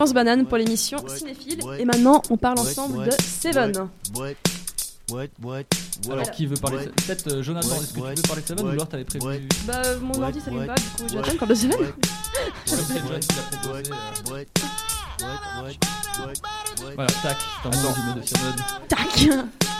Lance Banane pour l'émission Cinéphile. Et maintenant, on parle ensemble de Seven. Alors qui veut parler de- Peut-être euh, Jonathan, est-ce que tu veux parler de Seven ou alors t'avais prévu Bah, mon ordi s'allume pas, du coup, j'attends encore de Seven. Voilà, tac, c'est un bon résumé de Seven. Tac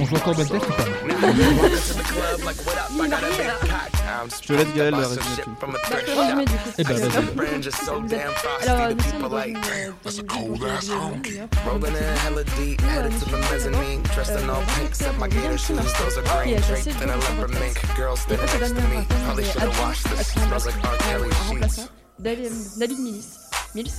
On joue encore Beltest ou pas Je te laisse Gaël résumer tout. Bah, je peux résumer, du coup. Eh ben, vas-y. Alors, euh, nous sommes dans une. euh, David Mills. Mills.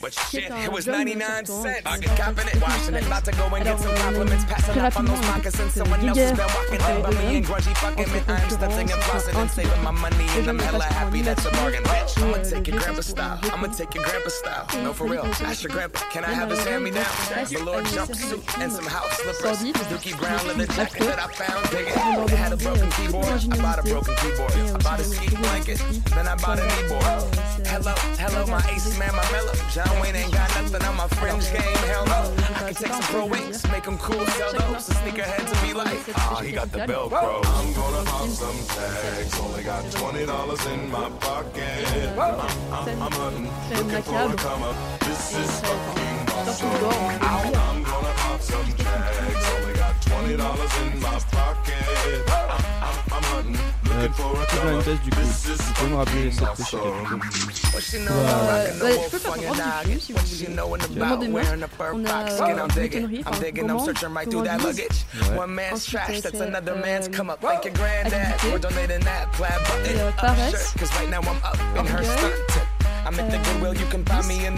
But Qui est shit, un it was jeune 99 cents. I est get copping it, un washing it. About to go and get Alors, some on a compliments. eu Passing très up on rapidement those moccasins. une Someone else has guerre been walking entre in les by deux me and hommes, grudgy fucking me. entre I'm stuffing and concurrence, flossing and saving my money. And I'm hella happy that's a bargain, bitch. I'ma take le your grandpa style. I'ma take your grandpa style. Et No, for real. Philippe Ask your grandpa. Can I have his malheureusement, hand me il down? Velour une série de jumpsuit and some house slippers. sordides, Dookie brown leather mais jacket that I found. Dig it. Vraiment had a broken demandé, keyboard. I bought a l'ingéniosité. broken keyboard. I bought a ski blanket. Then I bought a de- kneeboard. Hello, hello, my ace man, my mellow. John Wayne ain't got nothing on my fringe game. Hell no. I can take some pro wings, make them cool, sell those. The sneakerheads to be like, Ah, he got the Velcro. I'm gonna pop some tags. Only got twenty dollars in my pocket. I'm, I'm, I'm hunting, looking for a macabre. come up. This is fucking awesome. dehors, on peut le dire. I'm gonna pop some tags. Only got twenty dollars in my pocket. I'm, I'm, I'm hunting, come blind test du coup. Tu peux me rappeler les 7 péchés capitaux Euh, je peux faire on film, si vous voulez. Demandez-moi. wearing a fur On a, euh, Connery, I'm enfin, digging, I'm comment- searching right through that comment luggage. Ouais. One man's Ensuite, trash, that's c'est, another man's euh, come up. Thank your granddad Activité. for donating that plaid button Et, euh, Paresse. shirt. Cause right now I'm up in her Orgueil. stunt. I'm at the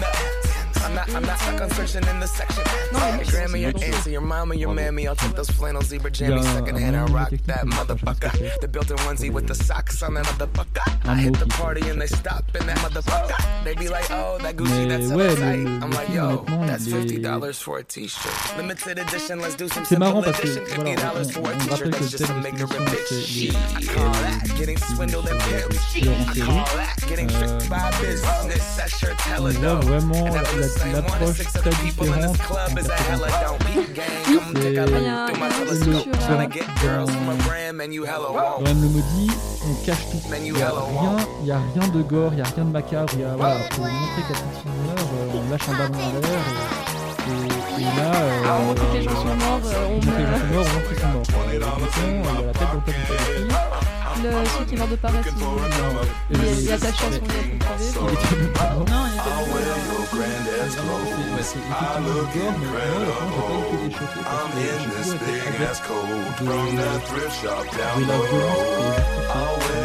Euh, Goodwill, you can find me in the. I'm not, I'm not stuck on searching in the section. Non, mais Your grandma, your c'est- auntie, your mama, your Bravo. mammy. I'll take those flannel zebra Il y a jammies un- second un hand. I moyen rock technique that pour faire motherfucker. ça, c'est- The built-in onesie with the socks on that motherfucker. Un I hit mot the qui fait party and they stop in that motherfucker. They be like, oh, that Gucci, Mais that's ouais, hella le- tight. le- I'm le like, film, yo, honnêtement, that's il est- fifty dollars for a t-shirt. Limited edition, let's do some C'est marrant simple parce que edition. voilà, Fifty dollars on, for a on t-shirt, rappelle que that's le just a thème de maker cette of émission bitch. c'est I les, call that getting swindled and pimped. les tueurs en I série. call that getting tricked by business. That shirt's On hella voit dope. vraiment And la- having the same la- one as l'approche très other people in this différente club en is a hella 80. dope. Peep gang, come take a C'est- look Il y a- through my il y a un telescope. sur, Tryna get girls from a dans- brand, man, you hella won't. Loren le maudit, on cache tout. Il n'y a, rien- won't. il y a rien de gore, il n'y a rien de macabre. Il y a, voilà, pour montrer petite fille meurt, euh, on lâche un ballon en l'air. Et, et, et là, euh, On montre que les gens sont morts, euh, on on montre que les gens meurt. sont morts, on montre qu'ils sont morts. Et le bouton, il a la tête dans le Le, celui qui est mort de paresse, il, il est- il est attaché à son lit pour crever. Il était même pas mort. Non, il pas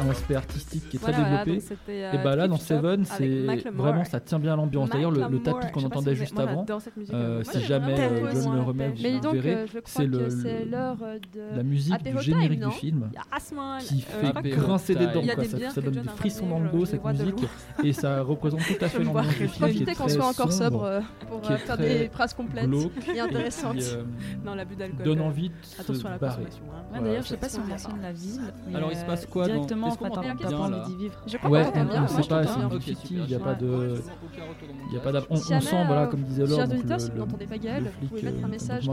euh, un, aspect artistique qui est très Voilà, développé. euh, Et bah là, dans Seven, c'est vraiment ça tient bien l'ambiance. D'ailleurs, le, tapis qu'on entendait si juste avant, euh, si jamais euh. John le remet, vous donc, verrez, euh, c'est le- c'est le- l'heure de. la musique du générique du film qui euh, fait grincer des dents. Ça, donne des frissons dans le dos, cette musique. Et ça représente tout à fait l'ambiance du film Profitez qu'on soit encore sobre euh, pour euh, faire des phrases complètes et intéressantes. qui euh, Non, l'abus d'alcool. donne euh, envie de Attention à la barrer. consommation. D'ailleurs, je sais pas si on mentionne la ville. Alors, il se passe quoi Directement, en fait. Je crois Ouais, qu'on bien. pas, c'est une fictive, il n'y a pas de. voir. Il y a pas d'app- on, sent, voilà, comme disait Laure, Chers auditeurs, le- si vous le- n'entendez pas Gaël, le vous flic, pouvez mettre euh, un message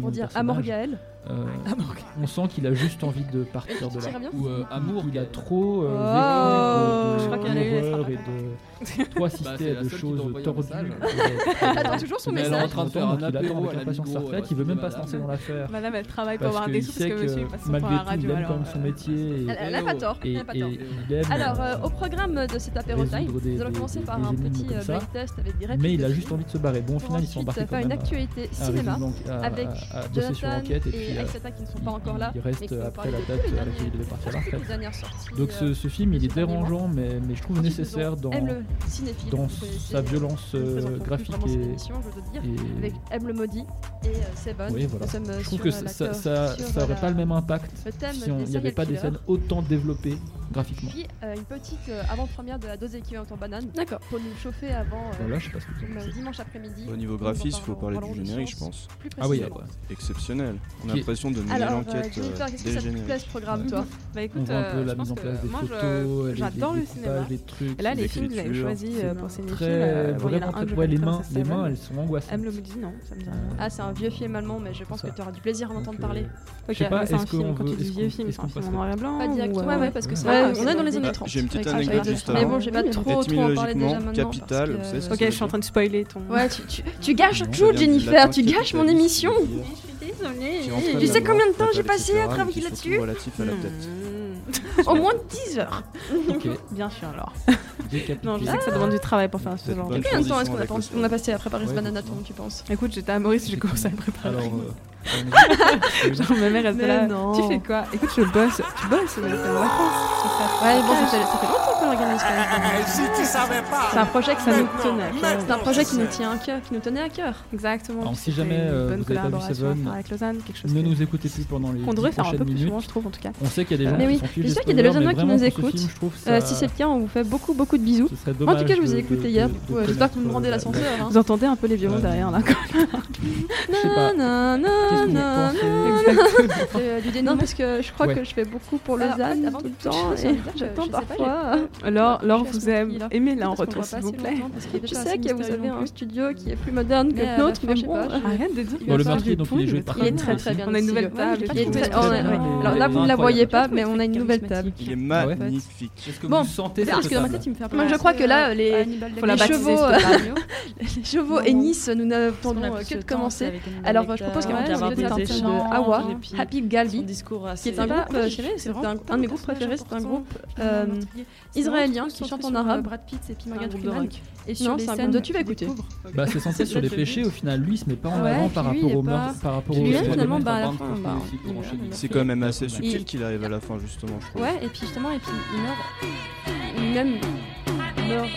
pour dire. Amor Gaël. euh, on sent qu'il a juste envie de partir de là. Ou euh, amour, il a trop Oh. Je crois qu'elle et de trop Bah, assister c'est à la de seule qui choses tordues. toujours son Mais elle est en train de faire un Donc, il apéro avec impatience sa retraite, il veut même pas madame. se lancer dans l'affaire. Madame, elle travaille pour avoir des sous parce que monsieur la il radio. aime alors, quand même son euh, métier Elle pas tort. et, pas tort. Alors, euh, euh, au programme de cet apéro time, nous allons des commencé par un petit euh, blind test avec des répliques. Mais il a juste envie de se barrer. Bon, au final, ils sont ensuite embarqués faire quand une actualité cinéma avec Jonathan et Aïssata qui ne sont pas encore là. il reste après la date à laquelle il devait partir à la retraite. Donc ce, film, il est dérangeant, mais, je trouve nécessaire dans, sa violence euh, graphique et, émission, je dois dire, et- avec M le maudit et euh, Seven. Oui, voilà. Je trouve que ça, ça, sur, ça aurait la- pas le même impact le si on- il n'y avait pas des scènes autant développées graphiquement. Puis euh, une petite euh, avant-première de la dose équivalente en banane. D'accord. Pour nous chauffer avant euh, Voilà, je sais pas ce que euh, dimanche après-midi. Au niveau graphisme, il faut parler du générique, je pense. plus Ah oui, ouais. Exceptionnel. On a l'impression de mener euh, l'enquête Jennifer, euh, qu'est-ce que ça te plaît ce programme, toi Bah écoute, euh, la pense mise en place des moi photos, j'adore le cinéma. les trucs. Et là, les films que vous avez choisis euh, pour euh, vraiment je ouais, les mains, les elles sont angoissantes. M le maudit, non, ça me dit rien. Ah, c'est un vieux film allemand, mais je pense que tu auras du plaisir à m'entendre parler. euh, Ok, c'est un film, quand tu dis vieux film, c'est un film en noir et blanc Pas directement, euh, ouais, ouais, parce que c'est Ouais, on est dans les années Ah, 30. j'ai une petite anecdote Mais bon, j'ai pas trop trop en parler déjà maintenant. capital, vous savez Ok, je suis en train de spoiler ton. Ouais, tu, tu, tu gâches tout, Jennifer, tu gâches mon émission. Je suis désolée. Tu sais combien de temps j'ai passé à travailler là-dessus relatif à la tête. Au moins 10 heures. Ok, Bien sûr alors. Non, je sais que ça demande du travail pour faire ce genre. bonne de- Combien de temps est-ce qu'on a, pensé- on a passé à préparer ce Ouais, bananaton, tu penses? Écoute, j'étais à Maurice, j'ai commencé à le préparer. Alors, euh, Genre, ma mère, elle était Mais là. non. Tu fais quoi? Écoute, je bosse. Tu bosses, mais t'es en vacances. Ouais, bon, ça fait, ça fait longtemps qu'on organise quand même. Si tu savais pas, C'est un projet qui Ça nous tenait à cœur. C'est un projet qui nous tient à cœur, qui nous tenait à cœur. Exactement. Alors, si c'était jamais, une euh, bonne vous avez pas vu collaboration à Seven, faire avec Lausanne, quelque chose ne que- nous écoutez plus pendant les 10 devrait faire un peu plus minutes. souvent, je trouve en tout cas. On sait qu'il y a des gens Mais qui oui, sont j'espère qu'il y a des mais qui nous ce écoutent. film, Euh, si c'est le cas, on vous fait beaucoup beaucoup de bisous. en tout cas, je vous ai écouté de- hier. J'espère que vous me rendez l'ascenseur. hein. Vous entendez un peu les violons derrière là pensez Euh, du dénouement parce que je crois Ouais. que je fais beaucoup pour Lausanne tout le temps et j'attends parfois. Alors, Laure suis vous aime. Aimez-la en retour, s'il vous plaît. Je sais que vous avez un studio qui est plus moderne que le nôtre, mais je sais bon. pas, euh, Arrête de dire. Bon, le du donc, il est joué mais par Il est Arnaud. très très bien. On a une nouvelle table. Alors là, vous ne la voyez pas, mais on a une nouvelle table. Il est Ah ouais magnifique. Est-ce que Bon, vous sentez parce cette que dans ma tête, il me fait. Moi, je crois que là, les Faut la les chevaux, table. les chevaux et Nice, nous n'attendons euh, que de commencer. Alors, je propose qu'on va de Awa, Happy Galbi, qui est un groupe, moi, euh, c'est un, de mes groupes préférés, c'est un groupe euh, israélien qui chante en arabe. Brad Pitt et Morgan Freeman. Et sur les scènes de tu vas écouter. Bah, c'est censé être sur des péchés, au final, lui, il se met pas en Ouais, avant par rapport au meurtre, par rapport au finalement, bah, à la fin, bah, meurt, meurt. C'est quand même assez Il- subtil qu'il arrive à la fin, justement, je trouve. Ouais, et puis justement, et puis il meurt. Meurt. Il meurt.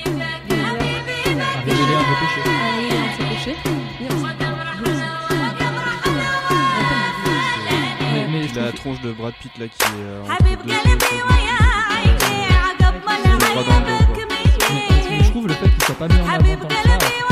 Et ensuite, Mais, la tronche de Brad Pitt là qui est euh, en je trouve le fait qu'il soit pas mis en avant comme ça.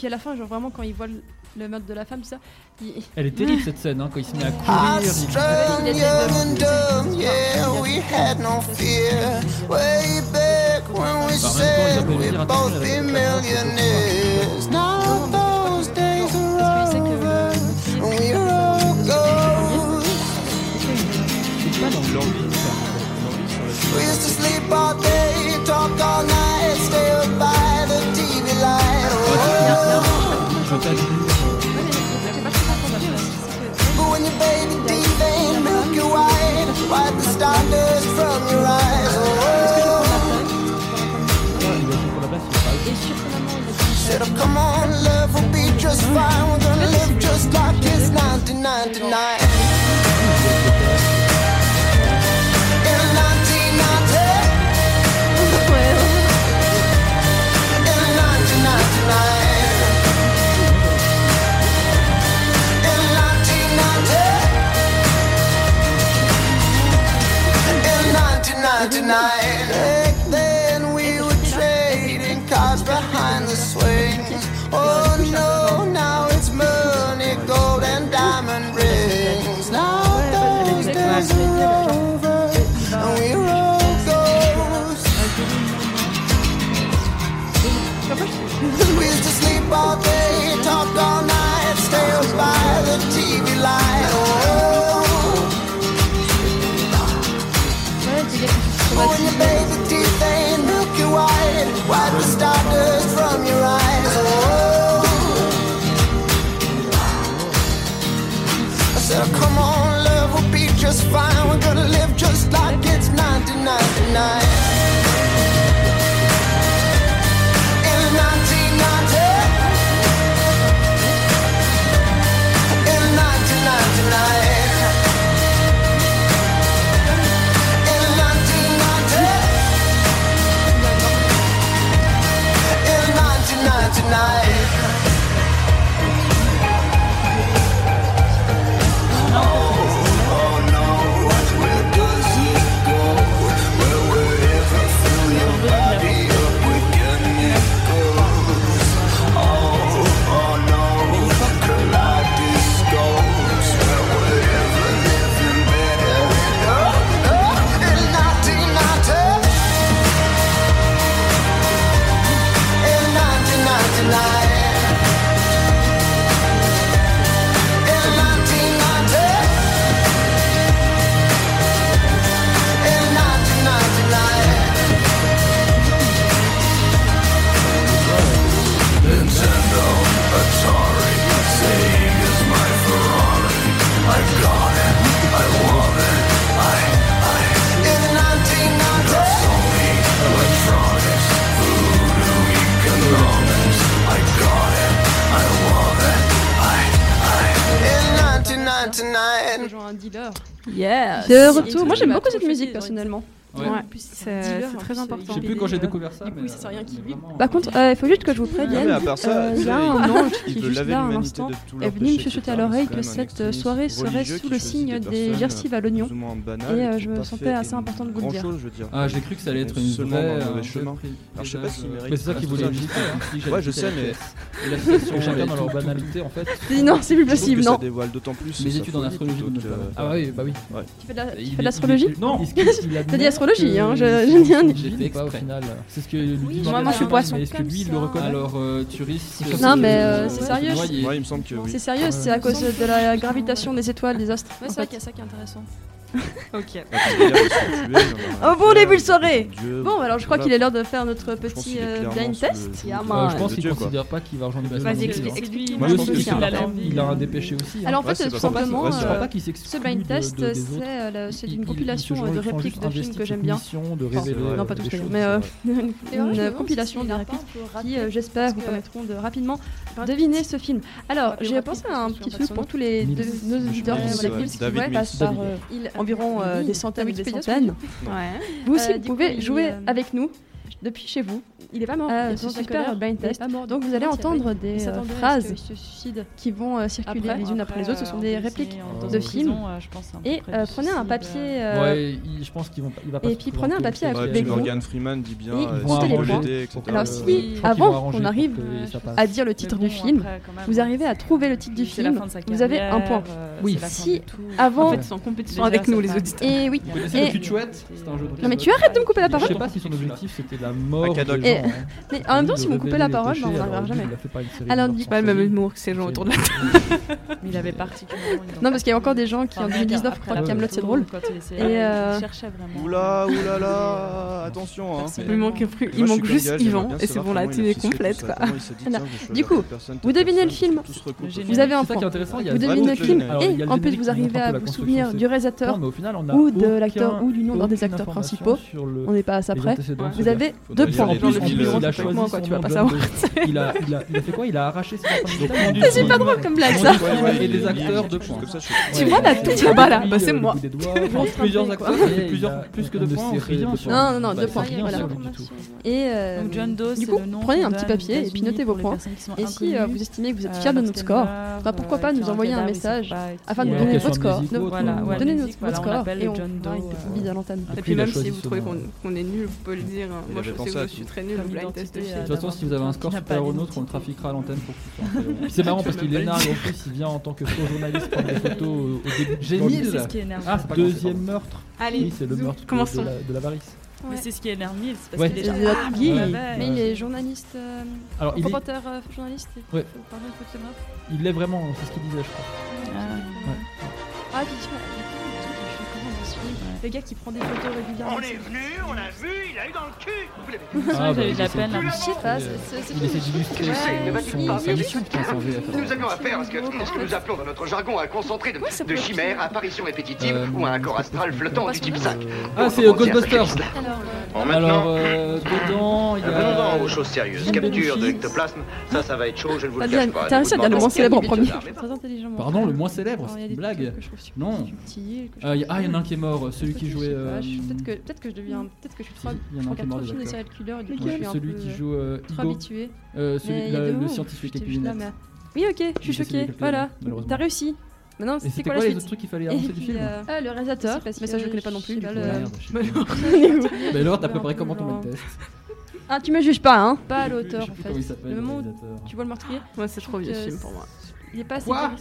Puis à la fin, genre vraiment, quand il voit le, le meurtre de la femme, ça, il, Elle est terrible cette scène, hein, quand il se met à courir. il- just fine. We're gonna live just like it's 1999. 1999. Back then we were trading cars behind the swings. Oh night. Yeah. De retour, moi j'aime beaucoup cette musique personnellement. Ouais. C'est un très important. Je sais il plus quand j'ai euh, découvert ça. du coup, mais, ça sert à rien vraiment, Par contre, euh, il faut juste que je vous prévienne. part ça, euh, il y a un il- ange il qui est veut juste là à l'humanité l'instant de tous est venu me chuchoter à l'oreille que un cette soirée serait sous qui le signe des gersifs à l'oignon. Et, euh, qui je me sentais assez important de vous le dire. dire. Ah, j'ai cru que ça allait être une vraie. un Alors, je sais pas paysage, s'il mérite Mais c'est ça qu'ils voulaient. Si, j'ai Ouais, je sais, mais-. Et la situation, chacun dans leur banalité, en fait. Non, c'est plus possible, ça non. dévoile d'autant plus Mes études en astrologie. Ah oui, bah oui. Tu fais de Il l'astrologie il Non, T'as T'as dit astrologie, hein, je- je n'ai rien dit. J'ai fait pas au final. C'est ce que lui dit. moi, moi, je suis poisson. Mais est-ce que lui, il le reconnaît Alors, euh, tu risques. Non, mais, euh, c'est sérieux. Ouais, il me semble que. C'est sérieux, c'est à cause de la gravitation des étoiles, des astres. Ouais, c'est vrai qu'il y a ça qui est intéressant. ok. Un oh, bon début de soirée Bon, bah alors je crois qu'il est l'heure de faire notre petit blind test. Je pense qu'il euh, considère pas qu'il va rejoindre Vas-y, explique. Il a un dépêché aussi. Alors en fait, tout simplement, euh, ce blind test, c'est euh, une compilation de répliques de films que j'aime bien. Non, pas tous mais une compilation de répliques qui, j'espère, vous permettront de rapidement deviner ce film. Alors, j'ai pensé à un petit truc pour tous les deux, nos auditeurs qui environ euh, des centaines et des centaines. Vous aussi, vous pouvez jouer avec nous depuis chez vous. Il est pas mort. Ah, Donc vous allez entendre des phrases qui vont euh, circuler les unes après, les autres. Ce sont des répliques de films. et euh, prenez un papier. Ouais, je pense qu'il va pas. Et puis prenez un papier avec vous. Morgan Freeman dit bien. Alors si avant qu'on arrive à dire le titre du film, vous arrivez à trouver le titre du film. Vous avez un point. Oui. Si avant. sont avec nous les auditeurs. Et oui. C'est un jeu. Non mais tu arrêtes de me couper la parole. Je sais pas si son objectif c'était la mort. Mais en même temps, si vous coupez la parole, on n'arrivera jamais. Alors, dit pas le même humour que ces gens autour de la table. Mais il avait particulièrement. Non, parce qu'il y a encore des gens qui en 2019 croient que Camelot c'est drôle. Et euh, Oula, oula, là, attention. Il manque juste Yvan et c'est bon, la team est complète. Du coup, vous devinez le film. Vous avez un point. Vous devinez le film et en plus vous arrivez à vous souvenir du réalisateur ou de l'acteur ou du nom d'un des acteurs principaux. On n'est pas à ça près. Vous avez deux points en plus. Il a choisi quoi, tu vas pas savoir. Il a fait quoi? Il a arraché ses C'est pas drôle comme blague ça. Et des acteurs deux points. Tu vois la là-bas là Bah c'est moi. Plusieurs acteurs, plus que deux points. Non non non, deux points. Et euh, du coup, prenez un petit papier et puis notez vos points. Et si euh, vous estimez que vous êtes euh, fier de notre score, bah pourquoi pas nous envoyer un message afin de donner votre score. Donnez-nous votre score et on bide à l'antenne. Et puis même si vous trouvez qu'on est nul, vous pouvez le dire je pensé à Je suis très nul blind test euh, de toute façon, si vous avez un score supérieur au nôtre, on le trafiquera à l'antenne pour tout que C'est marrant parce qu'il est en plus, il vient en tant que faux journaliste prendre des photos au début. J'ai 1000 ah, Deuxième meurtre. Oui, c'est le meurtre de l'avarice. Mais c'est ce qui énerve Mills, parce qu'il ah, ah, est Mais il est journaliste, euh, Alors, il reporter euh, journaliste. Ouais. Il l'est vraiment, c'est ce qu'il disait, je crois. Ah, effectivement, il y a plein de trucs que je fais comment. Le gars qui prend des photos régulièrement. On est venu, on a vu, il a eu dans le cul Ah, bah, J'avais de la peine. Je sais pas, c'est Il essaie d'illustrer sa mission, putain, sans. Nous avions affaire à ce que nous appelons dans notre jargon un concentré de chimères, apparition répétitive euh, ou un corps astral flottant du type 5. Ah, c'est Ghostbusters Alors, euh, dedans, il y a. Venons-en aux choses sérieuses. Capture de l'ectoplasme, ça, ça va être chaud, je ne vous le cache pas. T'as réussi à dire le moins célèbre en premier. Pardon, le moins célèbre Blague Non. Euh, ah, il y en a un qui est mort, celui celui qui jouait. Euh, peut-être que peut que je deviens peut-être que je suis trop trop quatre films de serial killer du coup euh, euh, je suis un Celui qui joue. Trop habitué. Celui le scientifique épigenétique. Oui, ok, je suis choquée. Voilà, t'as réussi. Maintenant, c'est quoi, quoi la les autres trucs qu'il fallait avancer du film ah, le réalisateur, mais ça je le connais pas non plus. Mais alors, bah, t'as préparé comment ton test Ah, tu me juges pas, hein Pas à l'auteur, en fait. Le moment où tu vois le meurtrier Moi, c'est trop vieux film pour moi. Il est pas assez. Enfin,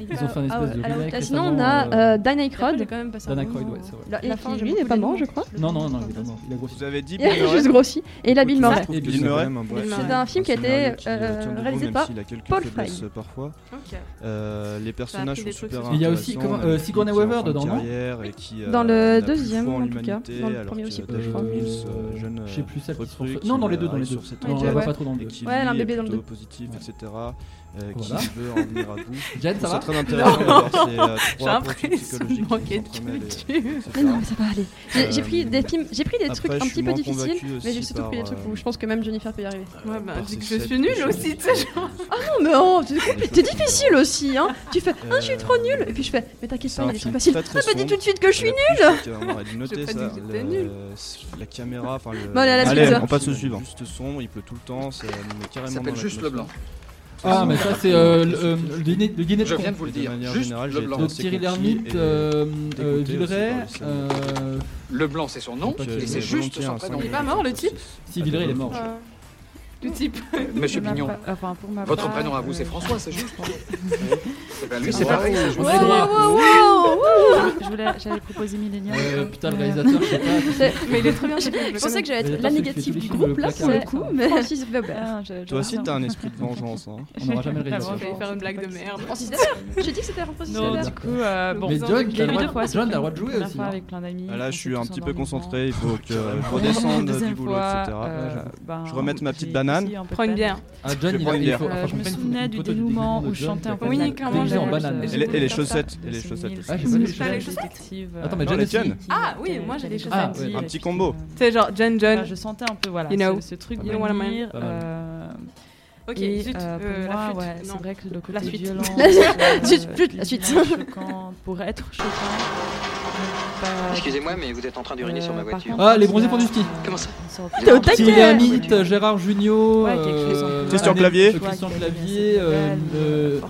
Ils ont fait un espèce ah, de alors, remake ah, Sinon, on a euh, euh Dan Aykroyd. Dan Aykroyd, ouais, c'est vrai. La, la fin, lui, n'est pas mort, je crois. Non, non, non, il est mort. Il a grossi. Vous avez dit Il a juste grossi. Et la Bill Murray. Bill Murray. C'est un film qui a été euh, réalisé par Paul Fry. Parfois. Les personnages sont super Il y a aussi euh, Sigourney Weaver dedans, non Dans le deuxième, en tout cas. Dans le premier aussi, je crois. Je sais plus celle qui Non, dans les deux, dans les deux. On va pas trop dans le deux. Ouais, un bébé dans le deux. positif, etc euh, voilà. qui veut en venir à bout. Jane, ça va C'est très intéressant d'avoir ces euh, trois approches. Mais euh, non, mais ça va aller. Euh, j'ai, pris des films, pris des Après, trucs un petit peu difficiles, mais j'ai surtout pris des euh, trucs où je pense que même Jennifer peut y arriver. Ouais, bah, bah que je suis nulle aussi, ah oh, tu sais. Ah non, non, t'es difficile aussi, hein. Tu fais, ah, je suis trop nulle. Et puis je fais, mais t'inquiète pas, il y a des trucs faciles. Ah, bah, tout de suite que je suis nulle. On aurait dû noter ça. La caméra, enfin, le. Allez, on passe au suivant. Juste sombre, il pleut tout le temps, ça nous carrément. Ça s'appelle juste le blanc. Ah, mais ça, c'est euh, le, euh, le dîner, le dîner de Je viens de vous le dire. manière Juste générale, le blanc. Thierry Lhermitte, euh, euh, Villeray, euh, Le blanc, c'est son nom, et euh, c'est juste son prénom. Il est pas mort, le type si Villeray il est mort du type. Euh, Monsieur Pignon, votre part, prénom à vous, c'est François, c'est juste. Eh ben, lui, c'est pareil. J'avais proposé Millennium. Euh, putain, le euh, réalisateur, je sais pas. Mais il est trop bien. Je, pensais que j'allais être la négative du groupe, là, pour le coup. Toi aussi, t'as un esprit de vengeance. Hein. On n'aura jamais le ah réalisateur. De merde. Francis Weber J'ai dit que c'était Francis Weber. Du coup, euh, bon. Mais John, t'as le droit de jouer aussi. Hein. Avec plein d'amis. Ah là, je suis un petit peu concentré. Il faut que je redescende du boulot, etc. Ben, je remette ma petite banane banane. Aussi, hein, prends une bière. Ah, John, il, il faut. Euh, je me souvenais du dénouement où je chantais un peu. Oui, clairement, j'ai banane. Et les chaussettes. Et les chaussettes. Ah, j'ai pas les chaussettes. Euh, Attends, mais John John. Ah, oui, moi j'ai les ah, chaussettes. Un petit combo. Tu sais, genre, John, John. Ah, je sentais un peu, voilà. Ce truc de venir. Euh, ok, et, zut, euh, pour euh, moi, la ouais, c'est vrai que le côté la suite. violent, la, euh, la suite, la suite. Choquant, pour être choquant. Excusez-moi, mais vous êtes en train d'uriner sur euh, ma voiture. Ah, les bronzés font du ski. Ah, comment ça T'es au taquet Lermite, Gérard Junio, euh, Christian Clavier. Christian Clavier, euh,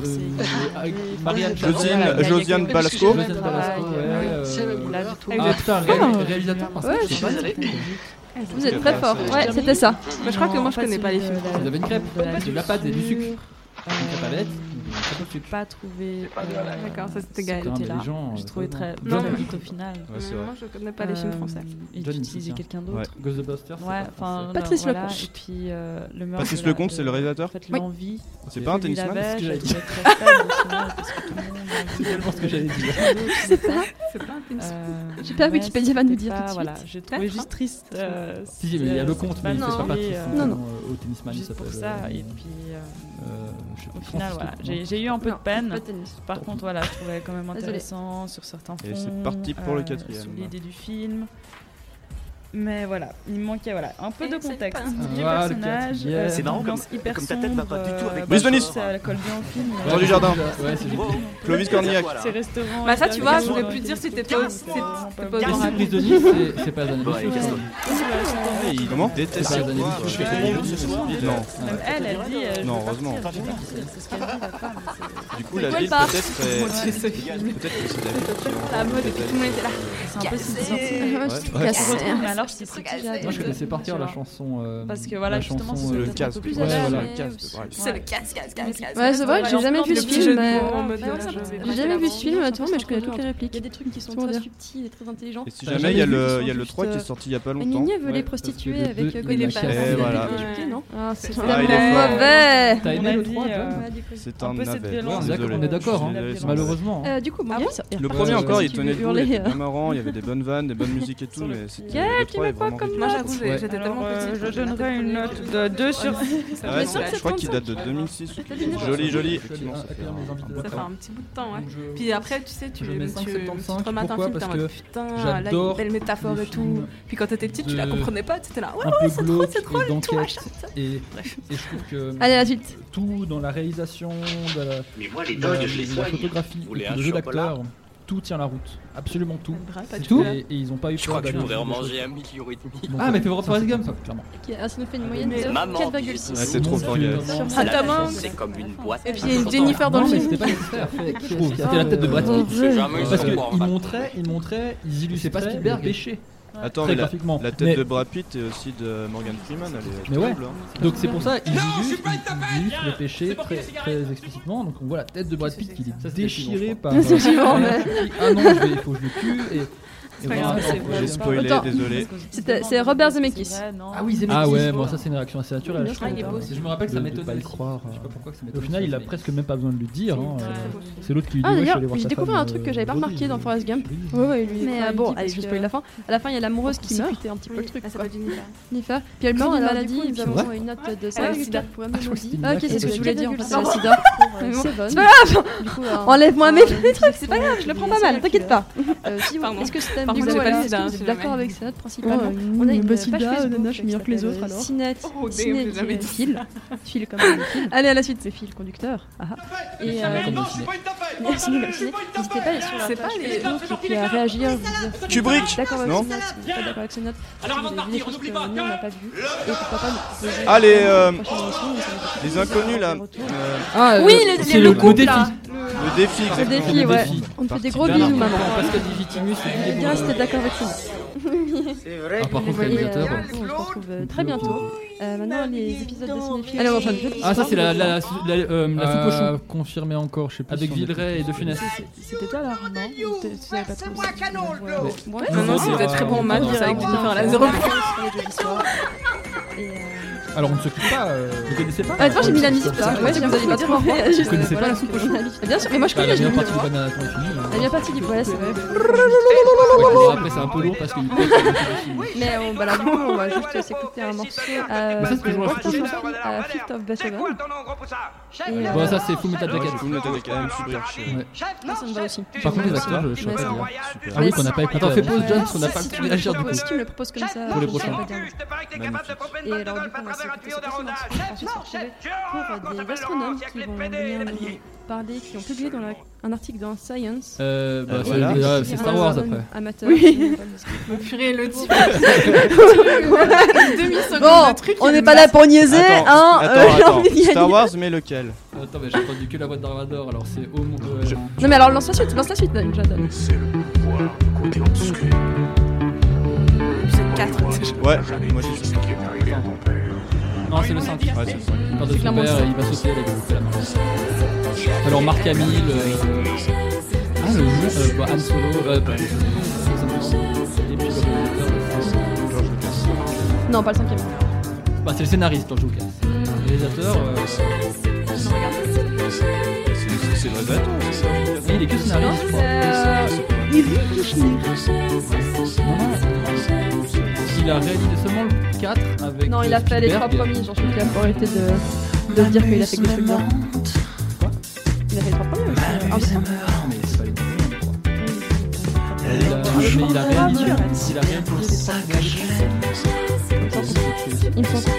Josiane Balasco. Ah, ah réalisateur. Vous êtes très fort. Ouais, c'était ça. Je crois que moi je connais pas les films. Vous avez une crêpe, de la pâte et du sucre tablette. Je n'ai pas trouvé. D'accord, ça c'était Gaël là. J'ai euh, trouvé très vite au final. Moi je connais pas les films euh, français. Ils utilisaient quelqu'un d'autre. Ghostbusters. Ouais, enfin. Euh, Patrice Lecomte. Et puis. Patrice Lecomte, c'est le réalisateur. l'envie. C'est pas un tennisman. C'est tellement ce que j'allais dire. C'est pas. C'est pas un tennisman. J'ai pas Wikipédia va nous dire tout de suite. Voilà, j'ai trouvé juste hein. triste. Si, mais il y a Lecomte, mais il fait pas partie. Non, non. Au tennisman, il s'appelle. Et puis. Euh, Au final. J'ai eu un peu de peine. Par contre, voilà, je trouvais quand même intéressant sur certains fonds. Et c'est parti pour le euh, quatrième. L'idée du film. Mais voilà, il manquait voilà, un peu Et de contexte du ah, personnage. Euh, c'est yeah. euh, marrant comme, hyper comme ta tête va pas du tout avec Brice Denis Ça colle bien au film. Jean euh, du Jardin. Clovis Cornillac. Ces restaurants. Bah ça tu vois, j'aurais pu dire si c'était pas Brice Denis, c'est pas bah, Jeanne Comment déteste pas Jeanne euh, Non. Même Elle elle dit Non, heureusement. Du coup la ville peut-être peut-être que c'est la ville. La mode tout le monde était là. C'est un peu moi, je connaissais partir la chanson. Euh, parce que voilà, justement, euh, c'est le casque. Ouais, voilà. C'est le casque, casque. Ouais, c'est vrai que j'ai jamais vu ce film. J'ai jamais vu ce film, mais je connais toutes les répliques. Il y a des trucs qui sont très subtils et très intelligents. Et si jamais il y a le 3 qui est euh, sorti il y a pas longtemps. Nini veut les prostituées avec Godin ah, C'est ah, mauvais. T'as aimé le 3 C'est un navet. On est d'accord, hein. malheureusement. Du coup, le premier encore, il tenait le C'est marrant, il y avait des bonnes vannes, des bonnes musiques et tout, mais c'était moi, euh, Je donnerais une note de 2 sur 6. Ah, je crois qu'il date de 2006. Joli, joli. Ah, ça fait un petit bout de temps. Puis après, tu sais, tu remates un film, t'es en mode putain, là, une belle métaphore et tout. Puis quand t'étais petite, tu la comprenais pas, t'étais là, ouais, ouais, c'est drôle, c'est drôle, tout machin. Et je trouve que. Allez, la. Tout dans la réalisation, de la photographie, le jeu d'acteur tout tient la route, absolument tout. C'est tout et, et, ils n'ont pas eu Je crois que je pourrais en manger un million et demi. Ah, mais fais voir Forrest Gump, clairement. Qui a une moyenne de 4,6. Ah, c'est trop fort, C'est comme une boîte. Et puis il y a une Jennifer dans le film. C'était pas C'était la tête de oh, Brad Pitt. Parce qu'ils montraient, ils illustraient. C'est pas Spielberg péché. Attends, mais graphiquement. La, tête de Brad Pitt et aussi de Morgan Freeman, elle est Mais ouais. Hein. Donc c'est pour ça, il illustre le péché très, très explicitement. Donc on voit la tête de Brad Pitt qui est déchirée par. Euh, c'est suivant, mais. Ah non, il faut que je le tue c'est. J'ai spoilé, désolé. C'est Robert Zemeckis. Ah oui, Zemeckis. Ah ouais, bon, ça c'est une réaction assez naturelle. Je me rappelle que ça m'étonnait. Au final, il a presque même pas besoin de lui dire. Hein, euh, c'est l'autre qui lui ah, dit. Ah d'ailleurs, j'ai découvert un truc que euh, j'avais pas remarqué dans Forrest Gump. Mais euh, bon, allez, je spoil la fin. À la fin, il y a l'amoureuse qui meurt. un petit peu le truc. Jennifer. Puis elle ah, meurt d'une maladie. Nous avons une note de ah, 5,4 ok, c'est ce que je voulais dire. C'est le sida. C'est pas grave. Enlève-moi mes trucs, c'est pas grave. Je le prends pas mal. T'inquiète pas. Est-ce que si êtes jamais. d'accord avec ça principalement On a une bah, page sida, Facebook nana, je suis qui meilleur que les autres, euh, alors. Cinet, Oh, jamais dit fil, fil comme. Allez, à la suite. C'est fil conducteur. Ah, ah. Et c'est euh, le ciné. Merci, merci. N'hésitez pas sur la page pas les- Facebook et à réagir. non pas d'accord avec ces notes. Alors avant de partir, on n'oublie pas. On n'a pas vu. Et pourquoi pas nous proposer Ah, les, euh, une Les inconnus là. Euh, Ah, Oui, euh, le- c'est le le couple, là. Le défi, Le exactement. défi, Le ouais. défi. On te fait des gros bisous, maman. Pascal Divitimus, Bien, Bourdon. c'était d'accord avec ça. Ah, par contre, Et, euh, réalisateur. on se retrouve euh, très bientôt. Euh, maintenant, les épisodes de. Alors, enchaîne. Ah, ça, c'est la, la, la, la, euh, la soupe au chou. Confirmé encore, je sais plus. Avec on Villeray et De Funès. C'était toi là, non pas trop Ouais. Non, non, c'était très bon tu faire à la zéro. Alors, on ne s'occupe pas. euh, Vous connaissez pas Honnêtement, j'ai mis la musique parce que je pensais que vous alliez pas trop j'ai Juste, Vous connaissez euh, pas la soupe au musique. Bien sûr, mais moi je Bah, connais, La je meilleure l'ai partie du banana euh. La meilleure partie du ouais, c'est vrai. Ouais, Après, c'est un peu lourd parce film. Mais on, bah, alors, du coup, on va juste s'écouter un morceau. Euh, c'est soupe au chou. euh, Fifth of euh, Bon, ça, c'est Full Metal Jacket. Full Metal Jacket, quand même super chiant. Par contre, les acteurs, je je saurais pas dire. Ah oui, qu'on n'a pas écouté. Attends, fais pause, John, parce qu'on n'a pas le temps d'agir du coup. Si tu me le proposes comme ça, Pour les je saurais prochains. pas dire. Et alors, du coup, morceau. Ensuite, se retrouver pour euh, des astronomes qui vont venir nous parler, qui ont publié dans la- un article dans Science. Euh, bah, Euh, c'est voilà. euh, c'est Star Wars après. Amateur. Oui. Purée, le type. Bon, de truc. on n'est pas là pour niaiser, Attends, hein. attends, euh, attends. Star Wars, mais lequel? Attends, mais j'ai entendu que la voix de Darvador, alors c'est au monde. euh, Non, mais alors lance la suite, lance la suite, Jonathan. C'est 4. Ouais, moi j'ai sûr. Non, c'est le 5. Ouais, c'est le cinq. Il part de C'est son clairement père le et il va sauter avec le la main. Alors Marc Hamill. euh, Ah, le jeu. Euh, bah, Han Solo. Euh, Lucas. Non, pas le cinquième. Bah, c'est le scénariste, George Lucas. Le réalisateur. euh, C'est- le réalisateur, c'est ça il est que scénariste, je crois. Euh, Non, non. Il a réalisé seulement le 4 avec. Non, il a euh, fait les trois premiers, Georges Lucas, pour arrêter de, de dire qu'il a fait que des trucs bien. Il a fait les trois premiers aussi. euh. Non, mais c'est pas les premiers, je crois. Il a, mais il a réalisé, il a réalisé les trois Il me semble que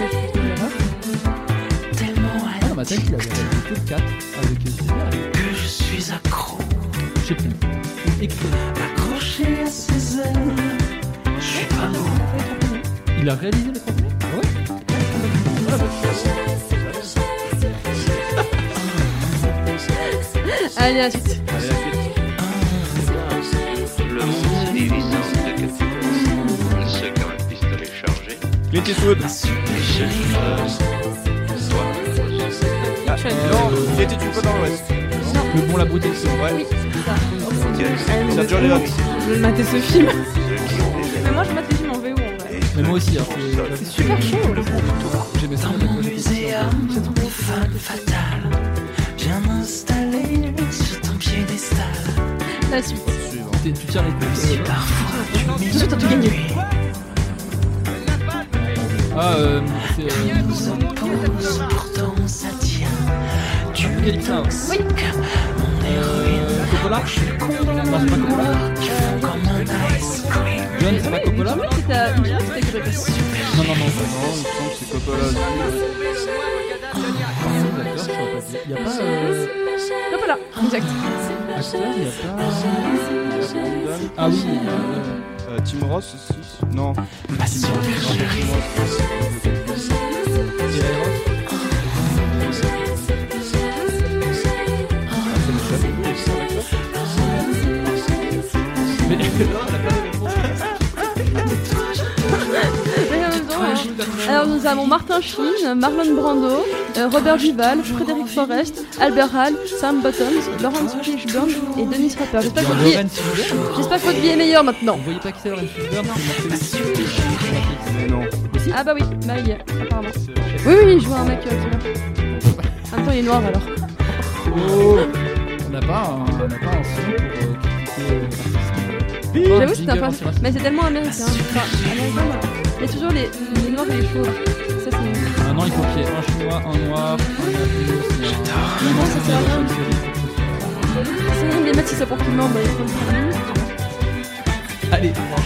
c'est Ah non, ma tête, il avait réalisé que le 4 avec. Que je suis accro, Je sais plus. Accroché à ses ailes. Je suis pas. Il a réalisé les trois premiers Ah ouais? Allez, à la suite. Allez, la suite. Le monde se divise en deux catégories. Ceux qui ont un pistolet chargé Clint Eastwood. et ceux qui meurent. Soit Ah, non, il était une fois dans l'Ouest. Le bon, la beauté, c'est. Oui, c'est ça. Sergio Leone. Je vais mater ce film. Mais moi, je mate les films en VO en vrai. Mais moi aussi, hein, C'est super chaud. J'aimais ça. Dans mon muséum de femme fatale, viens m'installer sur ton piédestal. La suite. Tu tu tiens les coups. Si parfois tu tout gagné. Ah, euh, c'est. Euh, pourtant ça tient. Tu mon héroïne. Euh, Coppola Non, c'est pas Coppola. Tu fonds comme un ice John, c'est pas Coppola Non, non, non. Non, il me semble que c'est Coppola. D'accord, je saurais pas. Il y a pas. Euh, Hop là, exact. acteur, il y a pas. Brandon. Ah oui, euh, Euh, Tim Ross aussi. Non. Chérie. et Eros. Mais Mais Alors nous avons Martin Sheen, Marlon Brando, euh, Robert Duval, Frédéric Forrest, Albert Hall, Sam Bottoms, Laurence Fishburne et Dennis Hopper. J'espère que, votre vie j'espère que votre vie est meilleure maintenant. Vous voyez pas qui c'est Lorenz Fishburne non. Ah bah oui, est, apparemment. Oui, oui, je vois un mec euh, qui est là. En même temps, il est noir alors. Oh On n'a pas un, on n'a pas un son pour euh, critiquer euh. J'avoue, c'est un peu. Mais c'est tellement américain. Enfin, américain, bah, il y a toujours les, les noirs et les chauves. Ça, c'est. Maintenant, il faut qu'il y ait un chinois, un noir, un un- un Non, ça sert à rien. C'est rien de les mettre si c'est pour qu'ils mentent, bah, il faut le faire. Allez, on va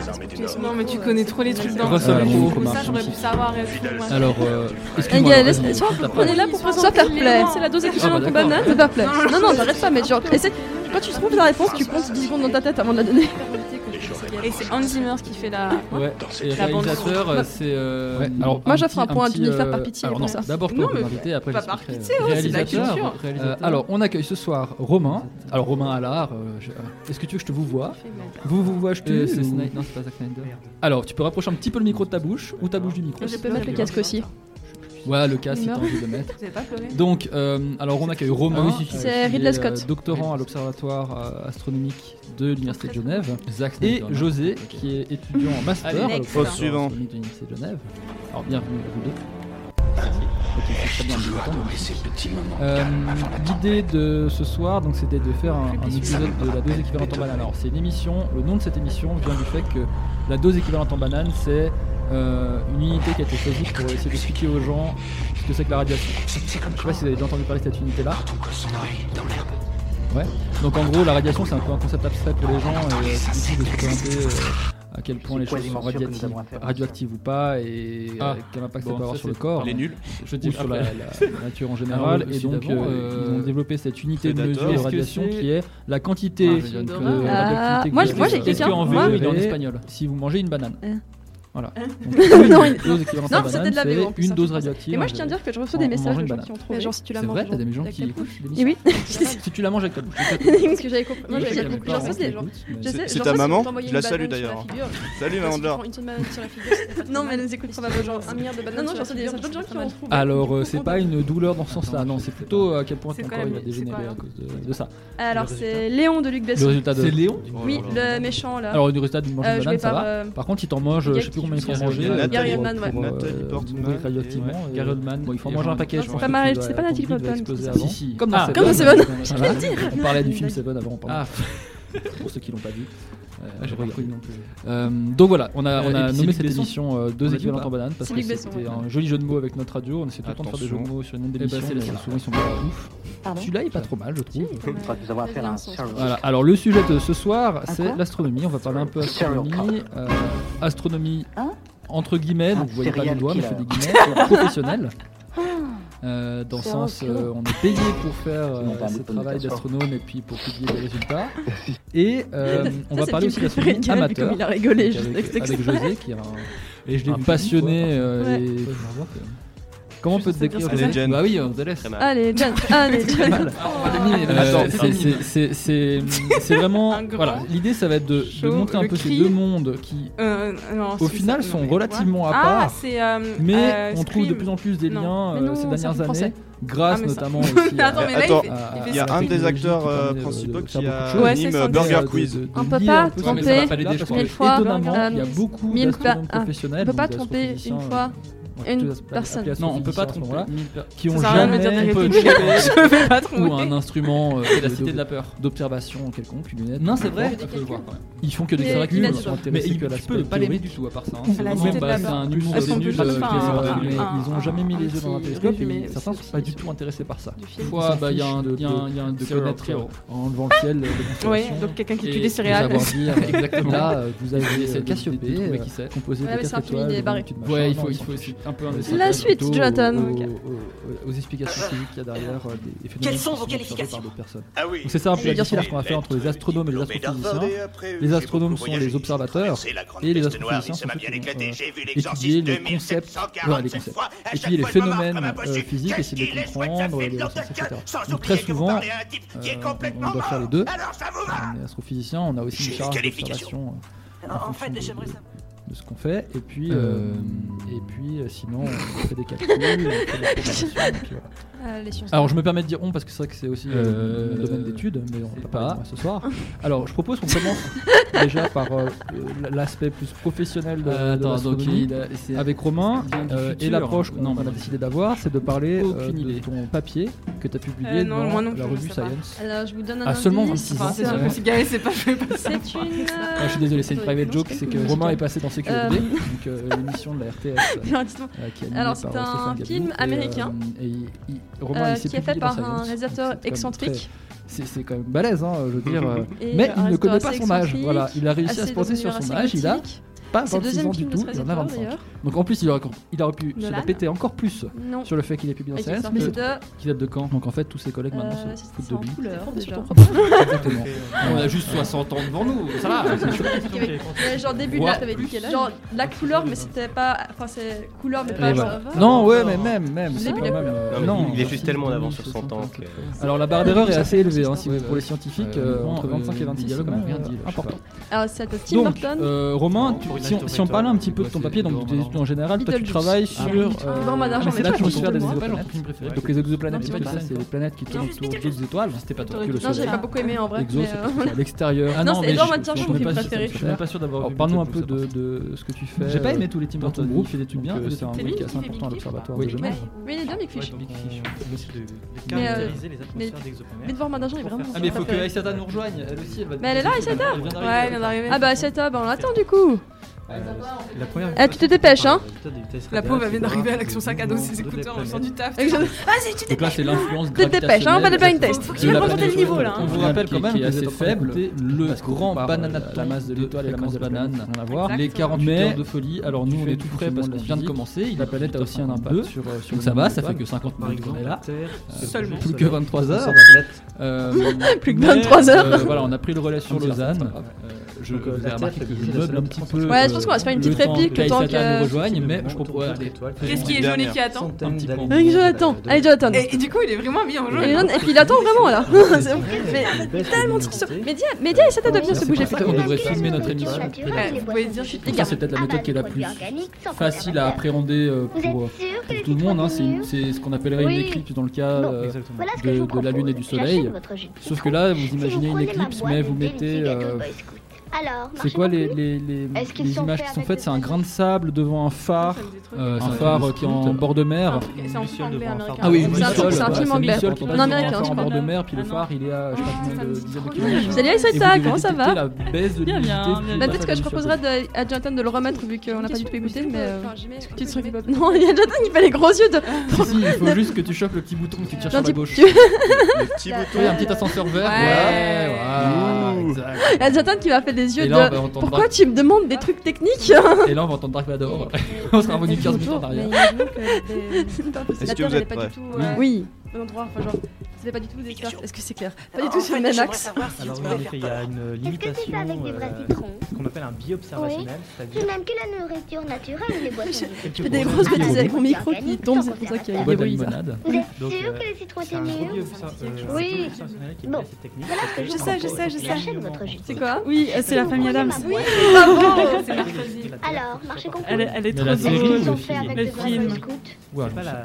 un armées petit du peu Nord. sur Non, mais tu euh, connais trop les trucs dans Russell le Crowe. Ça, j'aurais pu savoir. et tout, ouais. Alors, euh, excuse-moi. Gaël, t'as pas- prenez-la pour soit fair play. C'est la dose entre d'accord. bananes, c'est fair play. Non, non, t'arrêtes pas, mais genre. Quand tu trouves la réponse, tu comptes 10 secondes dans ta tête avant de la donner. Et c'est Hans Zimmer qui fait la. Ouais, et le réalisateur, euh, c'est. Euh, ouais. alors, Moi, j'offre un, point à Jennifer euh, par pitié. pour non, ça. D'abord, toi, non, invité, après, pas par pitié, oh, réalisateur, euh, réalisateur. Euh, alors, on accueille ce soir Romain. Alors, Romain Allard, euh, je... est-ce que tu veux que je te vous vois Vous vous vois, je te. c'est Snyder, non, c'est pas Zack Snyder. Alors, tu peux rapprocher un petit peu le micro de ta bouche ou ta bouche du micro. Je peux mettre le casque aussi. Voilà, le cas, c'est un de maître. Donc, euh, alors on accueille Romain, ah oui, Scott, euh, doctorant à l'Observatoire euh, astronomique de l'Université de Genève, et José, qui est étudiant en master suivant. de l'Université de Genève. Alors, bienvenue à vous deux. L'idée de ce soir, donc, c'était de faire un, un, épisode de la dose équivalente en banane. Alors, c'est une émission. Le nom de cette émission vient du fait que la dose équivalente en banane, c'est euh, une unité qui a été choisie pour essayer d'expliquer aux gens ce que c'est que la radiation. Je sais pas si vous avez déjà entendu parler de cette unité-là. Ouais. Donc en gros, la radiation, c'est un peu un concept abstrait pour les gens et euh, c'est difficile de représenter euh, à quel point les choses sont radioactives ou pas et quel impact ça peut avoir sur le corps. Les nuls. Je dis sur la, nature en général. Et donc, euh, ils ont développé cette unité de mesure de radiation qui est la quantité de ah, moi, j'ai quelqu'un en vélo, il est en espagnol. Si vous mangez une banane. Voilà. Donc, non, une non, de la BO, une hein, dose radioactive. Et moi, je tiens à dire que je reçois des messages de gens qui ont trouvé. Genre, si tu la manges. C'est vrai, t'as des gens qui écoutent. Oui. Si tu la manges avec ta bouche. Parce que j'avais compris. Moi, j'avais compris. J'en sais. C'est ta maman Je la salue d'ailleurs. Salut, maman de l'or. Non, mais elle nous écoute probablement genre un milliard de bananes. Non, non, j'en sais des gens qui ont trouvé. Alors, euh, c'est pas une douleur dans ce sens-là. Non, c'est plutôt euh, à quel point ton corps il va dégénérer à cause de ça. Alors, c'est Léon de Luc Besson. C'est Léon Oui, le méchant là. Alors, le résultat d'une mangée de banane, ça va. Par contre, il t'en mange, je sais plus combien il faut manger. Gary Oldman, ouais. Nathalie euh, Portman. Gary Oldman. Il faut manger un paquet. C'est pas mal, c'est pas Nathalie Portman. Si, si. Ah, Comme bah, dans bah, Seven. Comme dans Seven. On parlait du film Seven avant, pardon. Pour ceux qui l'ont pas vu. Euh, donc voilà, on a, on nommé cette Besson. édition euh, Deux équivalents en banane parce que c'était un joli jeu de mots avec notre radio. On essaie tout le temps de faire des jeux de mots sur une même émission. Bah, mais souvent ils sont ouf. Celui-là est pas trop mal, je trouve. Alors le sujet de ce soir, c'est l'astronomie. On va parler un peu astronomie. Euh, astronomie. Entre guillemets, donc vous voyez pas mes doigts, mais je fais des guillemets, professionnelle. Euh, dans le sens, euh, on est payé pour faire euh, ce travail d'astronome et puis pour publier des résultats. Et on va parler aussi d'astronomie amateur. Il a rigolé juste avec, avec José, qui est un, et je l'ai passionné. Et. Comment on peut te décrire Allez, Jen. Bah oui, on te laisse. Allez, Jen. Allez, Jen. C'est vraiment. Voilà, l'idée, ça va être de, montrer un peu ces deux mondes qui, au final, sont relativement ouais. à part. Mais on trouve de plus en plus des non. liens euh, ces dernières années grâce notamment aussi Attends, il, y a un des acteurs euh, principaux qui a ouais, anime Burger Quiz. De, on peut pas tromper mille fois, mille peut pas euh, tromper une fois, une personne. Non, on peut pas tromper. Qui ont jamais Je vais pas tromper. Ou un instrument. C'est la cité de la peur. D'observation quelconque, une lunette. Non, c'est vrai. Ils font que des calculs. Mais ils peuvent pas l'aimer du tout à part ça. Ils ont jamais mis les yeux dans un télescope. Et certains sont pas du tout intéressés par ça. Fois, bah, il y a un de connaître en levant le ciel. Oui, donc quelqu'un qui tue des céréales. Exactement. Là, vous avez cette Cassiopée composée de 4 étoiles. Ouais, il faut aussi un La suite, Jonathan. Aux, explications ah. qu'il y a derrière euh, des, des Quelles sont vos qualifications ah. C'est ça un peu la différence qu'on a fait entre les astronomes et les astrophysiciens. Les astronomes sont les observateurs et les astrophysiciens sont ceux qui vont euh, les concepts, étudier les phénomènes euh, physiques, essayer de les comprendre. Donc très souvent, on doit faire les deux. On est astrophysicien, on a aussi une charge d'observation. En fait, j'aimerais savoir de ce qu'on fait. Et puis, euh, euh, et puis euh, sinon, on fait des calculs, on fait des ah, Alors, je me permets de dire on parce que c'est vrai que c'est aussi euh... le domaine d'études, mais on va pas, ce soir. Alors, je propose qu'on commence déjà par l'aspect plus professionnel de, attends, de donc il avec Romain. et l'approche qu'on a décidé d'avoir, c'est de parler de ton papier que tu as publié non, dans non la revue Science. Alors, je vous donne un ah, seulement 26 hein, ans. c'est pas, ah, je suis désolé, c'est une private joke, c'est que Romain est passé dans euh, donc euh, l'émission de la RTS. Euh, Alors, c'est un film américain qui est fait par un réalisateur excentrique. C'est quand même balèze, hein, je veux dire. mais il ne connaît pas son âge. Voilà, il a réussi à se penser sur son âge. Il a pas 26 ans du tout, il en a 25. Donc en plus, il aurait, il aurait pu se la encore plus sur le fait qu'il ait publié en CS, mais qui date de quand Donc en fait, tous ses collègues maintenant euh, se foutent de lui. On a juste 60 ans devant nous, ça va. Genre début de t'avais dit Genre la couleur, mais c'était pas. Enfin, c'est couleur, mais eh pas ben. genre. Non, ouais, mais même, même. Euh, non, il est juste tellement en avance sur 100 ans. Alors la barre d'erreur est assez élevée, hein, pour les scientifiques, euh, entre 25 et 26, c'est important. Alors c'est à Tim Burton. Romain, tu si, on, si parlait un petit peu de ton papier, donc en général, toi tu travailles ah, sur l'atmosphère euh, des exoplanètes. Donc les exoplanètes, c'est les planètes qui tournent autour d'autres étoiles. C'était pas toi. Non, j'ai pas beaucoup aimé en vrai. à euh, l'extérieur. Ah ah non, c'est Edouard Matin, mon film préféré. Je suis pas sûr d'avoir. Parle-nous un peu de ce que tu fais. J'ai pas aimé tous les Tim Burton. Il fait des trucs bien. Euh, c'est un mec assez important à l'observatoire de Genève. Mais il est bien Big Fish. Mais Mais Edouard Matin, il est vraiment. Ah, mais faut que Aïsata nous rejoigne. Elle aussi, elle va. Mais elle est là, Aïsata Ouais, elle vient d'arriver. Ah bah Aïsata, bah on l'attend du coup. Euh, ah, tu te dépêches, hein La pauvre vient d'arriver avec son sac à dos, ses écouteurs, on sent du taf. Eh, vas-y, tu te dépêches. l'influence Tu te dépêches, hein, on pas de blind test. Faut que tu remonter le niveau là. Hein. On vous rappelle quand même que assez faible, le grand banana euh, la masse de l'étoile et la masse de banane, rien à voir. Les 48 heures de folie. Alors nous, on est tout prêt parce qu'on vient de commencer. La planète a aussi un impact sur euh, Donc ça va, ça fait que 50 minutes qu'on est là. Seulement. Plus que 23 heures. Plus que 23 heures. Voilà, on a pris le relais sur Lausanne je, Donc, euh, vous avez remarqué que je meuble un petit peu. Ouais, je pense qu'on va se faire une euh, petite réplique le temps que. mais je propose. Qu'est-ce qui est jaune et qui attend Un petit peu. Avec Jonathan. Allez, Jonathan. Et du coup, il est vraiment bien jaune. Et puis il attend vraiment là. Ah, mais tellement de Média, Média, essaie de bien se bouger plutôt. On devrait filmer notre émission. Vous pouvez dire, je suis C'est peut-être la méthode qui est la ah, bah, plus facile à appréhender euh, pour tout le monde. Hein. C'est ce qu'on appellerait une éclipse dans le cas de la Lune et du Soleil. Sauf que là, vous imaginez une éclipse, mais vous mettez c'est quoi les, les, les, images qui sont faites? C'est un grain de sable devant un phare, euh, un phare qui est en bord de mer. C'est en film anglais. Ah oui, c'est un film anglais. Non, américain. En bord de mer, puis le ah phare, il est à je. Salut ah, comment ça va La baisse de Bien, bien. Bah, peut-être que je proposerai à Jonathan de le remettre vu qu'on n'a pas du tout écouté, mais. Euh, non, il y a Jonathan qui fait les gros yeux de. Si, il faut juste que tu chopes le petit bouton qui tire sur la gauche. Le petit bouton. Un petit ascenseur vert. Ouais, voilà. Jonathan qui va faire des pourquoi tu me demandes des trucs techniques Et là, on va entendre Dark Vador. on sera revenu 15 minutes en arrière. Est-ce que vous êtes prêts Oui bon endroit. Pas du tout des cartes. Est-ce que c'est clair? Pas du tout sur le même axe. Alors, oui, il y a une limitation euh, qu'on appelle un bi-observationnel. C'est même que la nourriture naturelle, les boissons. Je fais des grosses bêtises avec mon micro qui tombe, c'est pour ça qu'il y a des bruits. Vous êtes euh, sûr que les citrons c'est mieux euh, Oui. Bon, je sais, je sais, je sais. C'est quoi? Oui, c'est la famille Adams. Oui, Alors, marché conclu. Elle est trop drôle. Le film. Ouais, pas la.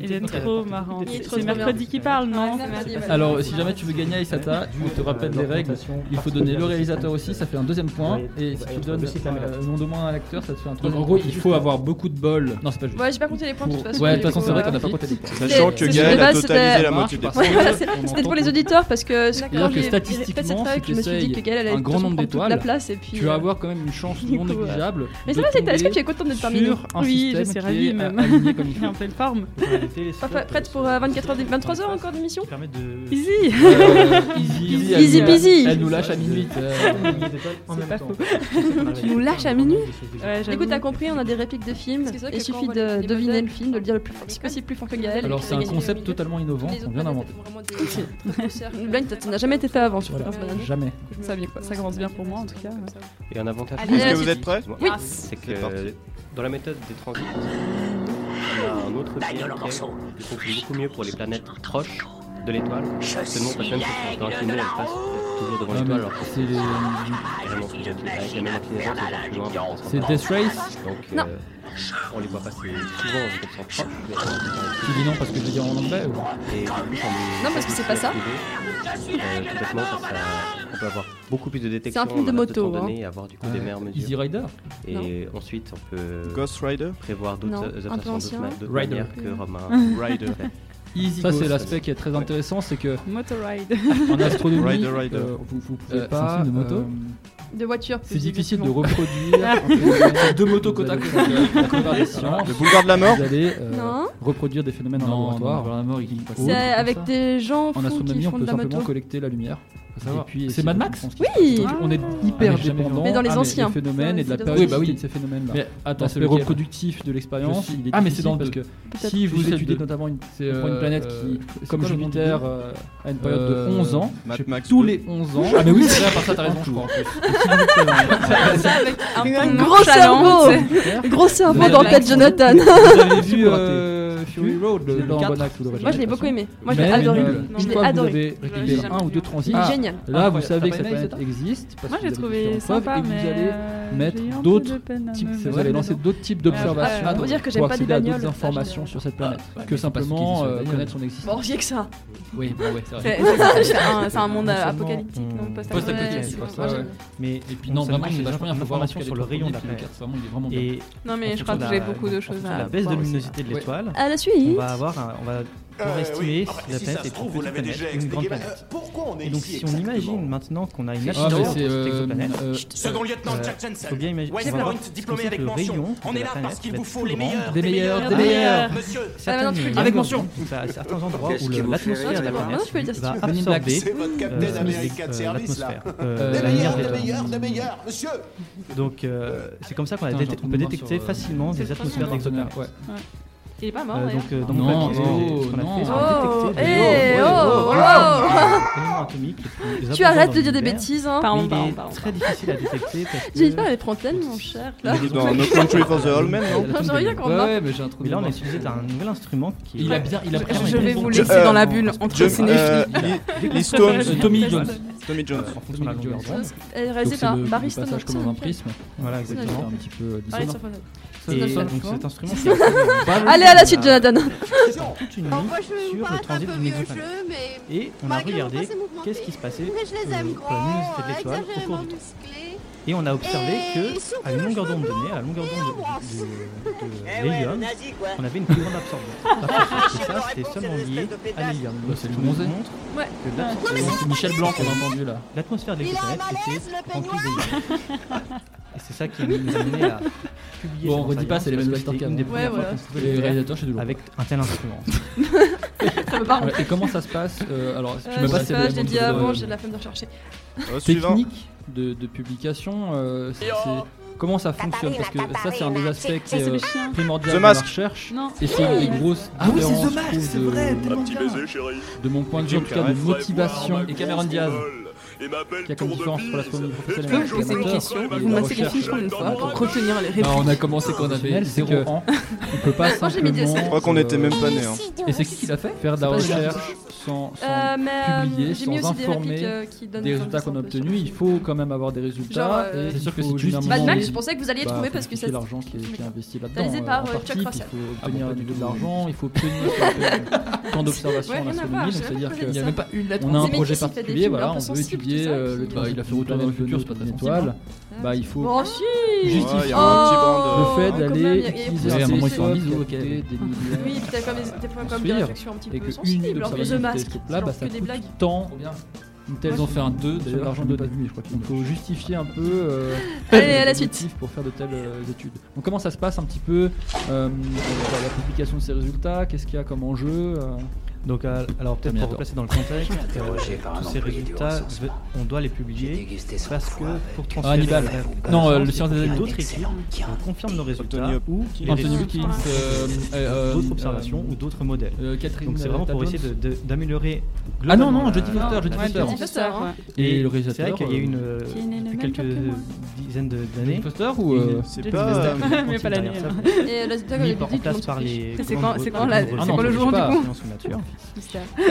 Il est trop marrant mercredi qui parle, non Alors, si jamais tu veux gagner à Isata, on te rappelle les règles. Il faut donner le réalisateur aussi, ça fait un deuxième point. Et si bah, tu donnes le euh, nom de moins à l'acteur, ça te fait un troisième. En gros, il faut avoir beaucoup de bol. Non, c'est pas juste. Ouais, j'ai pas compté les points de toute façon. Ouais, de toute façon, c'est vrai euh, qu'on n'a pas compté les points. Sachant que Gaël a totalisé la moitié des points. C'était pour les auditeurs parce que statistiquement, je me suis dit que Gaël allait un grand nombre d'étoiles. Tu vas euh, avoir quand même une chance non négligeable. Mais c'est vrai, c'est que tu es content d'être parmi nous. Oui, je suis ravie même. Comme il faut. en forme. Prête pour 24 heures 23h encore d'émission de... Easy. Euh, easy Easy, easy, easy Elle nous lâche à minuit. Euh, tu nous lâches à minuit ouais, Écoute, t'as compris, on a des répliques de films. Il suffit de deviner le film, de le dire le plus possible, plus fort que Gaël. Alors, c'est un concept totalement innovant qu'on vient d'inventer. Une blague, ça n'a jamais été fait avant Jamais. Ça, ça commence bien pour moi en tout cas. Et un avantage. Est-ce que vous êtes prêts Oui. C'est que dans la méthode des transits on a un autre secret qui beaucoup mieux pour les planètes proches l'étoile. C'est vraiment Death Race Donc euh, on les voit passer souvent Tu dis non parce que je en anglais Non parce que c'est pas ça. Euh, euh, peut avoir beaucoup plus de détection. C'est un film de moto. Et hein. Rider Et ensuite on peut Ghost Rider prévoir d'autres adaptations d'autres manières que Romain Rider. Ça, c'est l'aspect qui est très intéressant, c'est que. Motorride. En astronomie, rider, rider. Euh, vous, vous, pouvez euh, pas. De euh, moto de voiture. C'est difficile de reproduire deux motos côte à côte. Le boulevard de la mort. Vous allez reproduire des phénomènes non, en laboratoire. Non, non, la mort, il, il, il, avec ça. des gens. En astronomie, on peut simplement collecter la lumière. C'est Mad Max Oui On est ah. hyper ah, dépendant mais dans les ah, anciens. Des phénomènes et de la période oui, bah oui. de ces phénomènes-là. Mais attends, c'est le reproductif de l'expérience. Ah, mais c'est dans parce que si vous étudiez notamment une, euh, planète qui, comme Jupiter, a une euh, période de 11 ans, tous les 11 ans. Ah, mais oui, c'est par ça, t'as raison, je crois. Un gros cerveau Gros cerveau dans le cas de Jonathan euh, Vous avez vu Fury Road, le, le bon acte, Moi, je l'ai beaucoup aimé. Moi, je l'ai adoré. je l'ai adoré. Vous avez récupéré un ou deux transits. Ah. Génial. Là, vous savez que cette planète existe. Moi, j'ai trouvé sympa, mais euh, mettre d'autres types. C'est vrai, lancer d'autres types d'observations. Ah, pour dire que j'aime pas euh, les bagnoles. d'autres informations sur cette planète que simplement connaître son existence. Bon, j'ai que ça. Oui, bah c'est vrai. C'est un, monde apocalyptique, Post-apocalyptique. Mais et puis non, vraiment, c'est vachement information sur le rayon de la planète. Non, mais je crois que j'ai beaucoup de choses à. La baisse de luminosité de l'étoile la. On va avoir, un, on va euh, estimer si la si euh, est planète grande planète. Et donc si on imagine maintenant qu'on a une planète oh, euh, euh Second lieutenant Jack Faut bien imaginer. Diplômé avec. On est là parce qu'il vous faut les meilleurs, des meilleurs, des bah, meilleurs. Monsieur, avec mention. Certains endroits où l'atmosphère de la planète va absorber l'atmosphère. Des meilleurs, des meilleurs, des meilleurs, monsieur. Donc c'est comme ça qu'on peut détecter facilement des atmosphères d'exoplanètes. Il est pas mort. Euh, donc, euh, dans non, mon papier, oh, ce qu'on a fait, c'est oh, oh, oh, oh, Tu arrêtes de dire des bêtises. Hein. Pardon, pardon, pardon. très difficile à détecter. J'ai pas les trentaines, mon cher. Là. Il est dans No Country for the Old Men, non J'ai rien compris. Ouais, mais j'ai un Mais là, on a utilisé un nouvel instrument qui. est. Il a bien. Il a Je vais vous laisser dans la euh, bulle entre euh, cinéphiles. Les Stones. Tommy Jones. Tommy Jones. En fonction de la longueur Réalisé par Barry Stone. Passage comme un prisme. Voilà, exactement. Un petit peu. Euh, Allez, donc cet instrument. Allez, à la suite, Jonathan. une. Et on a regardé qu'est-ce qui se passait. Et on a observé que, à une longueur d'onde donnée, à la longueur d'onde de, l'hélium, on avait une plus grande absorption. Seulement lié à. Bah, c'est Michel Blanc qu'on a entendu là. L'atmosphère de était remplie d'hélium. Et c'est ça qui nous a amené à publier. Bon, on redit pas, c'est les mêmes acteurs qu'avant. Ouais, voilà. Les réalisateurs chez Delors. Avec un tel instrument. ça me parle. Et comment ça se passe euh, Alors, je me. Je l'ai dit avant, j'ai de la flemme de rechercher. Technique de, publication, euh, c'est comment ça fonctionne? Parce que ça, c'est un des aspects qui euh, primordial de la recherche. Et c'est une des grosses ah oui, c'est The Mask, c'est vrai, de, de mon point de vue, en tout cas, de motivation. Et Cameron Diaz et ma belle Je vous une question, vous massez les fiches combien de fois pour retenir les réponses non, On a commencé quand on avait zéro ans. On peut pas simplement... Je crois qu'on était même pas né. Hein. Et c'est qui qui l'a fait Faire de la recherche sans, publier, sans informer des résultats qu'on a obtenus. Il faut quand même avoir des résultats. C'est sûr que si tu Mad Max, je pensais que vous alliez bah, trouver parce que c'est l'argent qui est investi là-dedans. par euh, Chuck Russell. Il faut obtenir de l'argent, il faut obtenir tant d'observations en astronomie. C'est-à-dire qu'il n'y a même pas une lettre. On a un projet particulier, voilà, on veut étudier euh, le bah, il a fait retourner le futur, c'est pas. Bah il faut justifier le fait d'aller utiliser un moment des Oui, puis t'as comme des réflexions un petit peu sensibles, en plus de masque, bah, que des blagues. Tant ils ont fait un 2 d'ailleurs l'argent de demi, je crois qu'il faut justifier un peu euh, Allez, à la suite. pour faire de telles euh, études. Donc comment ça se passe un petit peu la publication de ces résultats, qu'est-ce qu'il y a comme enjeu donc, euh, alors peut-être pour replacer dans le contexte, euh, tous ces résultats, on doit les publier parce que pour transférer non, le science des années d'autres équipes confirme nos résultats ou Anthony euh, d'autres observations ou d'autres modèles. Donc c'est vraiment pour essayer d'améliorer. Ah non non, jeudi Foster, jeudi Foster. Et le résultat, C'est qu'il y a une quelques dizaines d'années. C'est pas mais pas l'année. Et le résultat. C'est quand le jour du ah coup.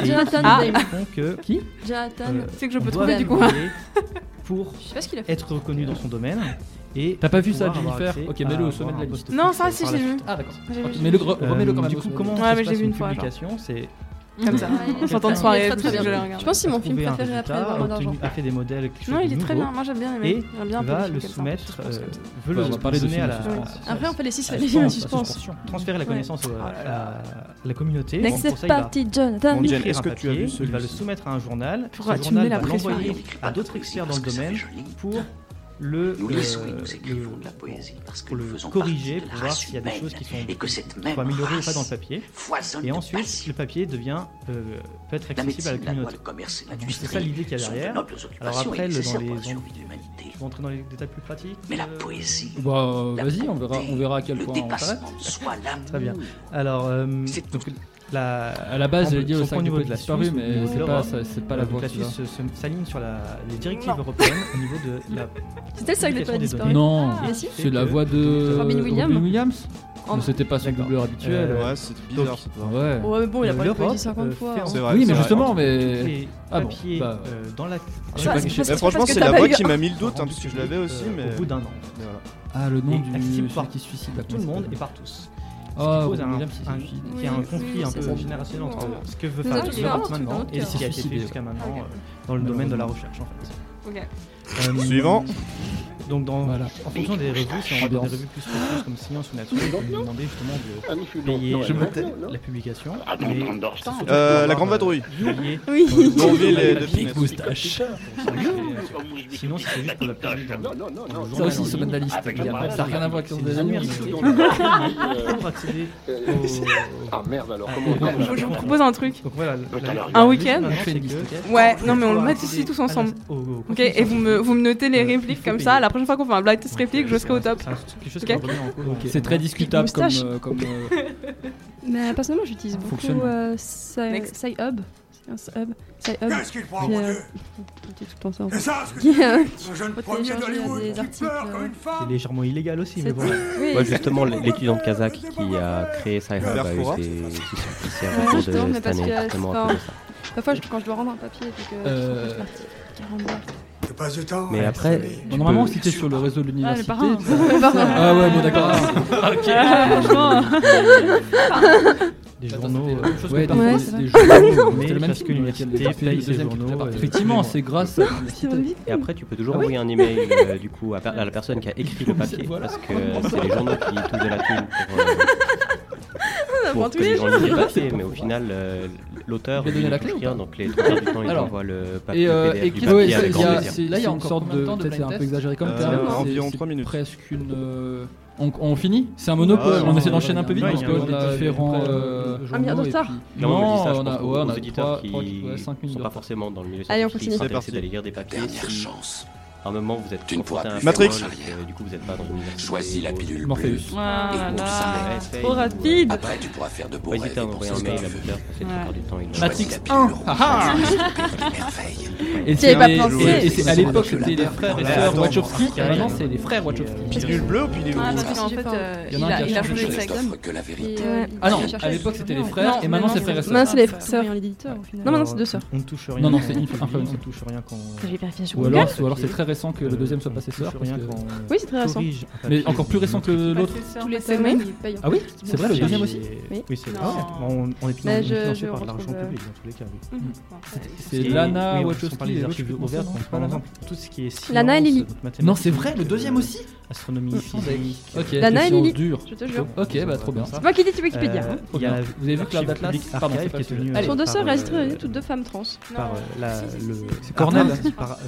Jonathan Ah. Que Qui? Jonathan. euh, C'est que je peux trouver, du coup. pour Je sais pas ce qu'il a fait. être reconnu dans son domaine. Et T'as pas vu ça, Jennifer Ok, mets-le au sommet de la poste liste. Non, ça, si, j'ai vu. Ah, d'accord. Mets-le gre- remets-le quand Euh, même Du coup, comment Ouais, ça se passe une publication C'est Comme ça. On s'entend de très soirée, bien. parce que je pense que c'est mon film préféré après Vraiment d'argent. obtenu- a fait des modèles Non, il est très bien. Moi, j'aime bien. Et J'aime bien un peu va le soumettre, euh, veut le donner à la. Après, on fait les 6 à les la films en suspension, suspense. transférer la connaissance Oh à, la communauté. Next, va parti, Jonathan. Est-ce que tu as vu il va le soumettre à un journal. Ce journal la va pression l'envoyer à d'autres experts dans le domaine pour le, nous euh, les souris, nous écrivons le, de la poésie parce que le nous faisons corriger pour voir s'il y a des choses qui sont et que cette même améliorées ou pas dans le papier. Et ensuite, le papier devient euh, peut être accessible à la communauté. La commerce c'est ça l'idée qu'il y a derrière. Alors après, le, dans les, on, rentrer dans les détails plus pratiques. Mais la euh, poésie. Bah, vas-y, on verra, on verra à quel point on s'arrête. Très bien. Alors, euh, donc, la, à la base, j'ai dit au sac niveau de la Suisse, mais c'est pas, pas la voie. La Suisse s'aligne sur les directives européennes au niveau de la. C'était le sac des pas disparu. Non, c'est la voix euh, de Robin Williams. C'était pas son doubleur habituel. ouais, c'est bizarre. Ouais. bon, il a pas dit 50 euh, fois. C'est vrai. Oui, mais justement, mais. Ah bon. Bah, euh, dans la. Franchement, c'est la voix qui m'a mis le doute, hein, parce que je l'avais aussi, mais. Au bout d'un an. Ah, le nom du. qui se suicide. Tout le monde et par tous. Oh, un, il y a un conflit un peu générationnel entre ce que veut faire l'Europe maintenant et ce qui a été fait jusqu'à maintenant euh, dans le domaine de la recherche en fait. Euh, Suivant. Donc, dans, en fonction des revues, si on ah, va des revues plus précises comme Science ou Nature, on va demander justement de payer la publication. la Grande Vadrouille. Oui. Donville et de Moustache. Sinon, c'est juste pour la Ça euh, aussi, se met la liste. Ça n'a rien à voir avec des universités. Pour accéder Ah merde, alors bah, Je vous propose un truc. Un week-end Ouais, non, mais on le met ici tous ensemble. Ok, et vous me vous me notez les répliques comme payer. ça. La prochaine fois qu'on fait un blind test réplique, je serai au top. C'est okay. okay. très discutable comme. Euh, comme euh... Mais euh, personnellement, j'utilise beaucoup euh, Sci-Hub. Sci-Hub. Qu'est-ce qu'il prend, mon tout le temps ça. En fait. ça, ce que un jeune premier euh, C'est légèrement illégal aussi, mais bon. Oui. Justement, l'étudiant de Kazakh qui a créé Sci-Hub a eu des soucis judiciaires cette année, justement à cause de ça. Parfois, quand je dois rendre un papier et que je partie 40 balles. Mais après, normalement, peux... si t'es sur le réseau de l'université. Ah, ah, ouais, bon, d'accord. Ok. Des journaux, euh, ouais, des, des, journaux, mais le même parce que l'université paye ses journaux. Effectivement, c'est grâce à Et après, tu peux toujours envoyer un email euh, du coup à, la personne qui a écrit le papier, parce que c'est les journaux qui touchent de la thune euh, Pour que mais au final, euh, l'auteur la clé donc les trois du ils le papier euh, et, Là, il y a une sorte de temps Peut-être c'est un peu exagéré comme euh, terme. Presque une. On, finit C'est un monopole. On essaie d'enchaîner un peu vite parce il y a a différents. euh, ah, a un Non, on a cinq minutes pas forcément dans le milieu Allez, on continue. d'aller lire des papiers. Dernière chance. Un moment, vous êtes tu ne pourras plus Matrix. Et, du coup, vous êtes pas dans une Choisis la pilule bleue. Voilà. Trop rapide. Après, tu pourras faire de beaux rêves. envoyer un mail à Booker pour de du temps. Matrix 1. Ah Et c'est à l'époque, c'était les frères et sœurs Wachowski. Et maintenant, c'est les frères Wachowski. Pilule bleue ou pilule Ah, parce qu'en fait, il a changé sa gomme. Ah non, à l'époque, c'était les frères. Et maintenant, c'est les frères et sœurs. Maintenant, c'est les frères et sœurs. Non, maintenant, c'est deux sœurs. On ne touche rien. Non, non, c'est une. On ne touche rien quand. Ou alors, c'est très récent que le euh, deuxième soit Passesseur. Parce que... Oui, c'est très récent. Mais encore plus récent que l'autre. Tous les semaines. Ah oui, c'est vrai, le deuxième aussi Oui, c'est vrai. Ah. On est financé par l'argent public dans tous les cas. Euh, mm. C'est Lana Wachowski. Tout ce qui est science. Lana et Lily. Euh, non, c'est vrai, le deuxième aussi Astronomie mm. physique. Lana et Lily. Je te jure. Ok, bah trop bien. C'est moi qui dis, tu Wikipédia. Vous avez vu que l'Atlas qui est venu. Elles sont deux sœurs, elles sont toutes deux femmes trans. Par la.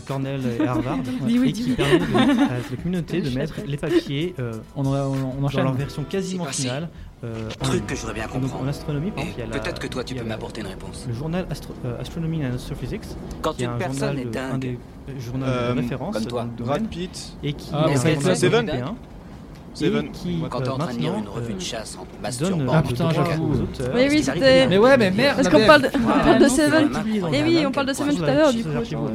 Cornell et Harvard et qui permet à la communauté de mettre les papiers euh, version quasiment finale. Euh, Truc en, que je bien comprendre. En astronomie, Peut-être que toi, tu peux m'apporter une réponse. Le journal euh, Astronomy and Astrophysics. Quand une personne est dingue. Un des euh, de référence. Pitt. Et qui ah, est un Seven. qui quand t'es en train de lire une revue de euh, chasse en masturbant ah, putain, j'avoue. Mais oui, c'était. Mais ouais, mais merde. Parce qu'on parle, de... on parle de Seven. Mais oui, on parle de Seven tout à l'heure, du coup.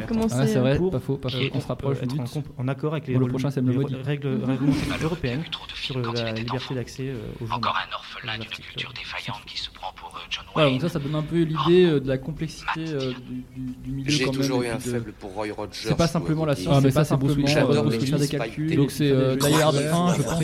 Comment c'est C'est vrai, pas faux, pas faux. On se rapproche. Euh, en accord avec les règles européennes sur euh, la liberté d'accès aux journaux. Encore un orphelin d'une culture défaillante qui se prend pour John Wayne. Voilà, donc ça, ça donne un peu l'idée de la complexité du milieu. J'ai toujours eu un faible pour Roy Rogers. C'est pas simplement la science, ah, c'est pas simplement des calculs. Donc c'est la 1, je pense.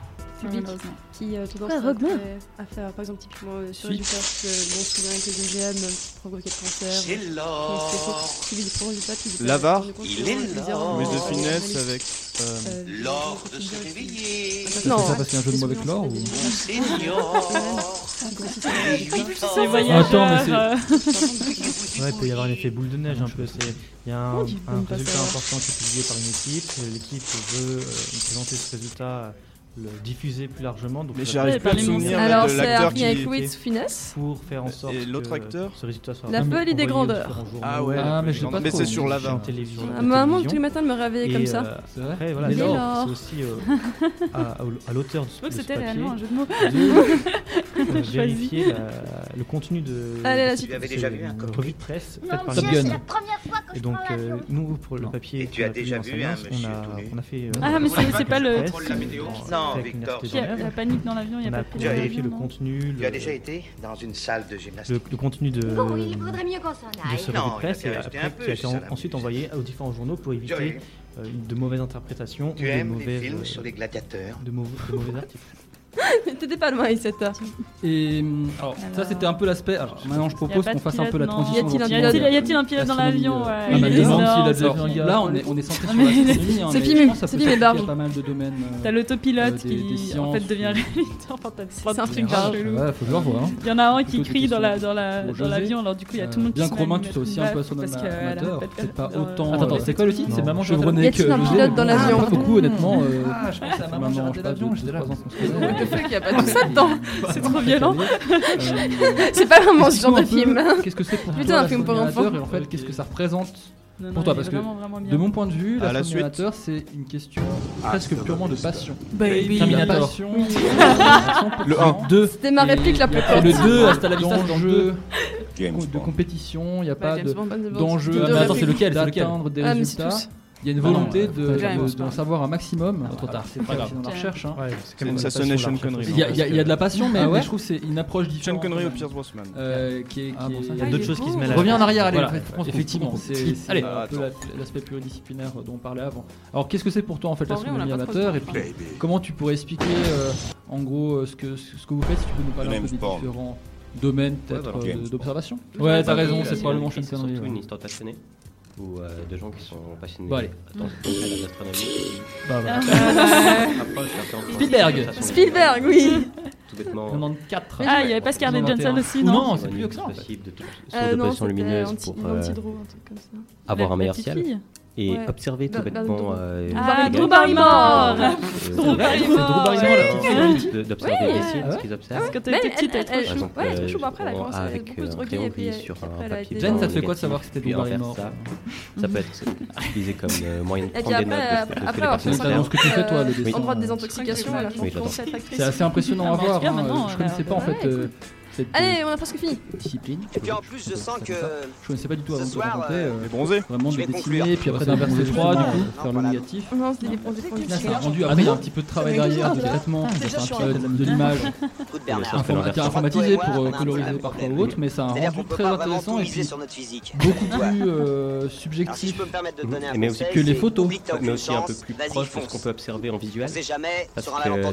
public qui euh, tendance à, à, faire, par exemple, typiquement euh, sur Suite. Résultat, euh, mon souvenir avec les OGM provoquer le cancer. C'est l'or L'avare Il est l'or Mais de finesse avec. Euh, l'or de se réveiller Non Ça parce un jeu de mots avec l'or ou... Attends, mais c'est. Ouais, il peut y avoir un effet boule de neige un peu. Il y a un, résultat important qui est publié par une équipe. L'équipe veut euh, présenter ce résultat le diffuser plus largement. Donc Mais j'arrive plus à me souvenir Alors, de l'acteur qui avec Louis Finesse pour faire en sorte et l'autre acteur ce résultat soit La folie des grandeurs. Ah ouais. Ah, mais pas mais c'est sur la en télévision. Ah, Maman tous les matins de me réveiller comme ça. Euh, c'est vrai. Voilà, c'est aussi euh, à l'auteur du papier. c'était réellement un jeu de mots. Vérifier le contenu de revue de presse faite par Top Gun. Et donc euh, nous pour le papier. Et tu as déjà vu un monsieur On a fait. Ah mais c'est pas le. Victor. Il y a la panique dans l'avion, il n'y a, a pas de a le contenu. Tu as déjà été dans une salle de gymnastique. Le, contenu de. Il faudrait mieux qu'on s'en aille. De non, de presse, et après, qui a été ensuite envoyé aux différents journaux pour éviter euh, de mauvaises interprétations. Tu aimes les euh, De mauvais articles. T'étais pas loin, Isata. Et euh, alors, ça, c'était un peu l'aspect. Alors, maintenant, je propose qu'on fasse un peu la transition. Y a-t-il un pilote dans l'avion euh, euh, ah, Là, on est, on est centré ah, sur l'astronomie. C'est filmé, c'est filmé, barbe. pas mal de domaines. T'as l'autopilote qui, en fait, devient réaliteur. C'est un truc barbe. faut le voir. Hein. Il y en a un qui crie dans l'avion, alors du coup, il y a tout le monde qui Bien que Romain, tu sois aussi un peu astronomateur. C'est pas autant. Attends, c'est quoi le titre? C'est Maman, je que Y a-t-il un pilote dans l'avion Pas beaucoup, honnêtement. Je pense à Maman, je l'avion. J'ai 3 the fuck, il y a pas tout ça dedans. C'est trop violent. Euh, c'est pas vraiment ce genre de film. Qu'est-ce que c'est pour Putain, un film pour enfants. Et en fait, qu'est-ce que ça représente non, pour toi parce que vraiment de mon point de vue, la, Terminator c'est une question ah, presque purement de passion. Baby. Terminator. Passion, le 1, 2. C'était ma réplique la plus courte. Le 2, ah. hasta la vista, dans jeu. De compétition, il n'y a pas d'enjeu. Attends, c'est lequel? C'est ah, lequel? des résultats. Il y a une volonté de, euh, d'en savoir un maximum. Ah, trop tard, c'est pas grave. Dans la recherche, ça Connery. Il y, a de la passion, mais, ah je trouve que c'est une approche différente. Sean Connery ou Pierce Il y a d'autres choses euh, qui se ah, mêlent. Reviens en arrière, allez. Effectivement, c'est, un peu l'aspect pluridisciplinaire dont on parlait avant. Alors, qu'est-ce que c'est pour toi en fait l'astronomie amateur Et puis, comment tu pourrais expliquer euh, en gros ce que vous faites Si tu peux nous parler un peu des différents domaines peut-être bah, d'observation? Ouais, t'as raison, c'est probablement Sean Connery. une histoire ou euh, de gens qui sont passionnés bon, allez. Attends, de l'astronomie. Bah, voilà. Ah, bah, bah, bah. Spielberg Spielberg, oui Tout bêtement. Commande 4. Ah, il y avait pas Scarlett Johnson aussi, non Non, c'est plus que ça. En fait. de toute euh, non, lumineuse pour euh, avoir un meilleur ciel et ouais. observer tout bêtement. Euh, ah, Drew Barrymore Drew Barrymore la petite d'observer les signes, ce qu'ils ah observent. Quand elle était petite, elle était chou. Ouais, elle était euh, chou. Après, elle a commencé à beaucoup se euh, sur un papier. Zen, ça te fait quoi de savoir que c'était Drew Barrymore Ça peut être utilisé comme euh, moyen de prendre des notes. Après, après, ce que tu fais, toi, le dessin. En droit de désintoxication, à la fin, C'est assez impressionnant à voir. Hein. Je connaissais pas, en fait cette euh, Allez, on a presque fini. Discipline. Et puis en plus, je sens que. Je connaissais pas du tout avant de raconter. Euh, les bronzés. Vraiment de dessiner, puis après d'inverser 3 du coup, faire le négatif. Non, c'est des bronzés. Là, rendu. Après, un petit peu de travail ah, derrière, des traitements, de l'image. C'est informatisé pour euh, coloriser parfois ou autre, mais ça a un rendu très intéressant et puis beaucoup plus subjectif. Mais aussi que les photos. Mais aussi un peu plus proche de ce qu'on peut observer en visuel. Parce que notre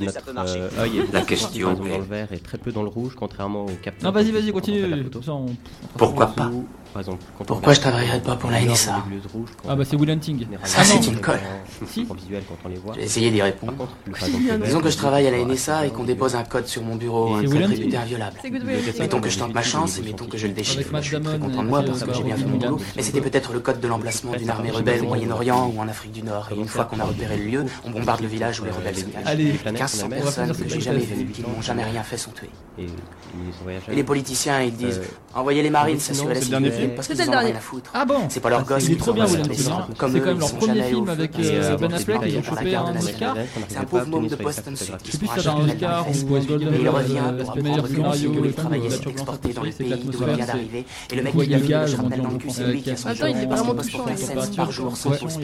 œil est dans le vert et très peu dans le rouge, contrairement non, vas-y, vas-y, continue. Ça. Pourquoi pas pourquoi je travaillerais pas pour la NSA Ah bah c'est Will Hunting. Ça c'est une colle. J'ai essayé d'y répondre. Disons que je travaille à la NSA et qu'on dépose un code sur mon bureau, un code réputé inviolable. Mettons que je tente ma chance et mettons que je le déchiffre. Je suis très content de moi parce que j'ai bien fait mon boulot, mais c'était peut-être le code de l'emplacement d'une armée rebelle au Moyen-Orient ou en Afrique du Nord. Et une fois qu'on a repéré le lieu, on bombarde le village où les rebelles se cachent. 1500 personnes que j'ai jamais vues, qui n'ont jamais rien fait, sont tuées. Et les politiciens, ils disent Envoyez les marines s'assurer la le film parce C'était qu'ils le dernier. à foutre. Ah bon C'est pas leur gosse Il est qui trop bien William Tidor. comme C'est eux, quand même ils leur sont premier jamais film avec euh, Et, Ben Affleck, ils ont chopé guerre de un la Oscar. C'est un pauvre môme de Boston qui Je se sais plus prend si à c'est un Oscar ou un Golden Et il revient pour apprendre que scénario, le le travailler exporté dans le que pays d'où il vient d'arriver. Et le mec qui le vu gaz le dans le le cul, c'est lui qui a son Attends, il est vraiment touchant, par jour sans pause.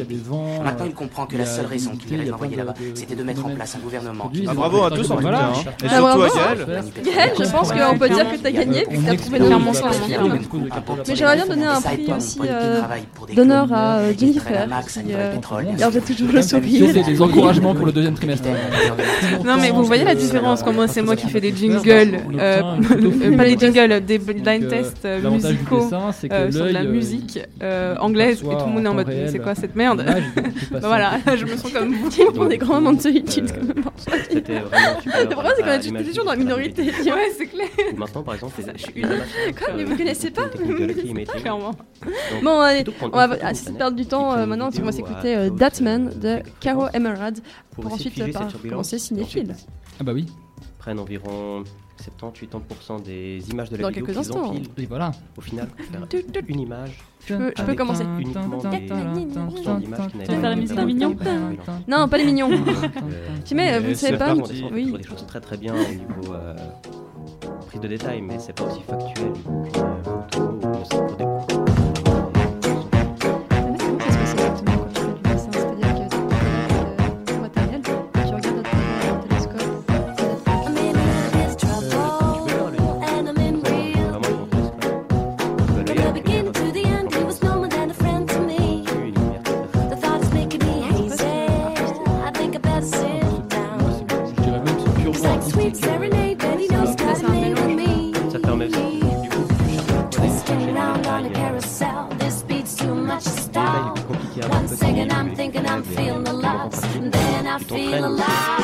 Maintenant, il comprend que la seule raison qui plein de- là-bas, c'était de mettre en place un gouvernement Ah, bravo à tous ça en tout cas. ça. hein. Et Ah, surtout à bravo. Gaël. Gaël, je pense qu'on peut dire que t'as gagné, que t'as trouvé le nom. expose Mais le j'aimerais bien donner un prix aussi euh, d'honneur à euh, Jennifer. euh, le pétrole, bien garde sûr. toujours le sourire. C'est des encouragements pour le deuxième trimestre. Non mais vous voyez la différence quand moi c'est moi qui fais des jingles, euh, pas des jingles, des blind euh, tests musicaux sur de la musique anglaise et tout le monde est en mode c'est quoi cette merde Bah. Voilà, je me sens comme vous. On est grands moments de solitude quand même. Le problème, c'est qu'on l'image toujours dans la minorité. Ouais, c'est clair. Maintenant, par exemple, les- suis une- Quoi, mais vous connaissez pas Clairement. Donc, Bon, allez, on va photo ah, perdre du temps euh, maintenant, parce qu'on va s'écouter euh, Datman de Caro Emerald pour de ensuite euh, par commencer cinéphile. Ah bah oui. prennent environ 70-80% des images de la Dans vidéo quelques qu'ils instants. empilent. Et voilà. Au final, pour faire une image. Je peux- je peux commencer. Uniquement des faire la musique été d'un mignon turbulentes. Non, pas les mignons. Tu mets, vous ne savez pas Oui. des choses très très bien au niveau euh, prise de détail, mais c'est pas aussi factuel Thank.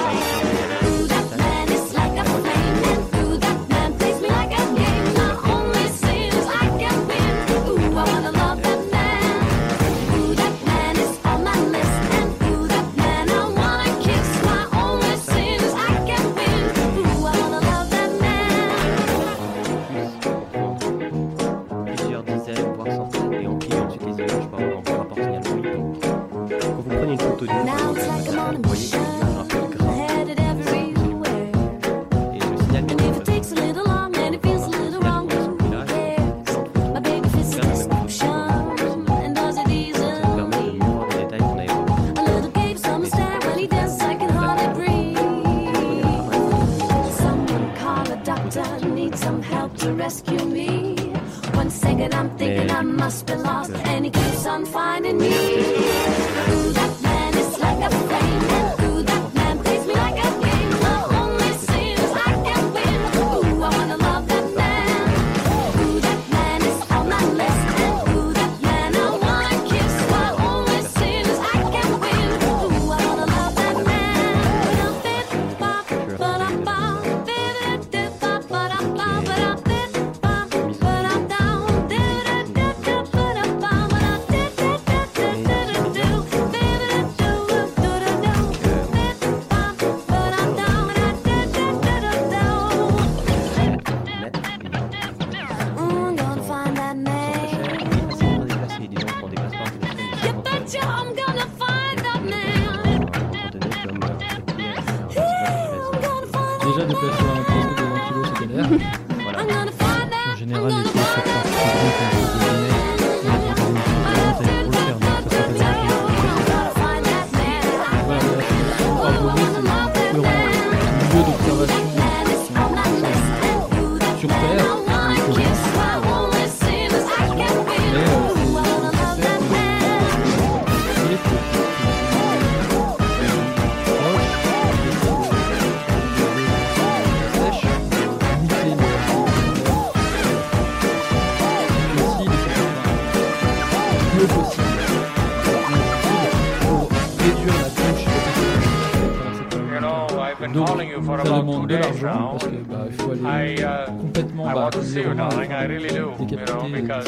Ça demande de l'argent parce que bah, faut aller complètement bah, décapiter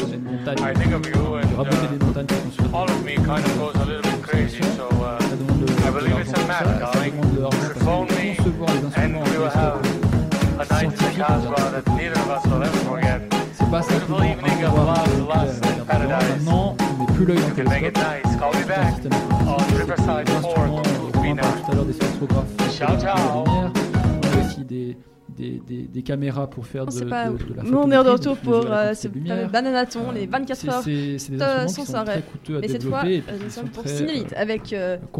des montagnes, de raboter des montagnes crazy, so uh, ça demande de, l'argent pour ça, demande de l'argent parce que concevoir les instruments forget. c'est pas simplement and paradise. maintenant on met plus l'œil dans le télescope nice. Call me back on Riverside instruments, 4, on parlait tout à l'heure des spectrographes des, caméras pour faire de, la Nous, on est de retour pour euh, ce bananaton, les 24 C'est- heures. c'est- des de- instruments qui sont très coûteux à Mais cette fois, développer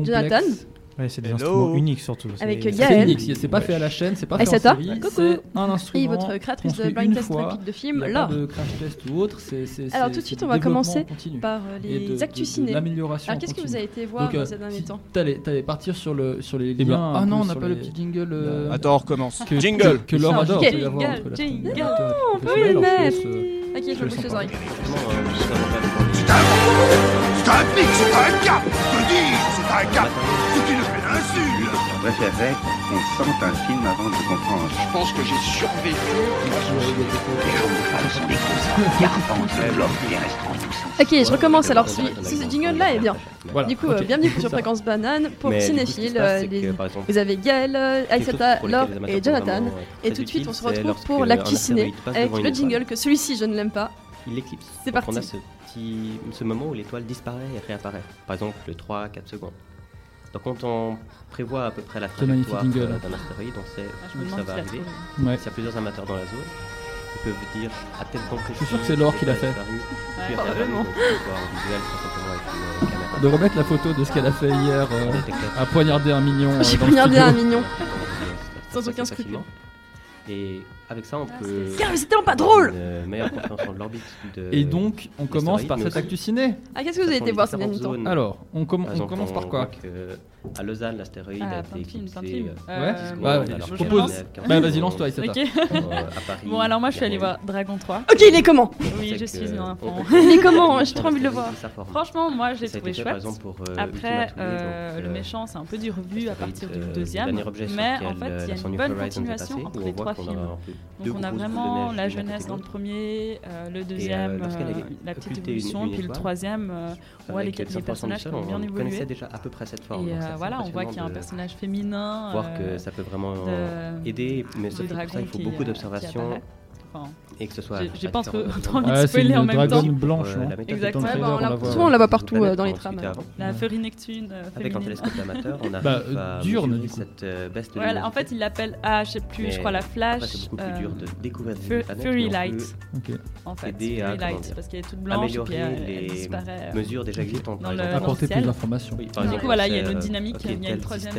et puis c'est des Hello. instruments uniques surtout. Avec Yael. C'est pas fait à la chaîne, c'est pas fait en série. C'est un instrument. Et votre créatrice de blind test rapide de film, là. Crash test ou autre. c'est Alors tout de suite, on va commencer par les actus ciné. L'amélioration. Alors qu'est-ce que vous avez été voir euh, ces derniers temps T'allais partir sur le sur les eh ben, ah non, on n'a pas le petit jingle. Bah, euh, Attends, on recommence. Jingle. Que Laure adore. Jingle. Jingle. Non, on peut le mettre. Euh, ok, je bouge les oreilles. C'est un mix, c'est un cap. Je te dis, c'est un cap préférerais qu'on sente un film avant de comprendre. Je pense que j'ai survécu. Ok, je recommence. Alors, ce jingle-là est bien. Du coup, euh, bienvenue sur Fréquence Banane pour Mais Cinéphile. Euh, les... vous avez Gaël, euh, Aïsata, Laure et Jonathan. Et tout de suite, on se retrouve pour l'actu ciné avec le jingle que celui-ci, je ne l'aime pas. Il l'éclipse. C'est parti. On a ce, petit, ce moment où l'étoile disparaît et réapparaît. Par exemple, 3-4 secondes. Donc quand on prévoit à peu près la trajectoire euh, d'un astéroïde, on sait ah, où ça va arriver. Ouais. Y a plusieurs amateurs dans la zone, ils peuvent dire à tel point précis. Je suis sûr que c'est l'or qui l'a fait. Euh, de remettre la photo de ce qu'elle a fait hier euh, à poignarder un mignon. J'ai euh, poignardé un mignon. Sans aucun scrupule. Et avec ça, on ah, peut. c'est tellement pas drôle Une meilleure compréhension de l'orbite. Et donc, on commence par cette actu ciné. Ah, qu'est-ce que vous avez été voir ces derniers temps Alors, on, commence par quoi À Lausanne, l'astéroïde ah, a été éclipsé. Ah, ouais, bah, je propose. Bah, vas-y, lance-toi, Isata. Bon, alors moi, je suis allée voir Dragon 3. Ok, il est comment Oui, je suis un enfant. Il est comment J'ai trop envie de le voir. Franchement, moi, je l'ai trouvé chouette. Après, euh, le méchant, c'est un peu du revu à partir du deuxième. Mais en fait, il y a une bonne continuation entre les trois films. Donc on a vraiment la jeunesse dans le premier, euh, le euh, deuxième, euh, la petite évolution, puis le troisième, on voit les, les personnages qui ont bien évolué. On connaissait déjà à peu près cette forme. Et voilà, on voit qu'il y a un personnage féminin. Voir que ça peut vraiment aider, mais ça, pour ça, il faut beaucoup d'observation, et que ce soit. J'ai pas trop envie de spoiler en même temps. blanche. Hein. Exactement. Souvent, on la voit partout euh, dans les trames. La feurinectune. Euh, Avec un télescope amateur, on bah, a. Diurne, du coup. En fait, il l'appelle. Ah, je sais plus, je crois la flash. C'est plus dur de euh, découvrir Fury Light. En fait, Fury Light, parce qu'elle est toute blanche. Améliorer les mesures déjà existantes. Apporter plus d'informations. Du coup, voilà, il y a une dynamique. Il y a une troisième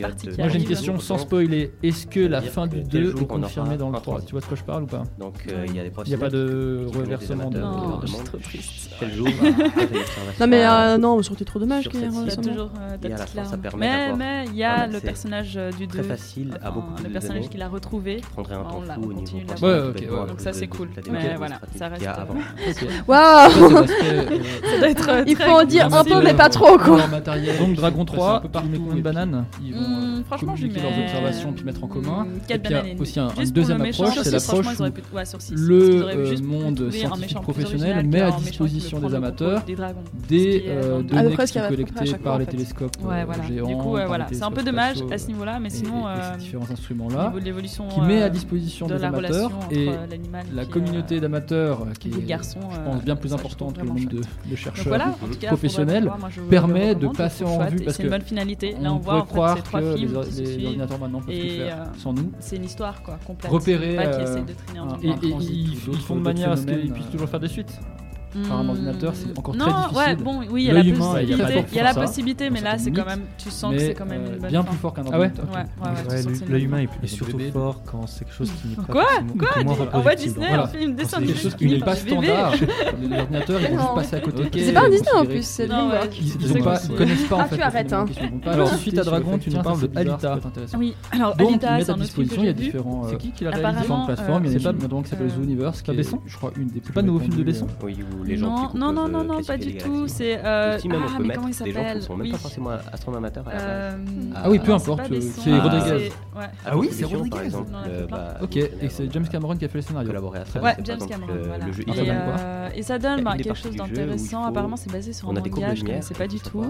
partie. Moi, j'ai une question sans spoiler. Est-ce que la fin du 2 est confirmée dans le 3 Tu vois de quoi je parle ou pas donc il euh, y a des Il n'y a pas de reversement de. Non, je trop triste. Quel jour Non, mais euh, non, surtout trop dommage qu'il y ait un reversement. Il y a toujours euh, Mais il y a le personnage euh, du 2. Très facile à beaucoup Le personnage qu'il a retrouvé. Qui prendrait un temps fou au niveau. Ouais, ok. Donc ça, c'est cool. Mais voilà, ça reste. Waouh Il faut en dire un peu, mais euh, pas trop, quoi. Donc Dragon 3, combien de bananes Franchement, j'ai mis leurs observations puis mettre en commun. Et puis aussi un deuxième approche, c'est l'approche le euh, monde scientifique professionnel met à disposition des amateurs des, euh, données qui sont collectées par les télescopes euh, géants. C'est un peu dommage à ce niveau-là, mais sinon, différents instruments-là, qui met à disposition des amateurs et la communauté d'amateurs qui est, je pense, bien plus importante que le nombre de chercheurs professionnels permet de passer en revue parce que bonne finalité. On, on voit en croire que les, ordinateurs maintenant peuvent et faire sans nous. C'est une histoire complète. Repérer de un, et, ils font de manière à ce qu'ils puissent toujours faire des suites. Enfin, un ordinateur, c'est encore non, très difficile. Ouais, bon, oui, il y a la possibilité, mais là, c'est quand même, tu sens que c'est quand même une euh, bonne Bien plus fort qu'un ordinateur. Ah ouais. Ouais. L'œil humain est surtout fort quand c'est quelque chose qui n'est pas. Quoi Quoi On voit Disney, un film dessin animé. quelque chose qui n'est pas standard. L'ordinateur, il juste passer à côté. C'est pas un Disney en plus, c'est Dreamworks. Ils connaissent pas en. Ah, tu arrêtes. Hein. Alors, suite à Dragon, tu nous parles de Alita. Oui, alors Alita, c'est un autre film. Il y a différents. C'est euh, qui qui l'a réalisé Différentes plateformes. Il y a pas donc qui s'appelle The Universe. Qui est, je crois, une des. C'est pas nouveau film de Besson où les gens non, non, non, peuvent, non, euh, non, pas du tout. C'est euh, ah, mais mettre comment il des gens qui s'appelle ne sont même Oui. pas forcément astronomes amateurs à la base. Euh, Ah oui, peu importe, c'est euh, Rodriguez. ouais. Ah oui, c'est par Rodriguez. euh, bah, Ok, et c'est James Cameron qui a fait le scénario. collaboré à. Ouais, James Cameron, le- jeu et, euh, ça donne des quelque chose d'intéressant. Apparemment, c'est basé sur on un des manga, je lumière connaissais pas du tout.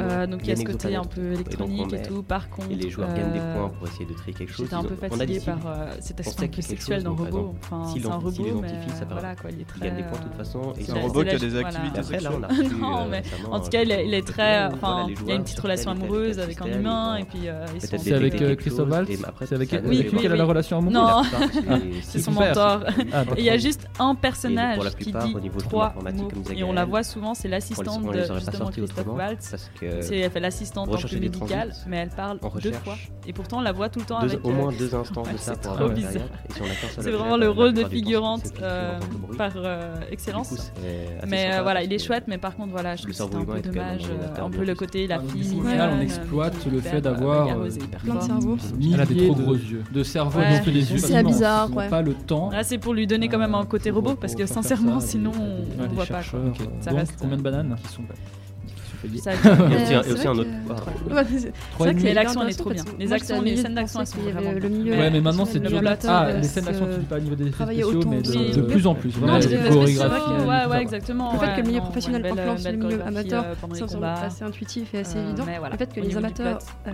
Euh, donc il y a ce côté un peu électronique on et tout. Par contre, Et les joueurs gagnent des euh, points pour essayer de trier quelque chose. J'étais un peu des par euh, cet aspect un peu sexuel d'un robot. Enfin, s'il c'est un robot, mais euh, voilà quoi, il est il gagne des très, points de toute façon. C'est un robot qui a des activités sexuelles. Non, euh, mais en tout cas, il est, euh, très. Enfin, il y a une petite relation amoureuse avec un humain. Et puis, c'est avec Christophe Valls C'est avec lui qu'elle a la relation amoureuse Non, c'est son mentor. Ah, il y a juste un personnage qui dit trois. Et on la voit souvent, c'est l'assistante de justement Christophe Waltz. Elle fait l'assistante en plus médicale, mais elle parle deux fois. Et pourtant, on la voit tout le temps avec. Au euh, moins deux instants de ça pour C'est vraiment bah, le rôle de figurante par excellence. Mais euh, euh voilà, il est chouette, mais par contre, voilà, je trouve c'est un peu dommage. Euh, un peu le côté, la fille. Au final, on euh, exploite le fait d'avoir plein de cerveaux. Elle a des trop gros yeux. De cerveau, donc les yeux. C'est bizarre, ouais. Pas le temps. Là, c'est pour lui donner quand même un côté robot, parce que sincèrement, sinon, on ne voit pas. Ça reste. Combien de bananes qui sont Et aussi, euh, aussi un autre. Ah. C'est vrai que l'action, elle est trop bien. Les actions, les scènes d'action, elles sont vraiment Ouais, mais maintenant, c'est du. Ah, les scènes d'action, tu dis pas au niveau des effets spéciaux, mais de plus en plus. Voilà, les. Ouais, ouais, exactement. Le fait que le milieu professionnel influence le milieu amateur, c'est assez intuitif et assez évident. Le fait que les amateurs euh,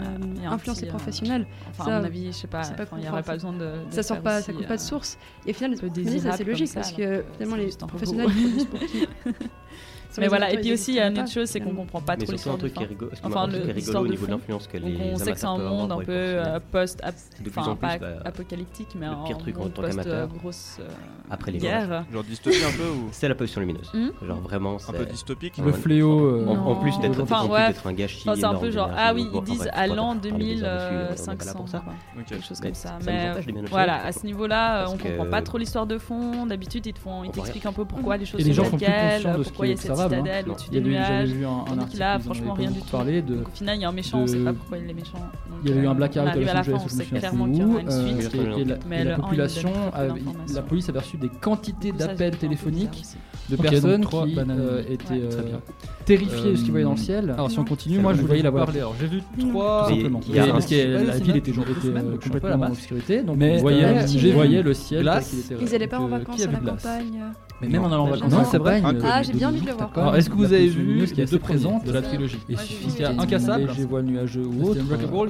influencent les professionnels, ça. À mon avis, je sais pas, il n'y aurait pas besoin de. Ça sort pas, ça coule pas de source. Et finalement, c'est logique parce que finalement, les professionnels, mais voilà, et puis aussi, il y a une autre chose, c'est qu'on comprend pas trop l'histoire. un truc qui est rigolo, au niveau de l'influence qu'elle est. On sait que c'est un monde un peu euh, post bah, apocalyptique mais un truc en tant qu'amateur. Grosse euh, après les guerres. Genre dystopie un peu C'est la pollution lumineuse. Hmm genre vraiment, un peu dystopique. Le fléau. Euh, en plus d'être un gâchis. C'est un peu genre ah oui, ils ah disent à l'an 2500 quelque chose comme ça. Mais voilà, à ce niveau-là, on comprend pas trop l'histoire de fond. D'habitude, ils t'expliquent un peu pourquoi les choses sont telles, pourquoi il y a cette Citadelle, hein. au-dessus des nuages. J'avais vu un, un article. Là, franchement, rien du tout. De, Donc, au final, il y a un méchant, de... on ne sait pas pourquoi il est méchant. Donc, il y a eu un euh, blackout à Los Angeles, je me souviens plus où. Et la, et la population, la police avait reçu des quantités d'appels téléphoniques de personnes qui euh, étaient euh, terrifiées de ce qu'ils voyaient dans le ciel. Alors, si on continue, moi, je voyais la voir. J'ai vu trois. Parce que la ville était complètement en obscurité. Donc, je voyais le ciel. Ils n'allaient pas en vacances à la campagne. Mais même en allant en vacances en Bretagne. Ah, j'ai bien envie de le voir. Alors, est-ce que vous avez vu les deux présentes de la trilogie Il suffit qu'il y a Incassable, je vois nuageux ou autre.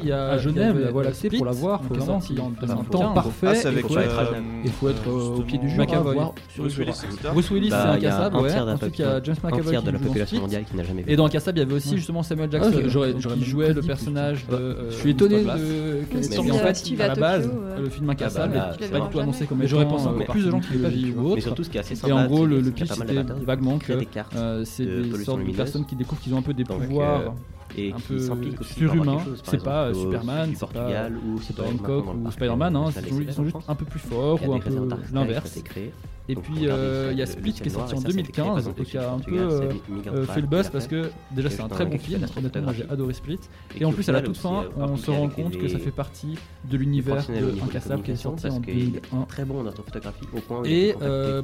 il y a à Genève, la voie lactée pour la voir. Faut vraiment s'il un temps parfait. Il faut être au pied du Jura. Bruce Willis, bah, c'est Incassable. Ensuite, il y a James McAvoy de la population mondiale qui n'a jamais vu. Et dans Incassable, il y avait aussi justement Samuel Jackson ah, qui jouait le personnage. Je euh, suis étonné de. En fait, à la base, le film Incassable n'est pas du tout annoncé comme. J'aurais pensé plus de gens qui l'avaient vu ou autre. Mais surtout, ce qui est assez simple en gros, le, le pitch, c'était vaguement que euh, c'est des sortes de personnes qui découvrent qu'ils ont un peu des pouvoirs et un peu surhumain. C'est pas euh, Superman, c'est pas Hancock ou Spider-Man, ils sont juste un peu plus forts ou un peu l'inverse. Et puis euh, il y a Split qui est sorti en 2015 et qui a un peu euh, euh, fait le buzz parce que déjà c'est un très bon film, honnêtement j'ai adoré Split. Et en plus à la toute fin on se rend compte que ça fait partie de l'univers de Incassable qui est sorti en 2001. Très bon notre photographie au point Et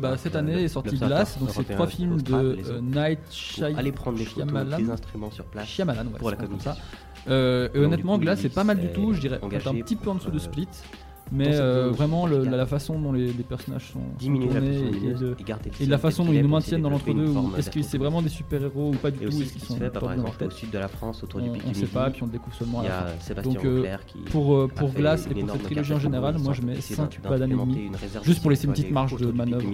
bah, cette année est sorti Glass, donc c'est trois films de Night Shyamalan. Shyamalan, pour la comme ça. Euh, et honnêtement, Glace c'est pas mal du tout, je dirais peut-être un petit peu en dessous de Split. Mais euh, vraiment, la, façon dont les, personnages sont, et, de, la façon dont ils nous maintiennent dans l'entre-deux, est-ce que c'est vraiment des super-héros ou pas du tout Est-ce qu'ils sont fait, par exemple, au sud de la France, autour du On ne sait pas, puis on le découvre seulement à la. Donc, euh, pour, pour Glace et pour cette trilogie en général, moi je mets 5 pas d'années Juste pour laisser une petite marge de manœuvre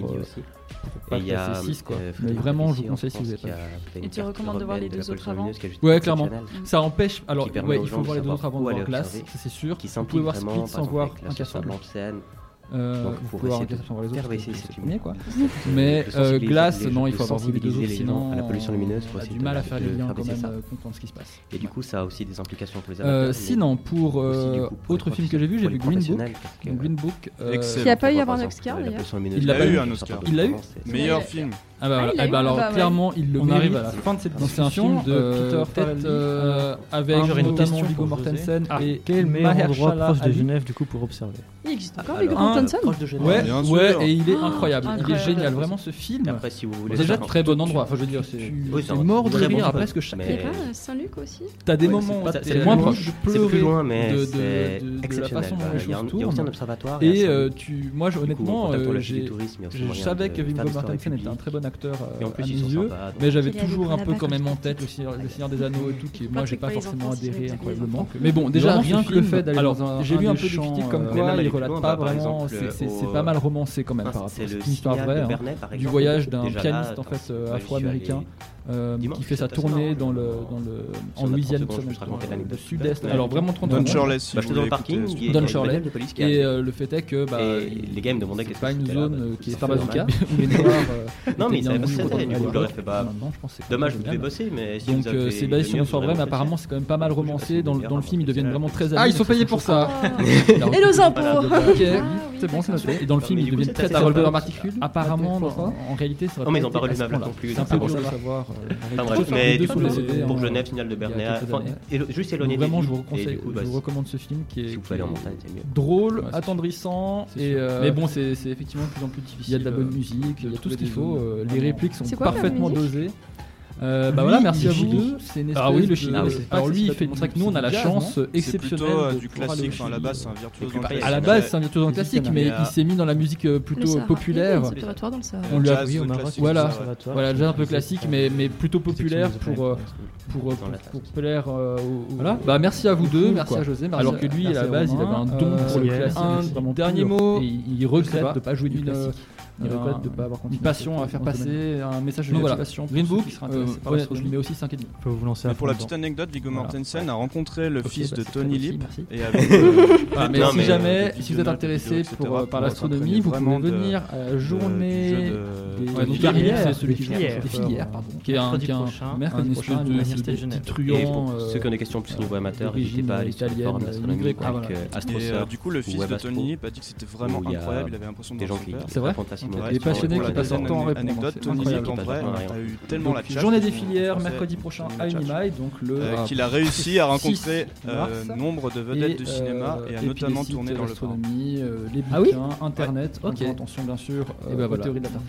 il y a passer 6 quoi. euh, Mais vraiment, je vous conseille si vous France avez qui pas Et tu recommandes de voir les deux autres avant Ouais, clairement. Ça empêche. Alors, ouais, il faut voir les deux autres avant de voir ça c'est sûr. Vous pouvez voir Split sans voir. Blanche Seine. Euh, Donc, vous pouvez voir essayer de Incassable sans voir les autres. c'est quoi. Mais euh, Glace, non, il faut avoir vu les deux autres, sinon à la pollution lumineuse pour on a essayer du mal à faire les liens quand même, ça. euh, comprendre ce qui se passe. Et du coup, ça a aussi des implications pour les amateurs. sinon, pour autre film que j'ai vu, j'ai vu Green Book. Green Book. Qui a pas eu avoir un Oscar d'ailleurs. Il l'a eu un Oscar. Il l'a eu Meilleur film. Ah bah, Ah, voilà. bah ah alors bah ouais. clairement il le On mérite. arrive à la fin de cette Donc c'est un discussion. film de Euh, Peter Farrelly, euh, avec Ah, une notamment question Viggo. Mortensen Ah, et quel est le meilleur endroit proche de. Genève du coup pour observer Il existe encore Alors, Viggo un Mortensen proche de. Ouais, ouais, et il est Oh, incroyable. Il est génial, vraiment ce film. Après, si vous voulez. Déjà un très bon endroit. Enfin, je veux dire, c'est un mort de très bon rire à presque chaque. Il y a Mais- pas Saint-Luc aussi T'as des Ouais, moments c'est où pas- t'es c'est moins plus loin. proche de C'est pleurer plus loin, mais de, de, c'est de, de la exceptionnel. façon dont Voilà, les Il y a un- choses il y a aussi un tournent. observatoire. Et un euh, salon. tu, moi, je- Du coup, honnêtement, en contact euh, pour la vie j'ai- du tourisme, il y a aussi c'est pas mal romancé quand même par rapport à une histoire vraie. Hein. Du voyage d'un pianiste en fait euh, afro-américain. Euh, qui fait sa tournée dans le, dans le, en Louisiane, le euh, sud-est. Alors vraiment 30 secondes. Don bah, le parking. Don Et euh, le fait est que bah, les gars me demandaient qu'est-ce que c'est. pas une zone qui est bazooka. Non, mais ils savaient pas je fait pas. Dommage, vous devez bosser, mais Donc c'est basé sur une histoire vraie, mais apparemment c'est quand même pas mal romancé. Dans le film, ils deviennent vraiment très Ah, ils sont payés pour ça Et nos ah, impôts ah, C'est bon, c'est noté. Et dans le film, ils deviennent très. Ça relevait en particulier Apparemment, en réalité, ça Non, mais ils ont pas relevé non plus. C'est un peu dur savoir mais du coup, pour Genève, Signal de Bernet, juste éloigné des Vraiment, je vous recommande ce film qui est drôle, attendrissant. Euh, mais bon, c'est effectivement de plus en plus difficile. Il y a de la bonne euh, musique, il y a tout ce qu'il faut. Euh, les répliques sont parfaitement dosées. Euh, bah voilà, merci à vous. C'est ah oui, le Chili. Alors lui, il fait. C'est vrai que nous, on a la chance exceptionnelle. C'est plutôt euh, du classique. Enfin, à la base, c'est un virtuose dans le À la base, c'est un virtuose dans classique, hein. mais il euh, s'est mis dans la musique plutôt populaire. On lui a oui, on a. Voilà, voilà, déjà un peu classique, mais plutôt populaire pour pour plaire. Voilà. Bah merci à vous deux, merci à José. Alors que lui, à la base, il avait un don pour le classique. Dernier mot, il regrette de pas jouer du classique. Il regrette de pas avoir continué. Une passion à faire passer, un message de motivation. Green Book, je lui mets aussi 5,5. Faut vous lancer Pour la petite anecdote, Viggo Mortensen a rencontré le fils bah, de Tony Lip. Et euh, ah, mais si euh, jamais, si vous êtes intéressé euh, par l'astronomie, vous pouvez venir à la journée des carrières, celui des filières, pardon, qui est un mercredi prochain, l'université de Genève. Ceux qui ont des questions plus au niveau amateur, n'hésitez pas à aller sur les forums d'astronomie avec ah, Astro Du coup, le fils de Tony Lip a dit que c'était vraiment incroyable, il avait l'impression de des gens qui C'est vrai les passionnés qui passent leur temps à répondre. Anecdote, Tony en vrai, eu tellement la Journée des filières, mercredi prochain à Inimai, donc le. Euh, qu'il a réussi à rencontrer euh, nombre de vedettes du cinéma euh, et a notamment tourné dans le les ah bouquins, internet, attention bien sûr, bah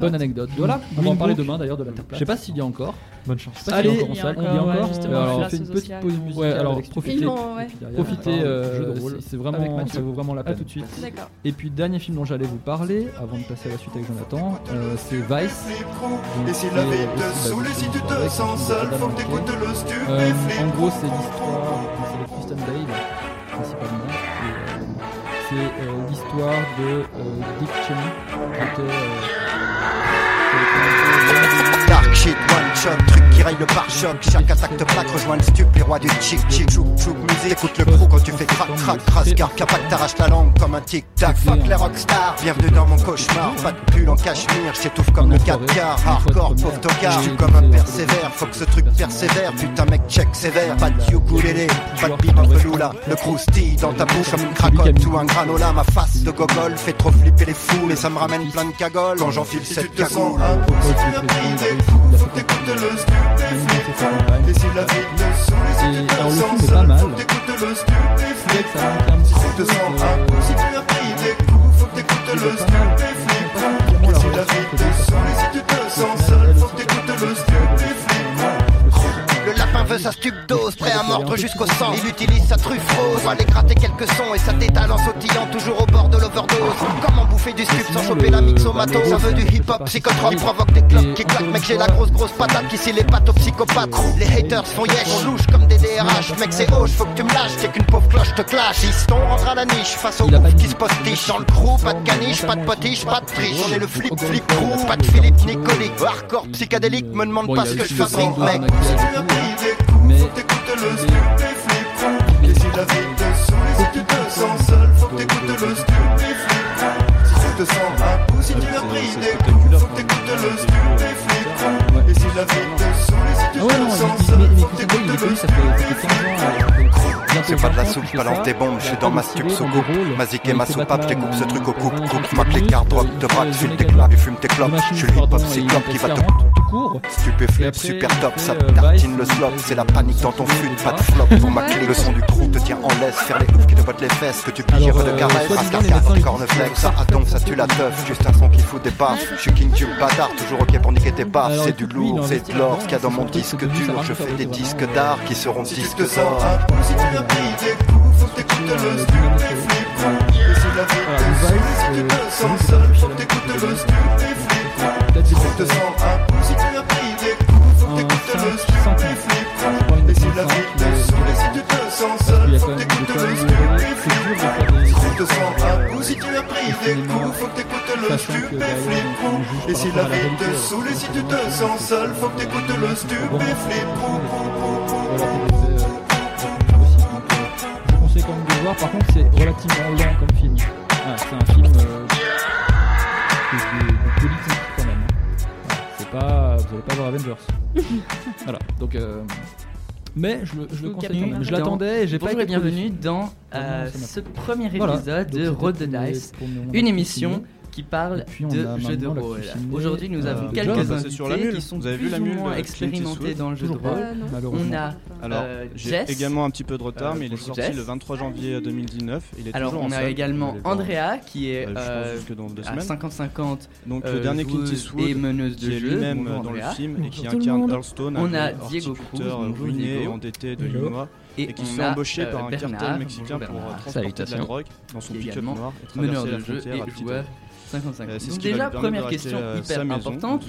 Bonne anecdote. Mmh. Voilà, on va en parler demain d'ailleurs de la Terre plate. Je sais pas s'il y a encore. Bonne chance. Allez, il y a encore. On fait une petite pause musicale. Alors profitez. Profitez, ah, c'est vraiment ça vaut vraiment la peine tout de suite. Et puis dernier film dont j'allais vous parler avant de passer à la suite avec Jonathan, euh, c'est Vice. Euh, en gros, c'est l'histoire, c'est le principalement. Euh, c'est l'histoire de Dick Cheney shit, one shot, truc qui raye le pare-choc. Chaque attaque te plaque, rejoins le stup, les rois du chic, chic, choup, choup, musique. Écoute le crew quand tu fais crac, crac, crasse, car capac t'arrache la langue comme un tic tac. Fuck les rockstars, bienvenue dans mon cauchemar. Pas de pull en cachemire, j'étouffe comme le 4 quarts. Hardcore, pauvre tocard, j'suis comme un persévère. Faut que ce truc persévère, putain mec, check sévère. Pas de ukulélé, pas de bim là. Le croustille dans ta bouche comme une cracotte ou un granola. Ma face de gogol fait trop flipper les fous, mais ça me ramène plein de cagoles quand j'enfile cette cagole. C'est le prix faut que t'écoutes le stud des flics. Et si la vie ne sourit, c'est Alors le film est. Faut que t'écoutes le stud des flics. Si tu te sens un si tu as pris des coups, faut que t'écoutes le stud des flics. Et si la vie ne sourit, si tu te sens seul, faut que t'écoutes le stud des flics lapin veut sa stupe dose, prêt à mordre jusqu'au sang. Il utilise sa truffe rose, aller gratter quelques sons et ça détale en sautillant toujours au bord de l'overdose. Comment bouffer du stup sans choper la mixomato Ça veut du hip-hop psychotrope, provoque des cloques qui claquent. Mec, j'ai la grosse grosse patate qui scie les pattes aux psychopathes. Les haters font yesh, louche comme des DRH. Mec, c'est hoche, faut que tu me lâches, t'es qu'une pauvre cloche te clash. Iston rentre à la niche face aux ouf qui se postiche. Dans le crew, pas de caniche, pas de potiche, pas de triche. On le flip flip crew, pas de Philippe Nicolique. Hardcore psychédélique, me demande pas ce que je fabrique, mec faut que t'écoutes le stupéflip. Et si la vie te sourit, si tu te sens seul, faut que t'écoutes le stupéflip te sens à bout si tu as pris des coups. Faut que t'écoutes le stupéflic. Et si la vie te saoule, si tu te le sens, faut que t'écoutes le stupéflic. C'est pas de la soupe, balance tes bombes, je suis dans ma stup sous coupe. Mazik et ma soupape, découpe ce truc au coupe, coupe. Moi que les cartes droite te braque, file tes claves et fume tes clopes. Je suis le hip-hop cyclope qui va te court. Stupéflip, super top, ça tartine le slop. C'est la panique dans ton flux, pas de flop. Pour ma clé, le son du crew te tient en laisse. Faire les oufs qui te bottent les fesses, que tu pires de caresses. Parce qu'un corneflex, ça attend, ça tue la teuf, juste un son qui fout des baffes. Je suis King Tube bâtard, toujours ok pour niquer tes baffes. C'est du lourd, c'est de l'or, ce qu'il y a dans mon disque dur. Je fais des disques d'art qui seront Si tu disques te sens d'or. un coup, si tu as pris des coups, faut que t'écoutes le stupéflip. Et si la vie te saoule, si tu te sens seul, faut que t'écoutes le stupéflip. Si tu que un coup, si tu as pris des coups, faut que t'écoutes le stupéflipou. Et si la vie te saoule, et si tu te sens seul, faut que t'écoutes le stupéflipou. Je conseille quand même de voir, par contre c'est relativement lent comme film. C'est un film euh, de, politique quand même. C'est pas. Vous n'allez pas voir Avengers. voilà, donc euh, mais je, le, je. Je l'attendais et j'ai pas été. bienvenue dans euh, ce premier épisode de Road the Dice, une émission qui parle de jeu de rôle. Aujourd'hui, nous avons quelques invités qui sont Vous plus ou moins expérimentés dans le jeu de rôle. On a euh, également un petit peu de retard, mais il est euh, sorti le 23 janvier 2019. Il est alors on a également Andrea qui est à 50-50. Donc le dernier Clint Eastwood et lui-même euh, dans le film et qui incarne Earl Stone, on a Diego Cruz, et endetté de Illinois. Et, qui se fait embaucher euh, par un Bernard, cartel mexicain pour transporter de la drogue dans son pick-up noir et traverser la jeu. frontière. à donc déjà, première question hyper importante.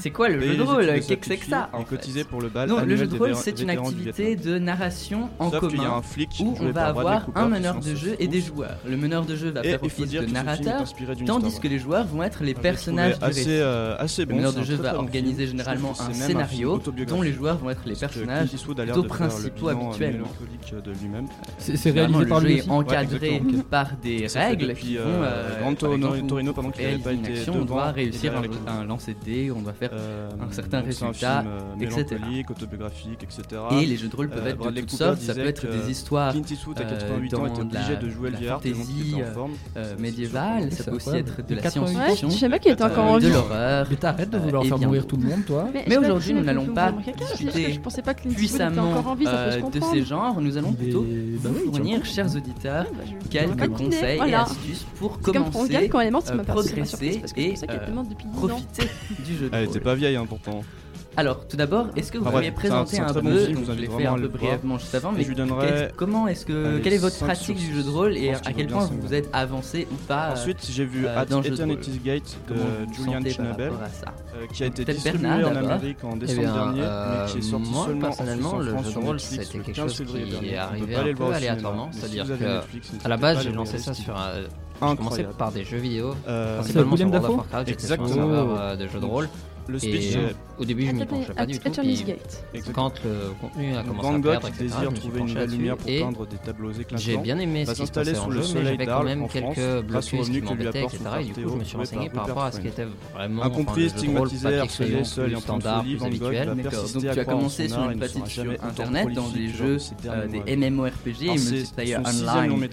C'est quoi le jeu de rôle Qu'est-ce que c'est ça le. Non, le jeu de rôle, c'est une activité de narration en commun où on va avoir un meneur de jeu et des joueurs. Le meneur de jeu va faire office de narrateur, tandis que les joueurs vont être les personnages du récit. Le meneur de jeu va organiser généralement un scénario dont les joueurs vont être les personnages plutôt principaux habituellement. C'est réalisé par lui encadré par des règles qui vont Torino n'avait pas une été action, devant, On doit réussir un, un lancer de dés, on doit faire euh, un certain résultat, un film, euh, etc. autobiographique, etc. Et les jeux de rôle euh, peuvent être de toutes sortes, ça peut être des histoires. Clint Eastwood à euh, 88 ans était obligé de jouer le VR, médiévale, ça peut aussi être de la science-fiction. Je savais qu'il était encore en vie. De l'horreur. Mais t'arrêtes de vouloir eh faire mourir tout le monde, toi. Mais aujourd'hui, nous n'allons pas discuter puissamment de ces genres, nous allons plutôt bah vous fournir, chers auditeurs, quelques conseils et astuces pour commencer Vraiment, m'a progresser parce que et ça depuis euh, profiter du jeu de ah, Elle était pas vieille hein, pourtant. Alors, tout d'abord, est-ce que vous ah, m'avez présenter un, peu, je l'ai fait un peu brièvement juste avant, mais je donnerai comment est-ce que, quelle est votre pratique du jeu de rôle et à quel point vous êtes avancé ou pas Ensuite, j'ai vu euh, At Eternity's Gate de Julian Schnabel, euh, qui a été distribué en Amérique en décembre eh dernier, mais qui est sorti seulement personnellement, le jeu de rôle, c'était quelque chose qui est arrivé un peu aléatoirement, c'est-à-dire que à la base, j'ai lancé ça sur un j'ai commencé par des jeux vidéo, euh, principalement sur World of Warcraft, j'étais sur un serveur euh, de jeux de rôle. Le speech. Euh, euh, au début, je m'y penchais pas du tout. quand le contenu a commencé Van Gogh à perdre, etc., désire je trouver une nouvelle lumière pour peindre des tableaux éclatants. J'ai bien aimé ce qui se passait en jeu, mais j'avais quand même quelques blocus qui m'embêtaient, etc. Et du coup, je me suis renseigné par rapport à ce qui était vraiment incompris, stigmatisé, harcelé, seul et en train habituel. Donc tu as commencé sur une platine sur Internet dans des jeux, euh, des MMORPG, multiplayer online,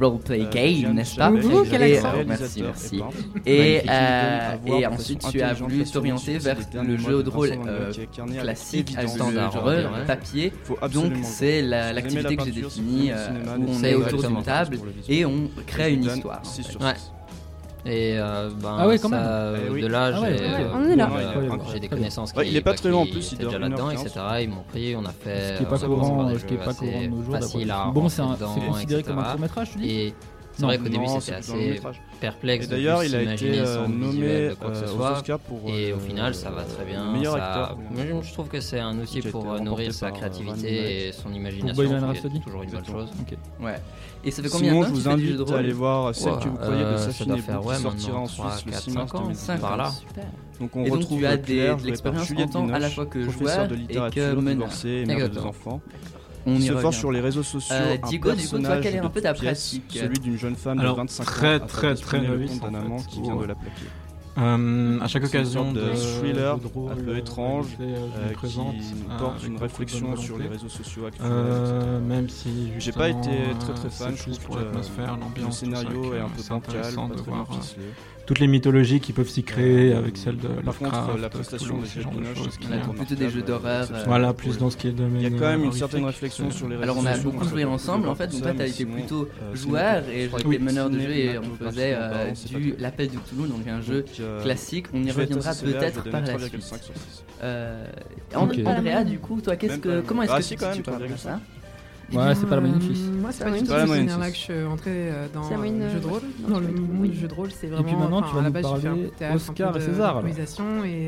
roleplay game, n'est-ce pas Merci, merci. Et ensuite, tu as voulu t'orienter vers le jeu de rôle euh, classique, à standard papier. Donc c'est l'activité que j'ai définie euh, où on est autour d'une table et on crée une histoire. Et euh, ben, ah ouais, quand même. Euh, de là, ah j'ai des connaissances il est pas très long en plus, il est déjà là-dedans, etc. Ils m'ont pris, on a fait. Ce qui est pas courant, ce qui est pas courant de nos jours. Bon, c'est considéré comme un court métrage, tu dis. C'est vrai qu'au début c'était assez perplexe. D'ailleurs, il a été euh, nommé quoi que euh, pour et au euh, final ça va très bien. Je trouve que c'est un outil pour nourrir sa créativité et son imagination. C'est toujours une bonne chose. Ouais. Et ça fait combien Sinon, je vous invite à aller voir celle que vous croyez de Safin en Suisse le 6 2005. Par là. Donc on et donc retrouve tu as des, de l'expérience en à la fois que joueur et que meneur. divorcée, mère de deux enfants. On se forge sur les réseaux sociaux Euh, un Diego, du coup, toi, quelle est un de peu ta pratique celui d'une jeune femme Alors, de 25 très, ans très, très le novice, d'un amant qui vient de la plaquer. Euh, à chaque occasion de de thriller de drôle, un peu euh, étrange euh, euh, présente, qui euh, porte une réflexion sur les réseaux sociaux actuels. Euh, même si j'ai pas été très très euh, fan, je trouve pour que l'atmosphère, le l'ambiance, ça, scénario est un peu bancal, pas de très voir, bien euh, ficelé. Toutes les mythologies qui peuvent s'y créer avec celle de Par contre, Lovecraft, la prestation de ce genre de choses On a plutôt des jeux d'horreur. euh, Voilà, plus dans ce qui est domaine. Il y a quand même une certaine réflexion sur les Alors on a beaucoup joué ensemble en fait, donc toi t'as été plutôt euh, joueur et j'étais meneur de jeu et on faisait euh, du l'appel du Cthulhu, donc un jeu euh, classique, on y reviendra peut-être par la 3,5 suite. sur 6. Euh, Ok. And- Andrea du coup, toi comment est-ce Ah, que tu parles de 3,5. ça Ouais, c'est pas la euh, moyenne fixe. Moi, c'est pas, pas, pas la moyenne fixe. C'est que je suis entré dans le jeu de rôle. Dans le jeu de rôle, c'est vraiment. Et puis maintenant, tu vas nous parler Oscar et César. Et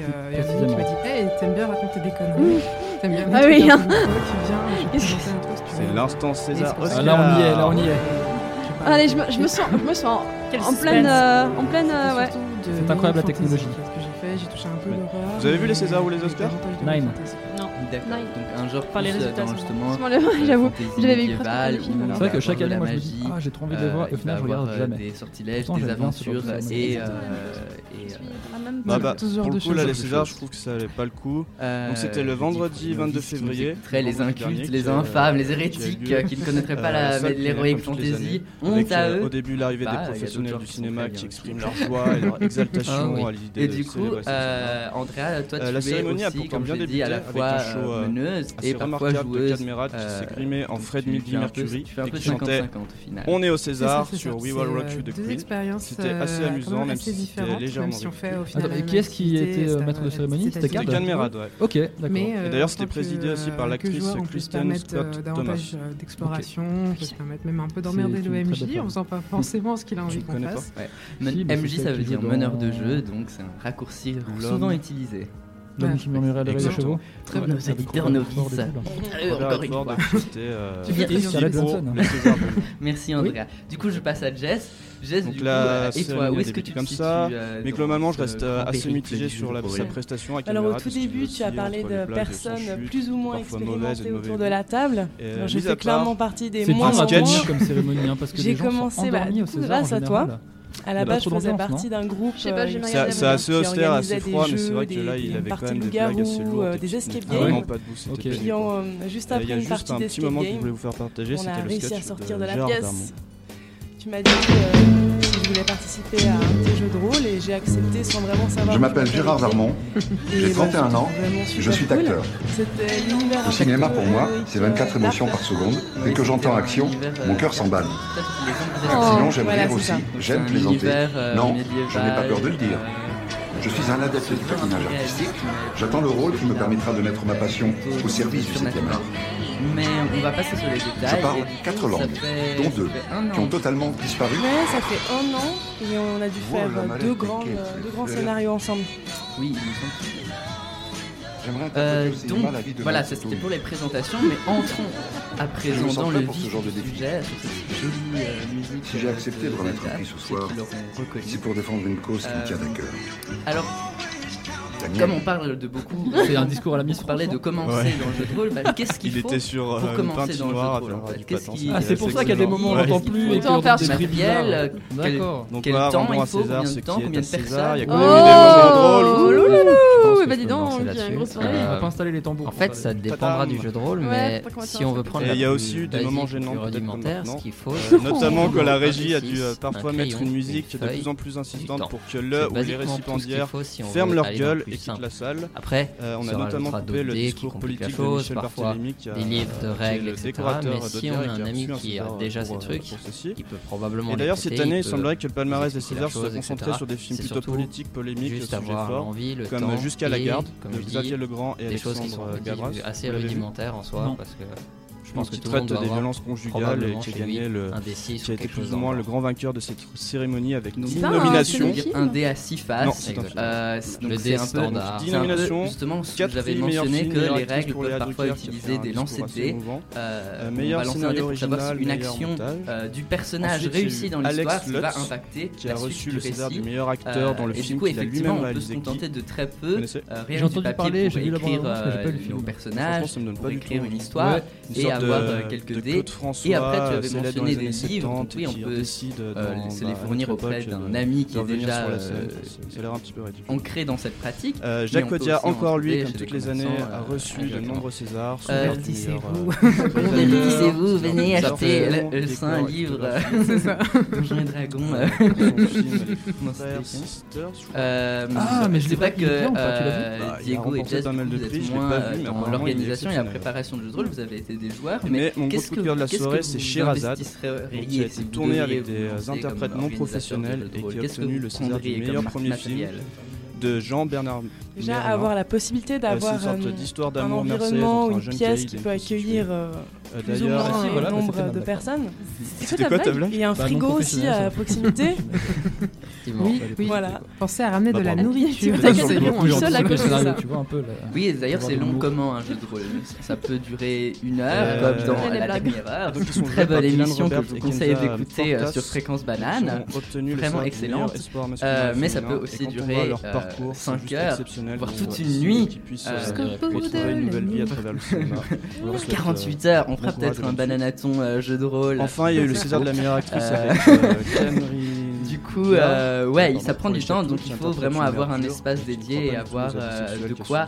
euh, tu m'as dit, hey, t'aimes bien raconter des conneries. T'aimes bien. Ah oui, hein. C'est l'instant César. Là, on y est, là, on y est. Allez, je me, je me, sens, je me sens en pleine, euh, en pleine, euh, ouais. C'est incroyable la technologie. Touché un peu Vous avez vu les Césars ou les Oscars Nine. Non autodidacte. Donc un genre enfin, plus euh, dans justement. Euh, j'avoue, j'avais vu. C'est vrai que euh, chaque année, moi, je dis, ah, j'ai trop envie de voir. Et au final, je regarde jamais. Des sortilèges, des aventures et. Bah, bah, pour le coup, là, les Césars, je trouve que ça allait pas le coup. Donc, c'était le vendredi 22 février. Très les incultes, les infâmes, les hérétiques qui ne connaîtraient pas l'héroïque fantasy. Honte à eux. Au début, l'arrivée des bah, professionnels du cinéma qui expriment leur joie et leur ah, exaltation à l'idée de Et du coup, Andrea, toi, tu La cérémonie a pourtant bien débuté avec un plutôt meneuse assez et parfois joueuse. de Cadmerat qui s'est euh, grimée en Fred Midi Mercury et qui chantait On est au César sur We Will Rock You de Queen. C'était assez amusant, même si c'était légèrement. Et qui est-ce qui était maître de cérémonie C'était Cadmerat, ouais. Ok, d'accord. Et d'ailleurs, c'était présidé aussi par l'actrice Kristen Scott Thomas. d'exploration, qui permettent même un peu d'emmerder le MJ en faisant pas forcément ce qu'il a envie qu'on fasse. MJ, ça veut dire meneur de jeu, donc c'est un raccourci souvent utilisé. L'homme ouais, qui murmurait à l'oreille des chevaux. Très bien, nos novices. Euh, encore une fois. Tu Merci Andrea. Du coup, je passe à Jess. Jess, du coup, euh, et toi, où est-ce que tu comme ça euh, Mais globalement, je reste assez mitigé sur sa prestation. Alors, au tout début, tu as parlé de personnes plus ou moins expérimentées autour de la table. Je fais clairement partie des moins. C'est comme cérémonie, parce que j'ai commencé bah, grâce à toi. À la base, je faisais partie d'un groupe. Je sais pas, euh, j'ai regardé. C'est assez austère, assez froid, mais c'est vrai que là, il avait quand même des blagues assez lourdes. Euh, des escape ah games. Puis euh, juste après une partie d'escape game, on a réussi à sortir de la pièce. Tu m'as dit je voulais participer à un petit jeu de rôle et j'ai accepté sans vraiment savoir. Je m'appelle Gérard Darmon, j'ai ben, 31 ans, je suis acteur. Le cinéma pour moi, c'est 24 euh, émotions par seconde. Dès que j'entends action, mon cœur s'emballe. Oh, Sinon, j'aime rire aussi, j'aime plaisanter. Non, je n'ai pas peur de le dire. Je suis un adepte du patinage artistique. J'attends le rôle qui me permettra de mettre ma passion au service du 7 art. Mais on va passer sur les détails. Je parle quatre langues, dont deux, qui ont totalement disparu. Mais ça fait un an et on a dû faire deux grands, deux grands scénarios ensemble. Oui, euh, donc voilà, c'était pour les présentations, mais entrons à présent dans le vif sujet, Si euh, j'ai euh, accepté de remettre un prix ce soir, c'est pour défendre une cause qui me tient à cœur. Alors, comme on parle de beaucoup, c'est un discours à la mise. On parlait de hein. commencer dans le jeu de rôle. Bah, Qu'est-ce qu'il faut sur, pour euh, commencer dans le jeu de rôle en fait. -ce. Ah, c'est pour ça qu'à des moments où on n'entend plus. Autant faire. D'accord. Quel temps il faut Combien de temps Combien de personnes Il y a oh, quand même des moments drôles. Oh, oh, bah dis donc, il y a un gros sourire. On peut installer les tambours. En fait, ça dépendra du jeu de rôle, mais si on veut prendre. Il y a aussi eu des moments gênants alimentaire, ce qu'il faut. Notamment que la régie a dû euh, parfois mettre une musique de plus en plus insistante pour que le ou les récipiendaires ferment leur gueule la salle. Après, euh, on a notamment coupé le discours politique chose, parfois des livres de règles, etc. Mais si on a un ami qui a déjà ces euh, trucs, il peut probablement. Et d'ailleurs, cette année, il semblerait euh, que le palmarès des Césars soit concentré sur des films plutôt politiques, polémiques, sujets forts, comme Jusqu'à la garde de Xavier Legrand et Alexandre Gavras. assez rudimentaire en soi, parce que. Je pense que traite des violences conjugales et euh, qui a gagné le. Qui a été plus ou moins le grand vainqueur de cette cérémonie avec 10 nominations. Un dé à 6 faces. Le dé standard. Justement, j'avais mentionné que les règles peuvent parfois utiliser des lancers de dés. Euh, euh, meilleur scénario original. Une action du personnage réussi dans l'histoire qui va impacter. Qui a reçu le César du meilleur acteur dans le film qu'il a lui-même réalisé. On peut se contenter de très peu. Rien du papier pour écrire nos personnages, pour écrire une histoire. Et nombreux Césars. Euh, souvent Convertissez-vous. meilleur, euh, Convertissez-vous, euh, venez ça acheter fait le- vraiment le des saint corps livre, photographiques. C'est ça. Donjons et Dragons, euh, Son film, dans les ce Frères truc. Sisters, je crois. Euh, Ah, mais je c'est l'ai pas pas que vu, bien ou pas, tu l'as vu euh, Bah, il a Diego et remporté Jess, pas du mal coup, de vous êtes je moins euh, mais dans est l'organisation et la préparation du jeu de rôle, vous avez été des joueurs. Mais, mais mon gros coup de cœur de la soirée, c'est Sherazade, qui a été tourné avec des interprètes non professionnels et qui a obtenu le César du meilleur premier film de Jean-Bernard. Déjà, avoir la possibilité d'avoir euh, un environnement, ou une pièce qui peut accueillir euh, D'ailleurs, ah, si, euh, voilà, nombre bah, de personnes. C'était quoi ta blague Il y a un bah, frigo aussi à proximité. oui, oui, voilà. Pensez à ramener bah, de la nourriture. C'est long, je suis seul un peu, là, oui, d'ailleurs, c'est long comme un jeu de rôle. Ça peut durer une heure, comme dans la dernière heure. Donc, une très bonne émission que je vous conseille d'écouter euh, sur Fréquence Banane. Vraiment excellente. Euh, mais ça peut aussi durer 5 heures, voire toute une nuit. Pour trouver une nouvelle vie 48 heures, peut-être un bananaton euh, jeu de rôle. Enfin, il y a eu le César de la meilleure actrice euh, avec euh, coup, euh, ouais, ça prend du temps, donc il faut vraiment avoir un espace dédié et avoir de quoi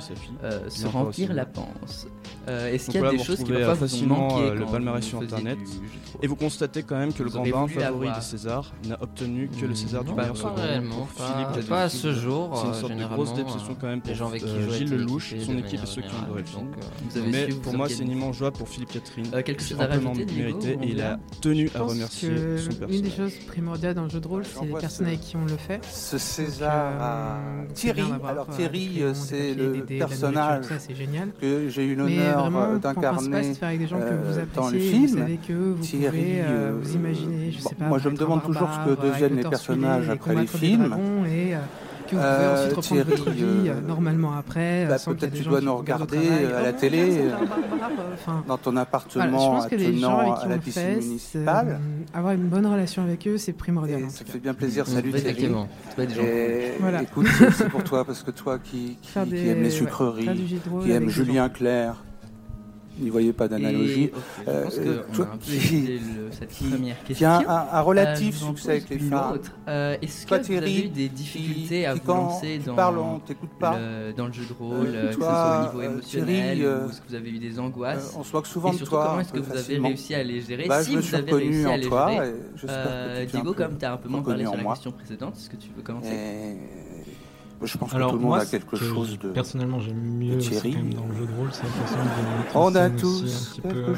se remplir la panse. Est-ce qu'il y a des choses qui parfois vous manquaient le palmarès sur internet Et vous constatez quand même que le grand bain favori des Césars n'a obtenu que le César du meilleur second pour Philippe Pas à ce jour. C'est une sorte de grosse déception quand même pour Gilles Lelouch, son équipe et ceux qui ont adoré le. Mais pour moi, c'est une immense joie pour Philippe Catherine. Quelque chose à mérité et il a tenu à remercier. Une des choses primordiales dans le jeu de rôle, c'est personnes avec qui on le fait. Ce César Donc, euh, Thierry. Alors euh, Thierry, c'est le des, personnage ça, génial. que j'ai eu l'honneur euh, d'incarner euh, dans le film. Vous Thierry, vous imaginez, je sais pas, moi je me demande toujours ce que deviennent les personnages après les films. Puis vous pouvez ensuite euh, Thierry, euh, normalement après. Bah, peut-être tu dois nous regarder euh, à la télé, dans ton appartement, attenant à la piscine municipale. Avoir une bonne relation avec eux, c'est primordial. Ça fait bien plaisir. Salut Thierry. Écoute, c'est pour toi, parce que toi qui aimes les sucreries, qui aimes Julien Clerc, n'y voyez pas d'analogie. Okay, euh, euh qui, a un, un relatif euh, succès avec les femmes. Euh, est-ce que tu as eu des difficultés qui, à vous lancer dans, pas. Le, dans le jeu de rôle, que ce soit au niveau émotionnel, ou est-ce que vous avez eu des angoisses On se moque souvent et surtout, de toi. Comment est-ce que vous avez réussi à les gérer bah, Si vous avez réussi à les gérer, Diego, comme tu as un peu moins parlé sur la question précédente, est-ce que tu veux commencer je pense Alors, que moi, quelque chose de. Personnellement, j'aime mieux Thierry. Dans le jeu de rôle, c'est la façon de On a tous euh,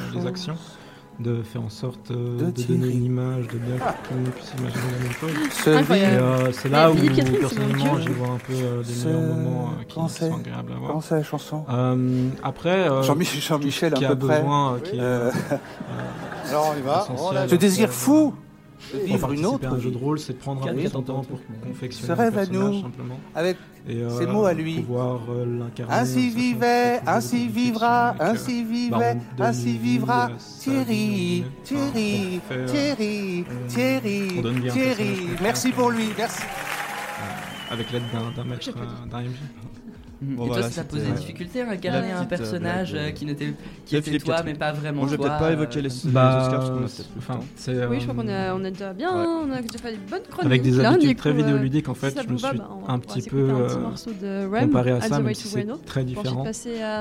de faire en sorte euh, de, donner une image, de bien ah. que tout le monde puisse imaginer la même chose. Euh, c'est là où, personnellement, j'y vois un peu des meilleurs moments qui sont agréables à voir. La chanson. après, Jean-Michel, peu près. Alors, on y va. Oh fou! vivre une autre. À un vie. jeu de rôle, c'est prendre un peu temps pour confectionner ce rêve un à nous, simplement. avec et, euh, ces mots à lui. Pouvoir, euh, ainsi vivait, ainsi vivra, ainsi vivait, ainsi vivra. Thierry, Thierry, Thierry, Thierry, Thierry. Merci pour lui, merci. Avec l'aide d'un maître, d'un MJ. Mhm. Bon, et toi, ça t'a posé des difficultés à incarner un euh, personnage euh, qui n'était qui était toi, mais pas vraiment bon, toi. Je vais peut-être pas euh, évoquer les, bah, Oscars enfin. Oui, je crois qu'on a, on a déjà bien, on a déjà fait des bonnes chroniques. Avec des habitudes très vidéoludiques, en fait, je me suis bah, un petit peu comparé à ça, mais c'est très différent.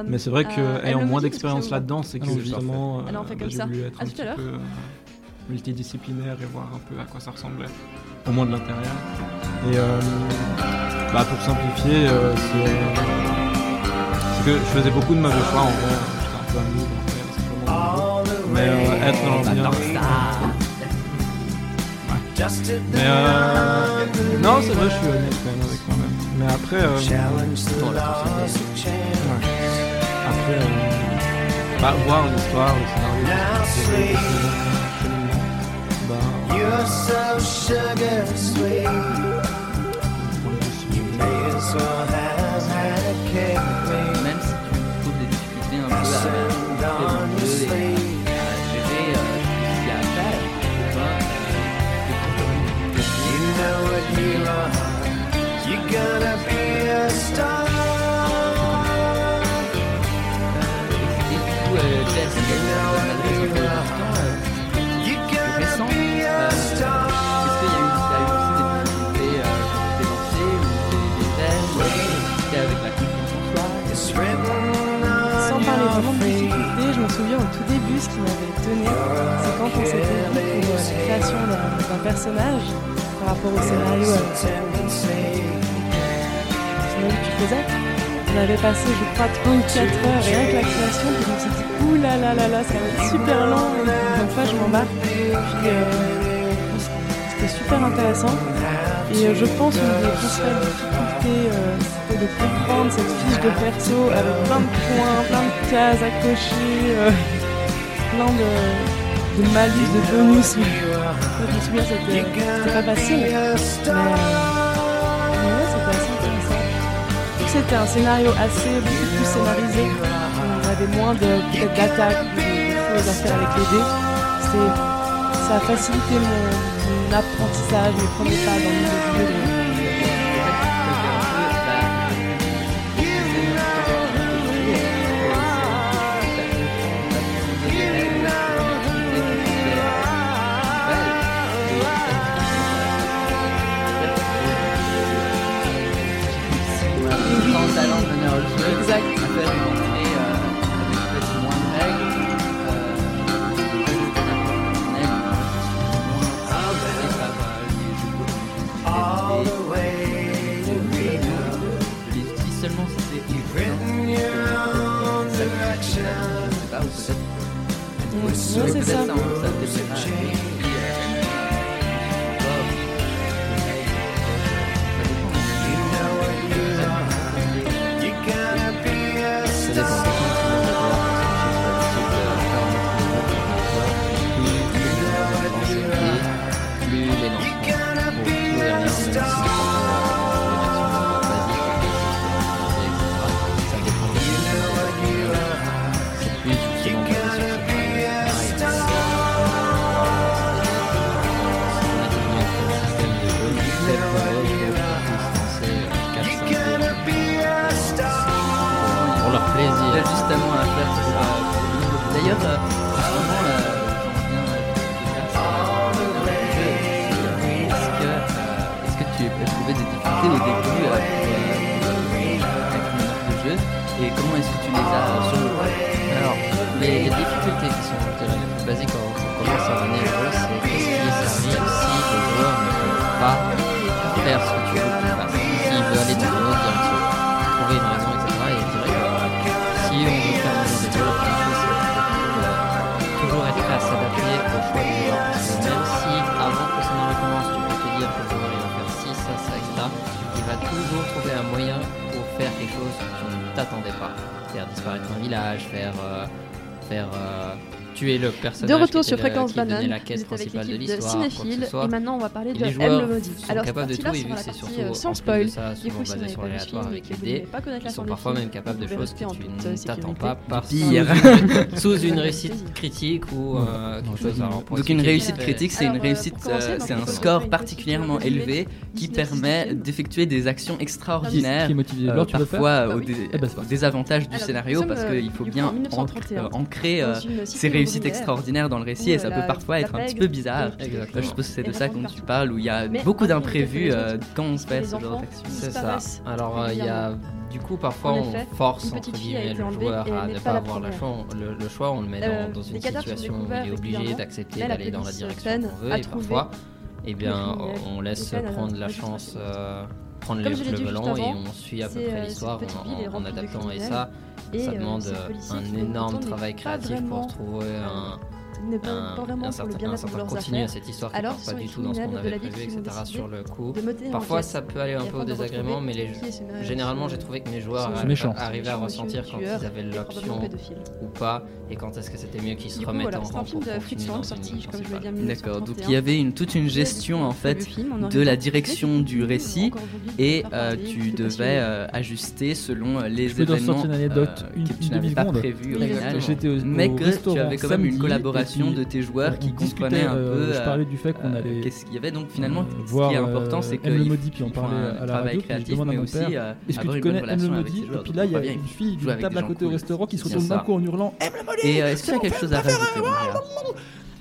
Mais c'est vrai qu'ayant moins d'expérience là-dedans, c'est ah que justement, j'ai voulu être un petit peu multidisciplinaire et voir un peu à quoi ça ressemblait au moins de l'intérieur. Et euh, bah pour simplifier, euh, c'est que je faisais beaucoup de mauvais choix en vrai. Fait, Mais euh, être dans le euh, ouais. Mais non, c'est vrai, je suis honnête quand même avec moi-même. Mais après. Attends, là, ouais. Après, bah, voir l'histoire, le scénario, You're so sugar sweet. You may as well have. C'est quand on s'était vu pour la création d'un personnage par rapport au scénario que tu faisais. On avait passé, je crois, 34 heures rien que la création, puis je me dit, ouh là là là ça va être super lent, donc fois je m'embarque. Puis euh, c'était super intéressant. Et euh, je pense que les principales difficultés, euh, c'était de comprendre cette fiche de perso avec plein de points, plein de cases à cocher, plein de, de malus, de bonus. Je me souviens, c'était c'était pas facile. Mais, euh, mais ouais, c'était assez intéressant. C'était un scénario assez beaucoup plus scénarisé, on avait moins de d'attaques, de, de choses à faire avec les dés. Ça a facilité mon, mon apprentissage, mes premiers pas dans le monde du jeu. C'est ça. D'ailleurs, disparaître un village, faire. euh, faire euh, tuer le personnage. De retour sur le- Fréquence Banane, la quête principale de l'équipe de l'histoire. Cinéphile, et maintenant on va parler de M le maudit. Alors cette capables de tout, partie-là et vu c'est surtout sans spoil. Du souvent coup, si n'avez sur pas film avec les dés, fin sont parfois même capables de choses que tu t'attends pas par Pire. sous une réussite critique ou quelque chose. Donc une réussite critique, c'est une réussite, c'est on un score particulièrement élevé qui permet d'effectuer des actions extraordinaires, euh, tu parfois Bah au, oui. dé- Eh désavantage du scénario parce qu'il faut bien en 1931, ancrer- ces réussites ouvrière extraordinaires dans le récit et ça peut parfois être un petit peu bizarre. Je suppose que c'est de ça partout. tu parles où il y a beaucoup d'imprévus euh, quand on ce genre enfants d'action. C'est ça. Alors euh, il y a du coup parfois on force entre guillemets le joueur à ne pas avoir la chance, le, le choix, on le met dans, Euh, dans une situation où il est obligé d'accepter d'aller dans la direction qu'on veut et parfois eh bien on laisse prendre la chance euh, prendre Comme le juste volant et on suit à peu près l'histoire en, en adaptant et ça Et, ça euh, demande euh, un énorme travail créatif pour trouver un n'est pas, pas vraiment un pour le bien-être de leurs à cette histoire qui Alors, part pas du tout dans ce qu'on avait prévu, etc. sur le coup. Parfois ça peut aller un peu au désagrément, mais les, généralement j'ai trouvé que mes joueurs arrivaient à ressentir quand ils avaient l'option ou pas, et quand est-ce que c'était mieux qu'ils se remettent en rang D'accord, donc 1931. il y avait une, toute une gestion en fait de la direction du récit et euh, tu de devais euh, ajuster selon euh, les événements que tu n'avais pas prévus mais que tu avais quand même une collaboration et de tes joueurs on qui comprenaient un euh, peu je parlais du fait qu'on euh, allait, qu'est-ce qu'il y avait. Donc finalement euh, ce qui est important c'est que M maudit puis on parlait à la travail radio créatif mais aussi est-ce que tu connais M joueurs. et puis là il y a une fille d'une table à côté au restaurant qui se retourne d'un coup en hurlant et euh, est-ce qu'il y a quelque chose à rajouter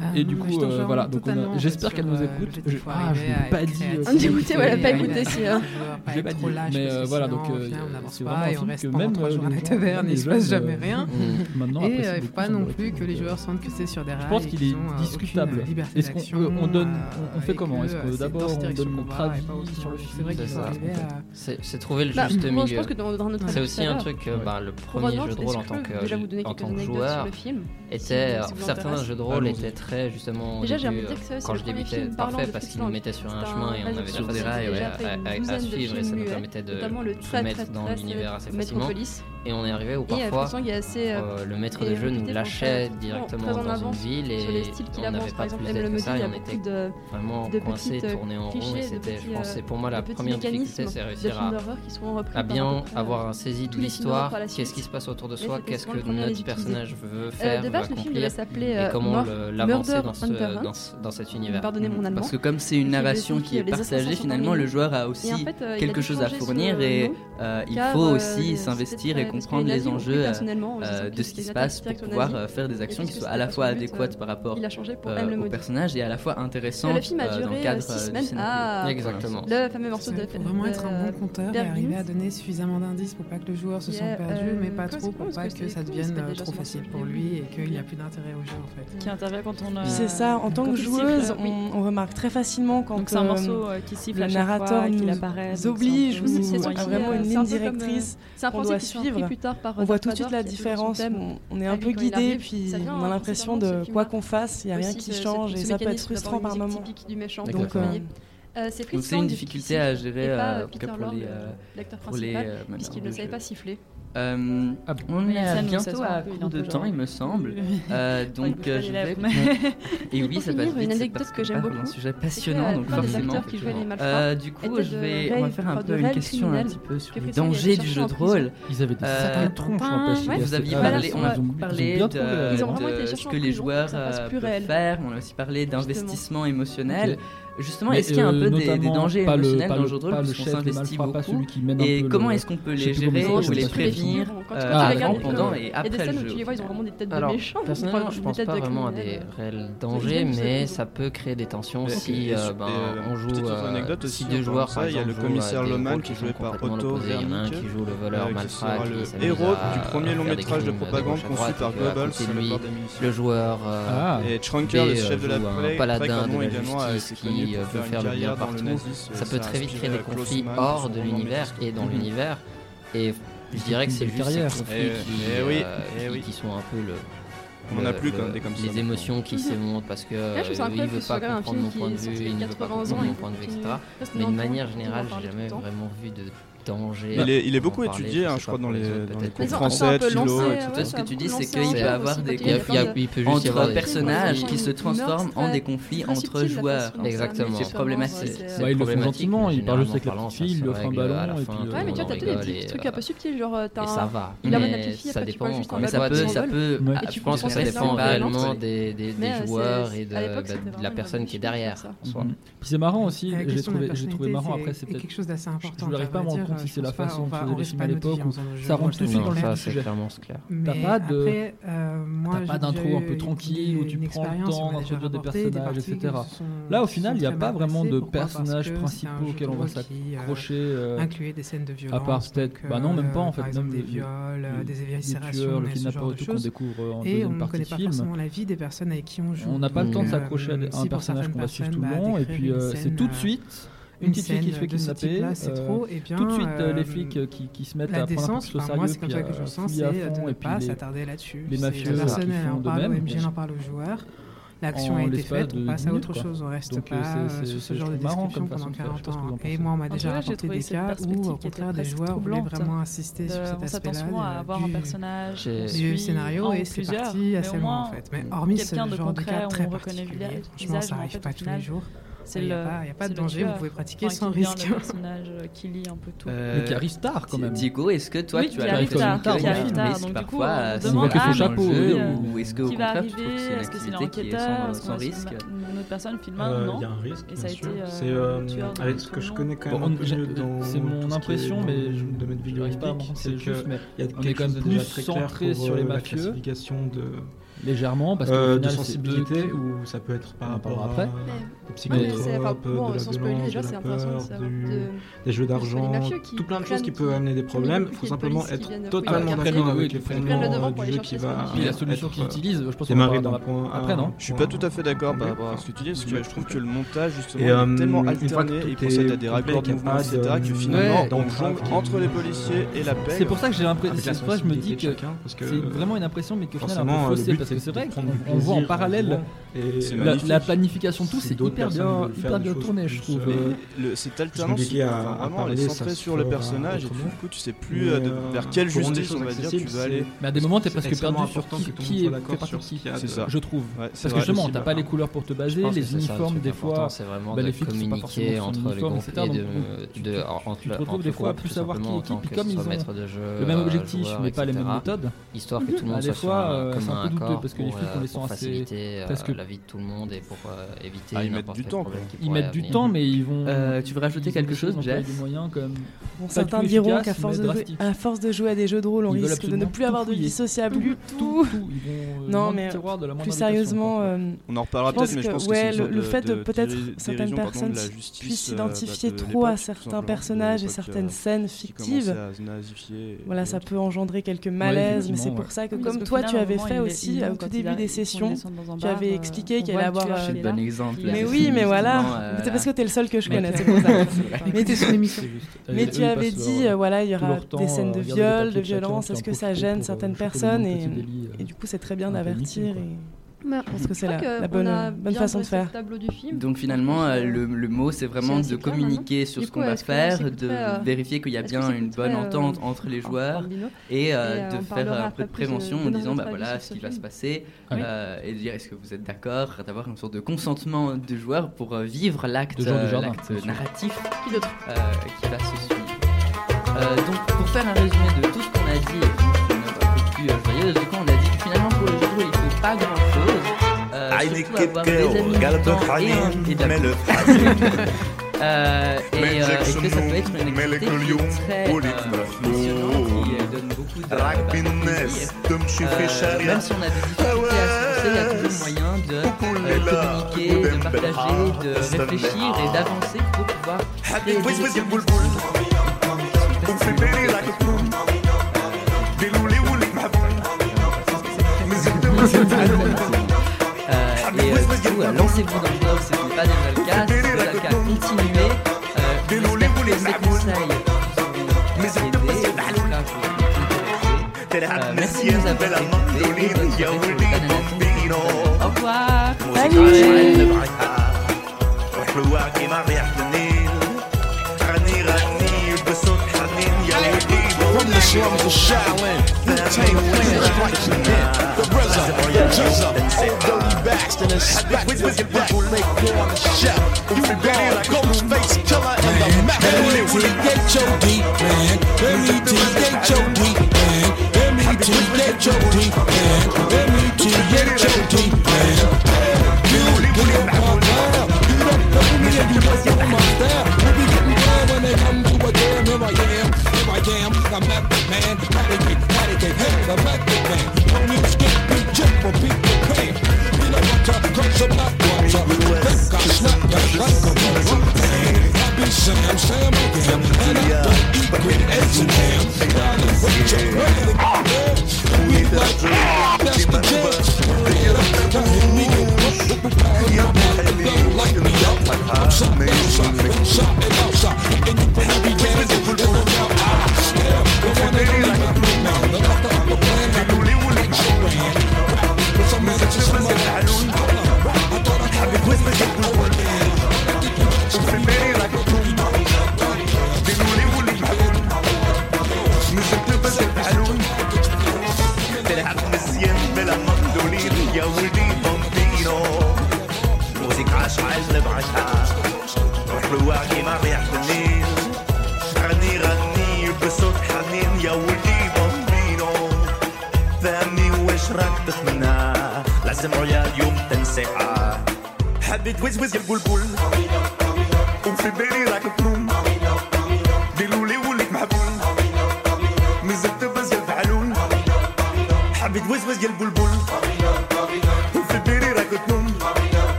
Maria et du coup euh, voilà donc on a- totalement, j'espère qu'elle nous euh, écoute Je- ah je l'ai pas dit On dit, écoutez, si, voilà, si, pas écouté, si, hein. je l'ai pas dit mais euh, voilà donc euh, c'est vraiment un film que même trois jours à la taverne, il se passe jamais rien. maintenant Et il faut pas non plus que les joueurs sentent que c'est sur des rails. Je pense qu'il est discutable. Est-ce qu'on donne, on fait comment? Est-ce que d'abord on donne notre avis sur le film C'est C'est faut ça. arriver à- C'est c'est trouver le Bah, juste moi, je milieu. pense que dans, dans notre C'est avis Déjà, j'ai envie de dire que euh, quand je débutais, parfait parce qu'ils nous mettaient sur un chemin et on avait sur des rails euh, à, suivre et ça nous permettait de se mettre dans l'univers assez facilement. Et on est arrivé où parfois et, assez, euh, euh, le maître de jeu nous lâchait directement dans une ville et on n'avait pas plus d'aide que ça et on était de, vraiment coincé, tourné en rond et c'était, je pensais pour moi la première difficulté c'est réussir à, à, bien avoir un saisi de l'histoire, qu'est-ce qui se passe autour de soi, qu'est-ce que notre personnage veut faire, accomplir et comment l'avancer dans cet univers. Parce que comme c'est une narration qui est partagée finalement, le joueur a aussi quelque chose à fournir et il faut aussi s'investir et comprendre les enjeux euh, euh, de ce qui se passe pour pouvoir euh, faire des actions qui soient à la fois adéquates par rapport au personnage et à la fois intéressantes dans le cadre du Exactement. Le fameux morceau de Pour vraiment être un bon compteur et arriver à donner suffisamment d'indices pour pas que le joueur se sente perdu, mais pas trop pour pas que ça devienne trop facile pour lui et qu'il n'y a plus d'intérêt au jeu en fait. Qui intervient quand on. C'est ça, en tant que joueuse, on remarque très facilement quand c'est un morceau qui siffle le narrateur nous oblige ou vraiment une ligne directrice qu'on doit suivre on voit tout de suite la différence. On, est un peu guidé, puis on a l'impression de quoi qu'on fasse, il n'y a rien qui change et ça peut être frustrant par moment. C'est une difficulté à gérer pas, euh, Peter Lord, euh, l'acteur principal, euh, ne savait pas siffler. Euh, on est à bientôt à court de temps, il me semble. Donc je vais. Et oui, ça passe vite. Une anecdote que j'aime beaucoup. Un sujet passionnant, donc forcément. Euh, du coup, je vais on va faire un peu une question un petit peu sur les dangers du jeu de rôle. Ils avaient des certains tronches parlé, on a beaucoup parlé de ce que les joueurs peuvent faire. On a aussi parlé d'investissement émotionnel. Justement, est-ce qu'il y a un peu des, des, dangers pas émotionnels dans le jeu de rôle puisqu'on s'investit beaucoup Et comment est-ce qu'on peut les gérer ou les prévenir pendant et après le jeu Il a des scènes où tu les vois, ils ont vraiment des têtes de méchants. Personnellement, je pense pas vraiment à des réels dangers, mais ça peut créer des tensions si euh, ben, euh, on joue. Euh, si deux joueurs, par exemple, il y a le commissaire Loman qui joué par Otto Vernick, qui joue le voleur Malfrat, qui le héros du premier long métrage de propagande conçu par Goebbels, le joueur et Trunker, le chef de la paladin également, qui euh, veut faire le bien partout, ça peut très vite créer des conflits hors de l'univers et dans l'univers. Et je dirais que c'est juste ces conflits qui, sont un peu le. On a plus comme des Les émotions qui s'émontent parce que euh, lui ne veut pas comprendre mon point de vue, il ne veut pas comprendre mon point de vue, etc. Mais de manière générale, j'ai jamais vraiment vu de il est, beaucoup étudié, je, hein, crois, dans les, dans les cours français, etc. Ce que tu dis, c'est qu'il peut avoir des conflits entre personnages qui se transforment en des conflits entre joueurs. Exactement. C'est problématique. Il le fait gentiment, il parle juste avec euh, la petite fille, ils l'offrent un ballon. Ouais, mais tu vois, tous des trucs un peu subtils, genre t'as. Ça va. Il ça dépend. Ça peut, ça peut. Je pense que ça dépend réellement des joueurs et bah, de la personne qui est derrière. Puis c'est marrant aussi, j'ai trouvé marrant après, c'est quelque chose d'assez important. Pas à m'en même si c'est la pas, façon dont tu à l'époque, ça rentre tout de suite dans le vif du sujet. T'as pas de, t'as pas d'intro un peu tranquille où tu prends le temps d'introduire des personnages, etc. Là, au final, il n'y a pas vraiment de personnages principaux auxquels on va s'accrocher. Euh, Incluer des scènes de violence. À part peut-être, bah non, même pas en fait, même des viols, des éviscérations, le kidnappage, tout qu'on découvre euh, en deuxième partie du film. la vie des personnes avec qui on joue. On n'a pas le temps de s'accrocher à un personnage qu'on va suivre tout le long, et puis c'est tout de suite une une petite fille qui se fait de kidnapper. c'est euh, trop, et bien, tout de suite euh, les euh, flics qui, qui se mettent la à prendre un peu décence, au sérieux, moi c'est comme ça que je le sens, fouiller c'est à de fond, ne et puis pas s'attarder là-dessus. les mafieux personne en de parle, même. OMG en parle au joueur. L'action a été faite, on de passe 10 à autre quoi. chose, on reste Donc, pas sur ce genre de description pendant de faire, je sais pas ce 40 que vous en ans. Et moi on m'a déjà raconté des cas où au contraire des joueurs voulaient vraiment insister sur De- cet on s'attend aspect-là souvent à de- avoir un du- scénario en et c'est plusieurs, parti mais assez au loin en fait. Mais hormis ce de genre de cas très particulier, franchement ça arrive pas au tous les jours. C'est Il y a le- pas- a de danger, vous pouvez pratiquer Enfin, sans risque. le personnage euh, qui lie un peu tout. Euh, Mais qui arrive tard quand même. Diego, est-ce que toi Oui, tu qui as arrive l'impression tard, qu'il qui y a arrive tard. Donc, du coup, parfois, on demande, va ah, euh, ou est-ce qu'au qui va contraire tu trouves que arriver c'est une Est-ce que c'est activité qui est sans, risque une autre personne filme un Euh, Non. Il y a un risque, Et ça a été C'est avec ce que je connais quand même un peu mieux dans c'est mon impression, mais je- domaine pas à vidéoludique, renseigner c'est que juste, mais il y a quelque quand même chose de déjà plus très clair sur les la mafieux. classification de légèrement parce que euh, de sensibilité ou ça peut être par rapport à après. des Mais psychologies c'est- enfin, hip-hop, bon, de la sans spoiler, violence, déjà, de c'est la intéressant de peur, savoir du- de- des jeux d'argent, tout plein de choses qui peuvent amener des problèmes. Il faut simplement être totalement d'accord avec les fondements du jeu qui va la solution qu'ils euh, utilisent, je pense qu'on d'un point après, non Je suis pas tout à fait d'accord par rapport à ce que tu dis, parce que je trouve que le montage, justement, est euh, tellement alterné et procède à des raccords de mouvements, etc., que finalement, on jongle entre les policiers et la paix. C'est pour ça que j'ai l'impression, Avec la c'est pour ça que je me dis que c'est vraiment une impression, mais que finalement faussée, but, parce c'est vrai du voit en parallèle la, la planification, tout, c'est hyper bien, hyper bien tourné, je trouve. Mais le- cette alternance, compliqué à- enfin, à vraiment, elle est centrée sur le personnage, et du coup, tu sais plus euh, de- euh, vers quelle justice, on va dire, tu vas aller. Mais à des moments, t'es presque perdu sur qui, est partie sur de qui, je trouve. Parce que justement, t'as pas les couleurs pour te baser, les uniformes, des fois, c'est vraiment bah, de communiquer entre les groupes et de, tu te- retrouves des fois plus savoir qui est qui, puis comme ils ont le même euh, objectif, mais pas les mêmes méthodes, histoire que tout le monde soit sur fois, un accord parce que les on euh, les sent pour assez euh, presque la vie de tout le monde et pour euh, éviter Ah, ils mettent du temps, ils mettent du venir. temps, mais ils vont. Euh, tu veux rajouter quelque chose, Jess des moyens comme. Bon, certains diront qu'à force, mais de jouer- drastique. à force de jouer à des jeux de rôle, on Ils risque de ne plus avoir de vie fouiller. sociable du Tout, tout. tout, ils vont, euh, Non, mais plus sérieusement, euh, On en reparlera je pense peut-être, mais je que, pense que ouais, le, fait de, de peut-être certaines personnes puissent bah, s'identifier de trop à certains personnages et certaines euh, scènes fictives. Voilà, ça peut engendrer quelques malaises, mais c'est pour ça que parce comme toi tu avais fait aussi au tout début des sessions, descente dans un tu bar, avais euh, expliqué qu'il allait avoir. C'est là. le bon exemple. Là, Mais oui, mais voilà. euh, C'est parce que t'es le seul que je connais, c'est pour ça. Mais t'es sur l'émission. C'est juste. Mais Eux, tu avais dit, euh, voilà, il y aura des scènes de viol, de violence, est-ce que ça gêne euh, certaines personnes et, euh, du coup c'est très bien d'avertir et Bah, je pense que c'est la, bonne, a bonne bien façon de faire. le tableau du film. Donc finalement, euh, le, le mot, c'est vraiment de clair communiquer sur Du ce qu'on va faire, de euh, vérifier qu'il y a bien une bonne euh, entente entre les joueurs et euh, Et, euh, de faire un peu de de- prévention en disant bah voilà ce qui va se passer euh, et dire est-ce que vous êtes d'accord d'avoir une sorte de consentement de joueurs pour euh, vivre l'acte De euh, narratif Qui euh, va se suivre. Euh, donc pour faire un résumé de tout ce qu'on a dit, et une note un peu plus euh, joyeuse, du coup on a dit que finalement pour de rôle il faut pas grand chose. Euh, et. Euh, et, euh, et que ça peut être une activité qui est très euh, passionnante, qui euh, donne beaucoup de bah, de. Euh, même si on a des difficultés à se lancer, il y a toujours moyen de euh, communiquer, de partager, de réfléchir et d'avancer pour pouvoir créer des et euh, euh, lancez-vous dans le Nord, ce n'est pas déjà le cas. Le cas. Continuez. Euh, J'espère que ces conseils vous ont euh, Merci de nous avoir écoutés. Au revoir. Salut. in his spec. With his little lake on the chef. You regard like ghost face killer in the map. M-E-T-H-O-D, man. M-E-T-H-O-D, man. M-E-T-H-O-D, man. Man. so pop watch up. Think I'm snap that like a rock I be Sam, Sam again. And I don't eat green eggs and ham. Darling, what you ready to go there? We like, that's the jam. Tell him we can put like me up. I'm sorry, I'm sorry, I'm sorry, I'm sorry. And you better be to put it on your eyes. Yeah, كيما ريحة النيل غني غني بصوت حنين يا ولدي بومبينو فهمني واش راك تتمنى. لازم عيا اليوم تنسيها حبيت وزوز يا البلبل. وفي بالي راك تنوم دلولي وليت محبول. نزلت بس يا الفعلول حبيت وزوز يا البلبل.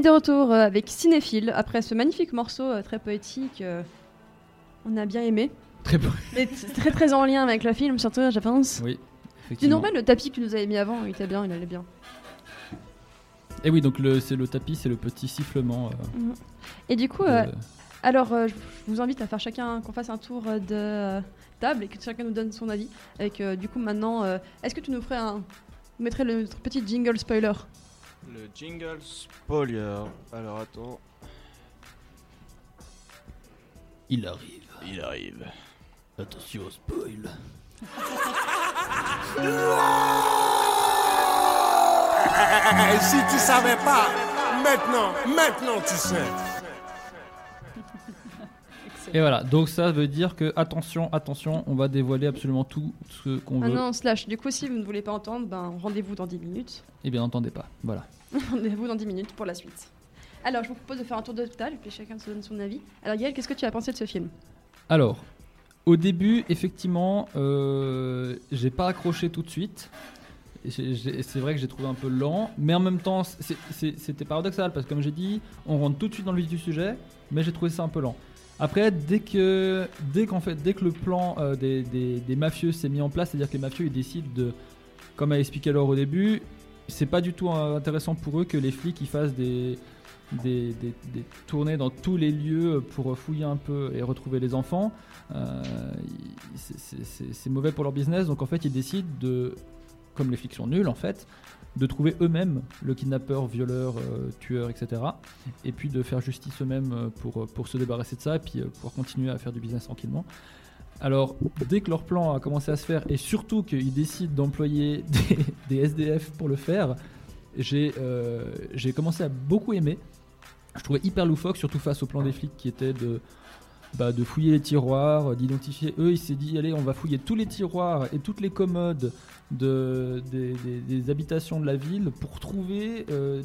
Est de retour euh, avec Cinéphile après ce magnifique morceau euh, très poétique. euh, on a bien aimé. Très. Mais très très en lien avec le film, surtout, je pense. Oui, effectivement. normal, le tapis que tu nous avais mis avant, il était bien, il allait bien. Et oui, donc le, c'est le tapis, c'est le petit sifflement. euh, Mhm. Et du coup, de- euh, alors euh, je vous invite à faire chacun qu'on fasse un tour de table et que chacun nous donne son avis. Avec euh, du coup maintenant, est-ce que tu nous ferais un, vous mettrais le notre petit jingle spoiler? Le jingle spoiler. Alors attends. Il arrive. Il arrive. Attention au spoil. Et si tu savais pas, maintenant, maintenant tu sais. Et voilà, donc ça veut dire que attention, attention, on va dévoiler absolument tout ce qu'on Ah veut. non, slash. Du coup, si vous ne voulez pas entendre, ben rendez-vous dans 10 minutes. Et bien entendez pas. Voilà. rendez-vous dans 10 minutes pour la suite. Alors, je vous propose de faire un tour de table, puis chacun se donne son avis. Alors, Gaël, qu'est-ce que tu as pensé de ce film? Alors, au début, effectivement, euh, j'ai pas accroché tout de suite. C'est vrai que j'ai trouvé un peu lent, mais en même temps, c'était paradoxal parce que, comme j'ai dit, on rentre tout de suite dans le vif du sujet, mais j'ai trouvé ça un peu lent. Après, dès que, dès qu'en fait, dès que le plan euh, des, des- mafieux s'est mis en place, c'est-à-dire que les mafieux ils décident de, comme a expliqué Laure au début, c'est pas du tout euh, intéressant pour eux que les flics ils fassent des, des, des- des tournées dans tous les lieux pour fouiller un peu et retrouver les enfants. Euh, c'est mauvais pour leur business, donc en fait ils décident de, comme les flics sont nuls en fait, de trouver eux-mêmes le kidnappeur, violeur, euh, tueur, etc. Et puis de faire justice eux-mêmes euh, pour, pour se débarrasser de ça et puis euh, pouvoir continuer à faire du business tranquillement. Alors, dès que leur plan a commencé à se faire, et surtout qu'ils décident d'employer des, SDF pour le faire, j'ai euh, j'ai commencé à beaucoup aimer. Je trouvais hyper loufoque, surtout face au plan des flics qui était de, bah, de fouiller les tiroirs, euh, d'identifier. Eux, il s'est dit, allez, on va fouiller tous les tiroirs et toutes les commodes de, des, des- des habitations de la ville pour trouver euh,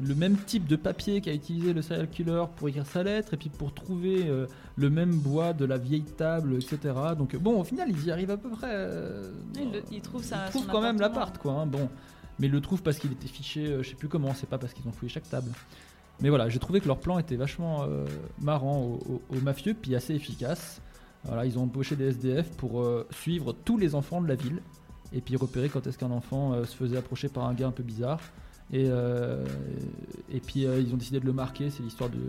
le même type de papier qu'a utilisé le serial killer pour écrire sa lettre, et puis pour trouver euh, le même bois de la vieille table, etc. Donc bon, au final, ils y arrivent à peu près. euh, Il, le- il trouve ça. ils trouvent son quand même l'appart, quoi. hein, bon, mais ils le trouvent parce qu'il était fiché, je sais plus comment. C'est pas parce qu'ils ont fouillé chaque table. Mais voilà, j'ai trouvé que leur plan était vachement euh, marrant aux, mafieux, puis assez efficace. Voilà, ils ont embauché des SDF pour euh, suivre tous les enfants de la ville et puis repérer quand est-ce qu'un enfant euh, se faisait approcher par un gars un peu bizarre. Et, et puis ils ont décidé de le marquer. C'est l'histoire de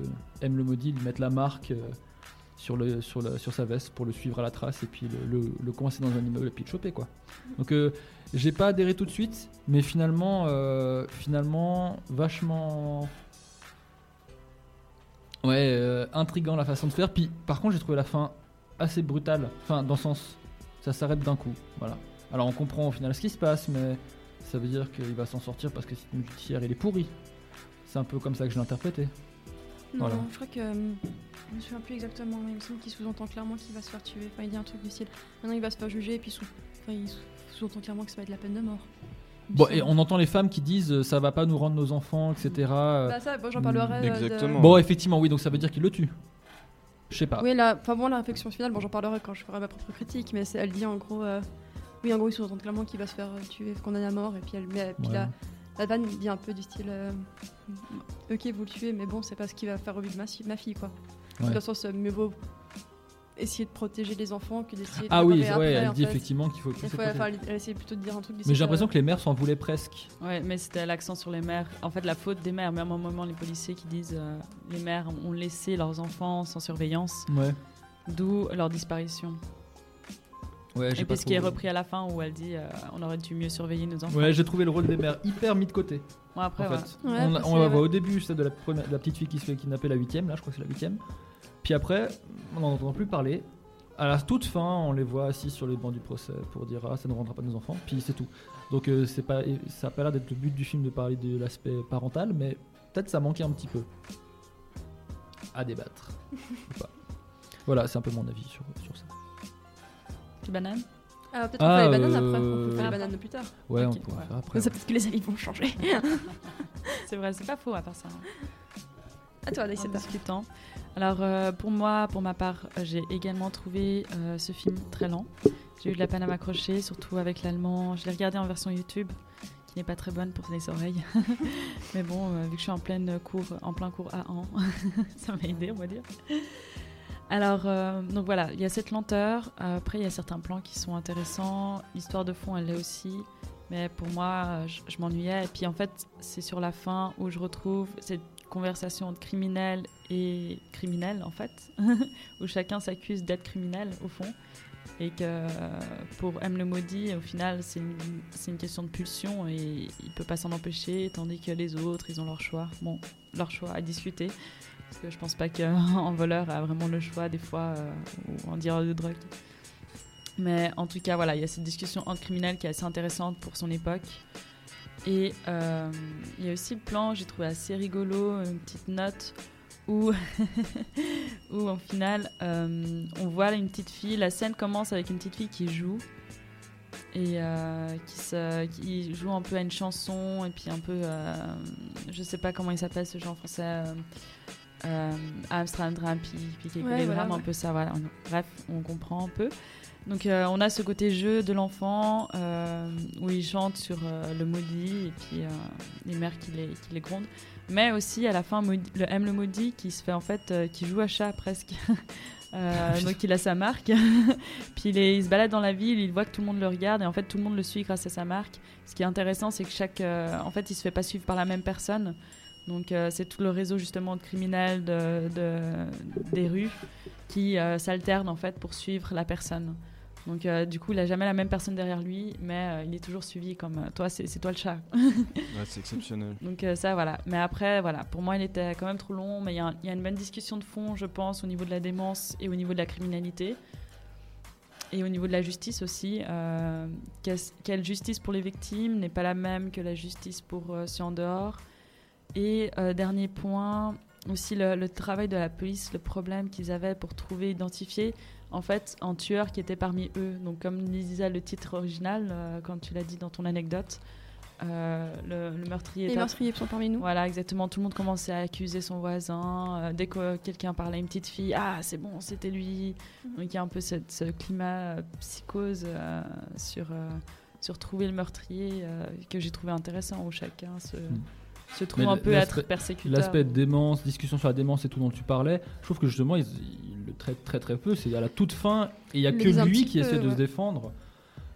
M le maudit, lui mettre la marque sur, le, sur, sur sa veste pour le suivre à la trace et puis le, le, le coincer dans un immeuble et puis le choper quoi. Donc j'ai pas adhéré tout de suite, mais finalement, finalement vachement Ouais, euh, intriguant la façon de faire. Puis par contre, j'ai trouvé la fin assez brutale. Enfin, dans le sens, ça s'arrête d'un coup. Voilà. Alors on comprend au final ce qui se passe, mais ça veut dire qu'il va s'en sortir parce que le système judiciaire il est pourri. C'est un peu comme ça que je l'ai interprété. Non, Voilà. je crois que. euh, je me souviens plus exactement, mais il me semble qu'il sous-entend clairement qu'il va se faire tuer. Enfin, il dit un truc du style. Maintenant, il va se faire juger, et puis sous... enfin, il sous- sous-entend clairement que ça va être la peine de mort. Bon, et on entend les femmes qui disent euh, ça va pas nous rendre nos enfants, etc. Bah, ça, bon, j'en parlerai, euh, de- Exactement. Bon, effectivement, oui, donc ça veut dire qu'il le tue. Je sais pas. Oui, là, enfin bon, la réflexion finale, bon, j'en parlerai quand je ferai ma propre critique, mais c'est- elle dit en gros, euh, oui, en gros, il sous-entend clairement qu'il va se faire tuer, condamner à mort, et puis elle, mais, puis la, la vanne dit un peu du style, euh, ok, vous le tuez, mais bon, c'est pas ce qui va faire revivre ma, ma fille, quoi. Ouais. Le sens, euh, mieux vaut essayer de protéger les enfants que d'essayer de Ah oui, réparer ouais, après, elle dit fait. effectivement qu'il faut Il pousser faut- enfin, elle, essaie plutôt de dire un truc Mais j'ai l'impression que les mères s'en voulaient presque. Ouais, mais c'était l'accent sur les mères. En fait, la faute des mères. Même à un moment, les policiers qui disent euh, les mères ont laissé leurs enfants sans surveillance. Ouais. D'où leur disparition. Ouais, Et puis ce qui est repris à la fin où elle dit euh, on aurait dû mieux surveiller nos enfants. Ouais, j'ai trouvé le rôle des mères hyper mis de côté. Ouais, après, en ouais. fait. Ouais, on, la voit ouais. au début, c'est de la, première- de la petite fille qui se fait kidnapper la huitième, là je crois que c'est la huitième. Puis après, on n'en entend plus parler. À la toute fin, on les voit assis sur les bancs du procès pour dire ah ça ne rendra pas nos enfants, puis c'est tout. Donc euh, c'est pas, ça a pas l'air d'être le but du film de parler de l'aspect parental, mais peut-être ça manquait un petit peu. À débattre. ou pas. Voilà, c'est un peu mon avis sur, sur ça. Tu bananes Ah, peut-être qu'on fait les bananes après, on euh, peut faire les bananes plus tard. Ouais, on pourra ouais. faire après. Peut-être que les avis vont changer. c'est vrai, c'est pas faux à part ça. À toi, En Daïseta. discutant. Alors euh, pour moi, pour ma part, euh, j'ai également trouvé euh, ce film très lent. J'ai eu de la peine à m'accrocher, surtout avec l'allemand. Je l'ai regardé en version YouTube, qui n'est pas très bonne pour les oreilles. Mais bon, vu que je suis en, pleine cours, en plein cours A1, ça m'a aidé, on va dire. Alors, donc voilà, il y a cette lenteur. Après, il y a certains plans qui sont intéressants. L'histoire de fond, elle l'est aussi. Mais pour moi, je, je m'ennuyais. Et puis en fait, c'est sur la fin où je retrouve cette conversation entre criminel et criminel, en fait, où chacun s'accuse d'être criminel, au fond. Et que pour M. le maudit, au final, c'est une, une question de pulsion et il peut pas s'en empêcher, tandis que les autres, ils ont leur choix. Bon, leur choix à discuter. Parce que je pense pas qu'un voleur a vraiment le choix, des fois, euh, ou en dealer de drogue. Mais en tout cas, voilà, il y a cette discussion entre criminels qui est assez intéressante pour son époque. Et euh, il y a aussi le plan, j'ai trouvé assez rigolo, une petite note où, où en final, euh, on voit une petite fille. La scène commence avec une petite fille qui joue et euh, qui, se, qui joue un peu à une chanson et puis un peu, euh, je sais pas comment il s'appelle ce genre en français. euh, Amsterdam, puis, puis quelques Ouais, voilà, grammes, un ouais. peu ça, voilà. Bref, on comprend un peu. Donc euh, on a ce côté jeu de l'enfant euh, où il chante sur euh, le maudit et puis les mères qui les, qui les grondent. Mais aussi à la fin maudit- le M le maudit qui se fait en fait qui joue à chat presque. Donc il a sa marque. puis il, est- il se balade dans la ville, il voit que tout le monde le regarde et en fait tout le monde le suit grâce à sa marque. Ce qui est intéressant c'est que chaque en fait il se fait pas suivre par la même personne. Donc euh, c'est tout le réseau justement de criminels de, de- des rues qui euh, s'alternent en fait pour suivre la personne. Donc euh, du coup il a jamais la même personne derrière lui, mais euh, il est toujours suivi comme euh, toi c'est toi le chat. Ouais, c'est exceptionnel. Donc ça voilà. Mais après voilà, pour moi il était quand même trop long, mais il y, a y une bonne discussion de fond je pense au niveau de la démence et au niveau de la criminalité. Et au niveau de la justice aussi, quelle justice pour les victimes n'est pas la même que la justice pour ceux en dehors. Et dernier point, aussi le, le travail de la police, le problème qu'ils avaient pour trouver, identifier en fait un tueur qui était parmi eux. Donc comme disait le titre original, euh, quand tu l'as dit dans ton anecdote, euh, le, le meurtrier. Les meurtriers sont parmi nous. Voilà, exactement. Tout le monde commençait à accuser son voisin. Euh, dès que quelqu'un parlait à une petite fille, ah c'est bon, c'était lui. Mhm. Donc il y a un peu cette- ce climat euh, psychose euh, sur euh, sur trouver le meurtrier euh, que j'ai trouvé intéressant où chacun se se trouve. Mais un peu l'aspect- être persécuteur. L'aspect démence, discussion sur la démence et tout dont tu parlais, je trouve que justement ils, ils le traitent très très peu. C'est à la toute fin et il y a que lui qui peu, essaie de ouais. se défendre.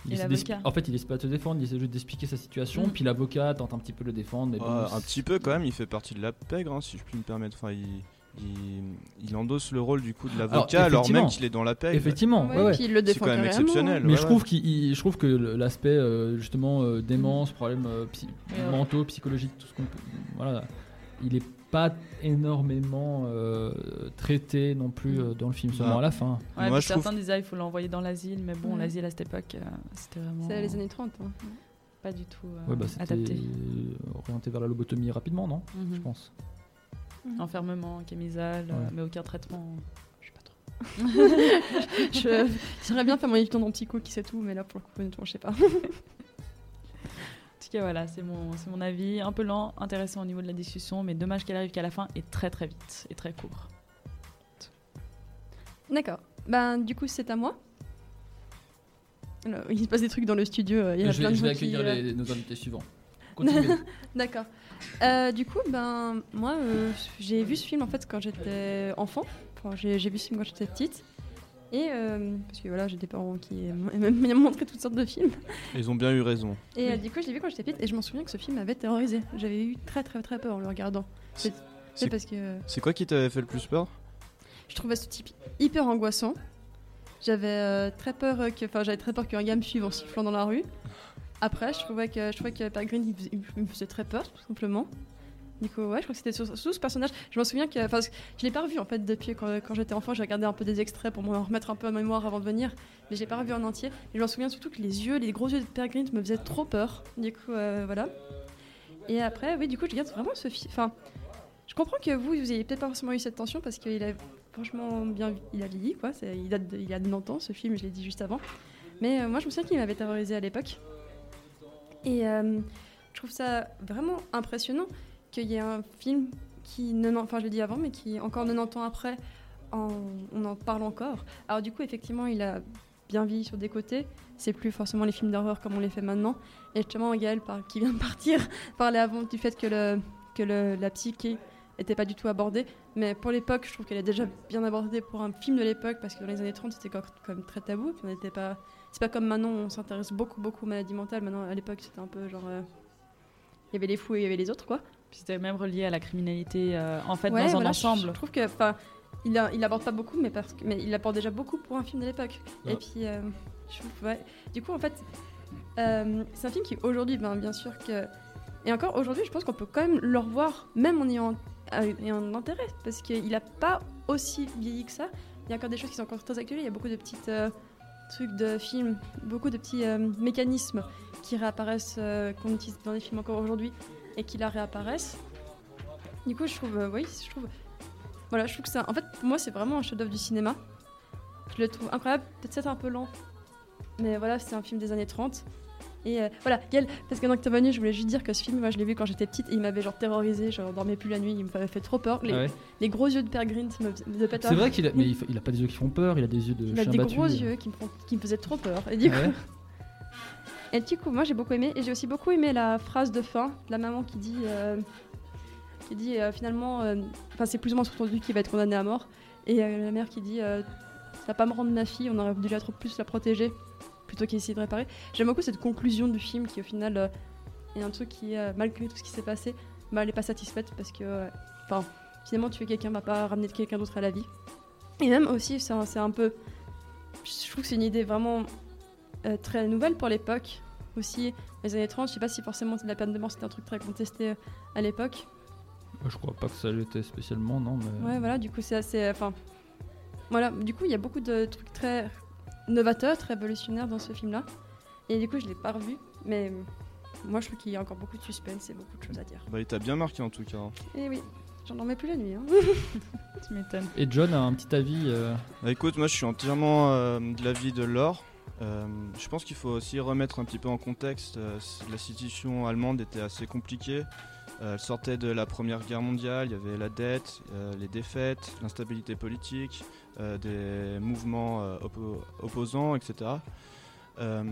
Il en fait, il essaie pas de se défendre, il essaie juste d'expliquer sa situation. Mm. Puis l'avocat tente un petit peu de le défendre. Mais bon, un petit peu quand même, il fait partie de la pègre, hein, si je puis me permettre. Enfin, il, il, il endosse le rôle du coup de l'avocat alors, effectivement. même qu'il est dans la pègre. Effectivement, ouais, ouais. C'est quand même exceptionnel. Mais ouais, je ouais. trouve, qu'il, il- je trouve que le- l'aspect euh, justement euh, démence, problèmes euh, psy- Ouais. mentaux, psychologiques, tout ce qu'on peut, voilà, il est pas énormément euh, traité non plus euh, dans le film, seulement Bah, à la fin. Ouais, puis certains disaient ah, il faut l'envoyer dans l'asile, mais bon, Mhm. l'asile à cette époque, euh, c'était vraiment. C'est les années 30. hein. Pas du tout euh, Ouais, bah, adapté. orienté vers la lobotomie rapidement, non? Mhm. Je pense. Enfermement, camisole, euh, Ouais. mais aucun traitement. Je sais pas trop. je j'aimerais bien faire mon étudiant dans psycho qui sait tout, mais là pour le coup, honnêtement, je sais pas. En tout cas, voilà, c'est mon, c'est mon avis. Un peu lent, intéressant au niveau de la discussion, mais dommage qu'elle arrive qu'à la fin et très très vite et très court. D'accord. Ben, du coup, c'est à moi. Alors, il se passe des trucs dans le studio. euh, Il y a je plein vais, de je vais gens qui, accueillir euh, les- nos invités suivants. Continuez. D'accord. Euh, du coup, ben, moi, euh, j'ai vu ce film en fait quand j'étais enfant. Enfin, j'ai vu ce film quand j'étais petite. Et euh, parce que voilà, j'ai des parents qui m'ont m'ont montré toutes sortes de films. Ils ont bien eu raison. Et du coup, je l'ai vu quand j'étais petite et je m'en souviens que ce film m'avait terrorisé. J'avais eu très très très peur en le regardant. C'est parce que C'est quoi qui t'avait fait le plus peur? je trouvais ce type hyper angoissant. J'avais très peur que, enfin, j'avais très peur qu'un gars me suive en sifflant dans la rue. Après, je trouvais que, je il me faisait très peur, tout simplement. Du coup, ouais, je crois que c'était sur ce personnage. Je m'en souviens que, enfin, je l'ai pas revu en fait depuis quand, j'étais enfant. J'ai regardé un peu des extraits pour me remettre un peu en mémoire avant de venir, mais j'ai pas revu en entier. Et je m'en souviens surtout que les yeux, les gros yeux de Peter Green me faisaient trop peur. Du coup, euh, voilà. Et après, oui, du coup, je regarde vraiment ce film. Enfin, je comprends que vous, vous ayez peut-être pas forcément eu cette tension parce qu'il a franchement bien, il a vieilli quoi. Il date de- il a 90 ans ce film, je l'ai dit juste avant. Mais euh, moi, je me souviens qu'il m'avait terrorisé à l'époque. Et euh, je trouve ça vraiment impressionnant qu'il y ait un film qui, 90 enfin je l'ai dit avant, mais qui encore 90 ans après, on en parle encore. Alors du coup, effectivement, il a bien vieilli sur des côtés. C'est plus forcément les films d'horreur comme on les fait maintenant. Et justement, Gaël, qui vient de partir, parlait avant du fait que, le, que le- la psyché était pas du tout abordée. Mais pour l'époque, je trouve qu'elle est déjà bien abordée pour un film de l'époque, parce que dans les années 30, c'était quand même très tabou. puis n'était pas... C'est pas comme maintenant, on s'intéresse beaucoup, beaucoup aux maladies mentales. Maintenant, à l'époque, c'était un peu genre... euh, Il y avait les fous et il y avait les autres, quoi. Puis c'était même relié à la criminalité, euh, en fait, Ouais, dans un voilà, ensemble. Je trouve que, enfin, il, a- il aborde pas beaucoup, mais parce que, mais il aborde déjà beaucoup pour un film de l'époque. Et puis, euh, je trouve, ouais. Du coup, en fait, c'est un film qui aujourd'hui, ben, bien sûr que, et encore aujourd'hui, je pense qu'on peut quand même le revoir, même en ayant, un intérêt, parce qu'il a pas aussi vieilli que ça. Il y a encore des choses qui sont encore très actuelles. Il y a beaucoup de petites trucs de films, beaucoup de petits euh, mécanismes qui réapparaissent, euh, qu'on utilise dans les films encore aujourd'hui, et qui là réapparaissent. Du coup, je trouve, euh, oui, je trouve, voilà, je trouve que ça, en fait, pour moi, c'est vraiment un chef-d'œuvre du cinéma. Je le trouve incroyable, peut-être un peu lent, mais voilà, c'est un film des années 30. Et euh, voilà, Gaël, parce que dans venu, je voulais juste dire que ce film, moi, je l'ai vu quand j'étais petite et il m'avait genre terrorisé, je dormais plus la nuit, il m'avait fait trop peur. Les, Ah ouais les gros yeux de Père Green me, faisaient C'est vrai qu'il a, mais il, fa- il a pas des yeux qui font peur, il a des yeux de il a des battu. gros yeux qui me, font- qui me faisaient trop peur. Et du Ah coup, ouais et du coup, moi j'ai beaucoup aimé. Et j'ai aussi beaucoup aimé la phrase de fin de la maman qui dit, euh, qui dit euh, finalement, euh, enfin c'est plus ou moins sous-entendu qu'il va être condamné à mort. Et la mère qui dit, ça va pas me rendre ma fille, on aurait dû la trop plus la protéger plutôt qu'essayer de réparer. J'aime beaucoup cette conclusion du film qui au final euh, est un truc qui, euh, malgré tout ce qui s'est passé, bah, elle est pas satisfaite parce que, euh, enfin, finalement tuer quelqu'un va pas ramener quelqu'un d'autre à la vie. Et même aussi, c'est un, peu. Je trouve que c'est une idée vraiment euh, très nouvelle pour l'époque. Aussi, les années 30, je sais pas si forcément la peine de mort c'était un truc très contesté à l'époque. Je crois pas que ça l'était spécialement, non. Mais... Ouais, voilà, du coup, c'est assez. Enfin. Voilà, du coup, il y a beaucoup de trucs très novateurs, très révolutionnaires dans ce film-là. Et du coup, je l'ai pas revu, mais euh, moi, je trouve qu'il y a encore beaucoup de suspense et beaucoup de choses à dire. Bah, il t'a bien marqué en tout cas. hein. Et oui, j'en dormais plus la nuit. Hein. tu m'étonnes. Et John a un petit avis. euh, Bah écoute, moi je suis entièrement euh, de l'avis de Laure. Euh, je pense qu'il faut aussi remettre un petit peu en contexte. euh, la situation allemande était assez compliquée. Euh, elle sortait de la Première Guerre mondiale, il y avait la dette, euh, les défaites, l'instabilité politique, des mouvements euh, oppo- opposants, etc. Euh,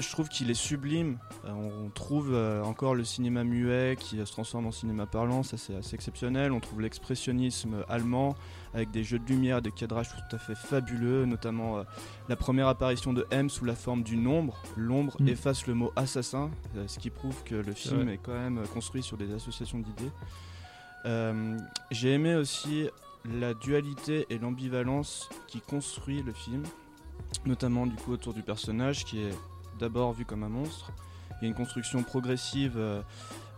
je trouve qu'il est sublime. Euh, on, trouve euh, encore le cinéma muet qui euh, se transforme en cinéma parlant, ça c'est assez exceptionnel. On trouve l'expressionnisme allemand avec des jeux de lumière, des cadrages tout à fait fabuleux, notamment euh, la première apparition de M sous la forme d'une ombre. L'ombre Mm. efface le mot assassin, euh, ce qui prouve que le film est quand même euh, construit sur des associations d'idées. Euh, J'ai aimé aussi la dualité et l'ambivalence qui construit le film, notamment du coup autour du personnage qui est d'abord vu comme un monstre. Il y a une construction progressive euh,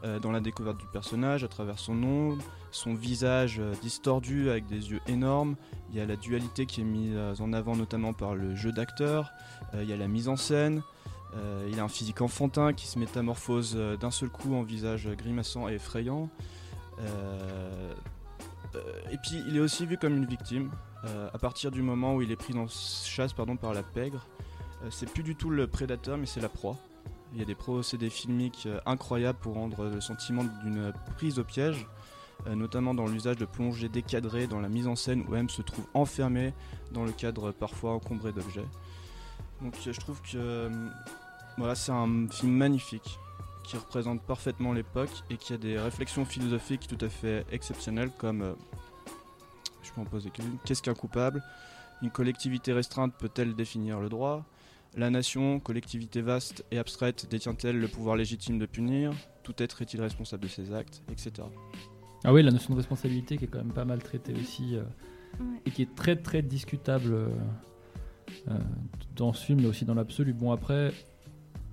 euh, dans la découverte du personnage à travers son ombre, son visage euh, distordu avec des yeux énormes. Il y a la dualité qui est mise en avant notamment par le jeu d'acteur. Il y a la mise en scène. Il a un physique enfantin qui se métamorphose d'un seul coup en visage grimaçant et effrayant. Euh, et puis il est aussi vu comme une victime. Euh, à partir du moment où il est pris en chasse par la pègre, euh, c'est plus du tout le prédateur mais c'est la proie. Il y a des procédés filmiques incroyables pour rendre le sentiment d'une prise au piège, notamment dans l'usage de plongées décadrées, dans la mise en scène où M se trouve enfermé dans le cadre parfois encombré d'objets. Donc je trouve que voilà, c'est un film magnifique qui représente parfaitement l'époque et qui a des réflexions philosophiques tout à fait exceptionnelles comme euh, je peux en poser quelques Qu'est-ce qu'un coupable? Une collectivité restreinte peut-elle définir le droit? La nation, collectivité vaste et abstraite, détient-elle le pouvoir légitime de punir? Tout être est-il responsable de ses actes Etc. Ah oui, la notion de responsabilité qui est quand même pas mal traitée aussi euh, et qui est très très discutable euh, dans ce film, mais aussi dans l'absolu. Bon après,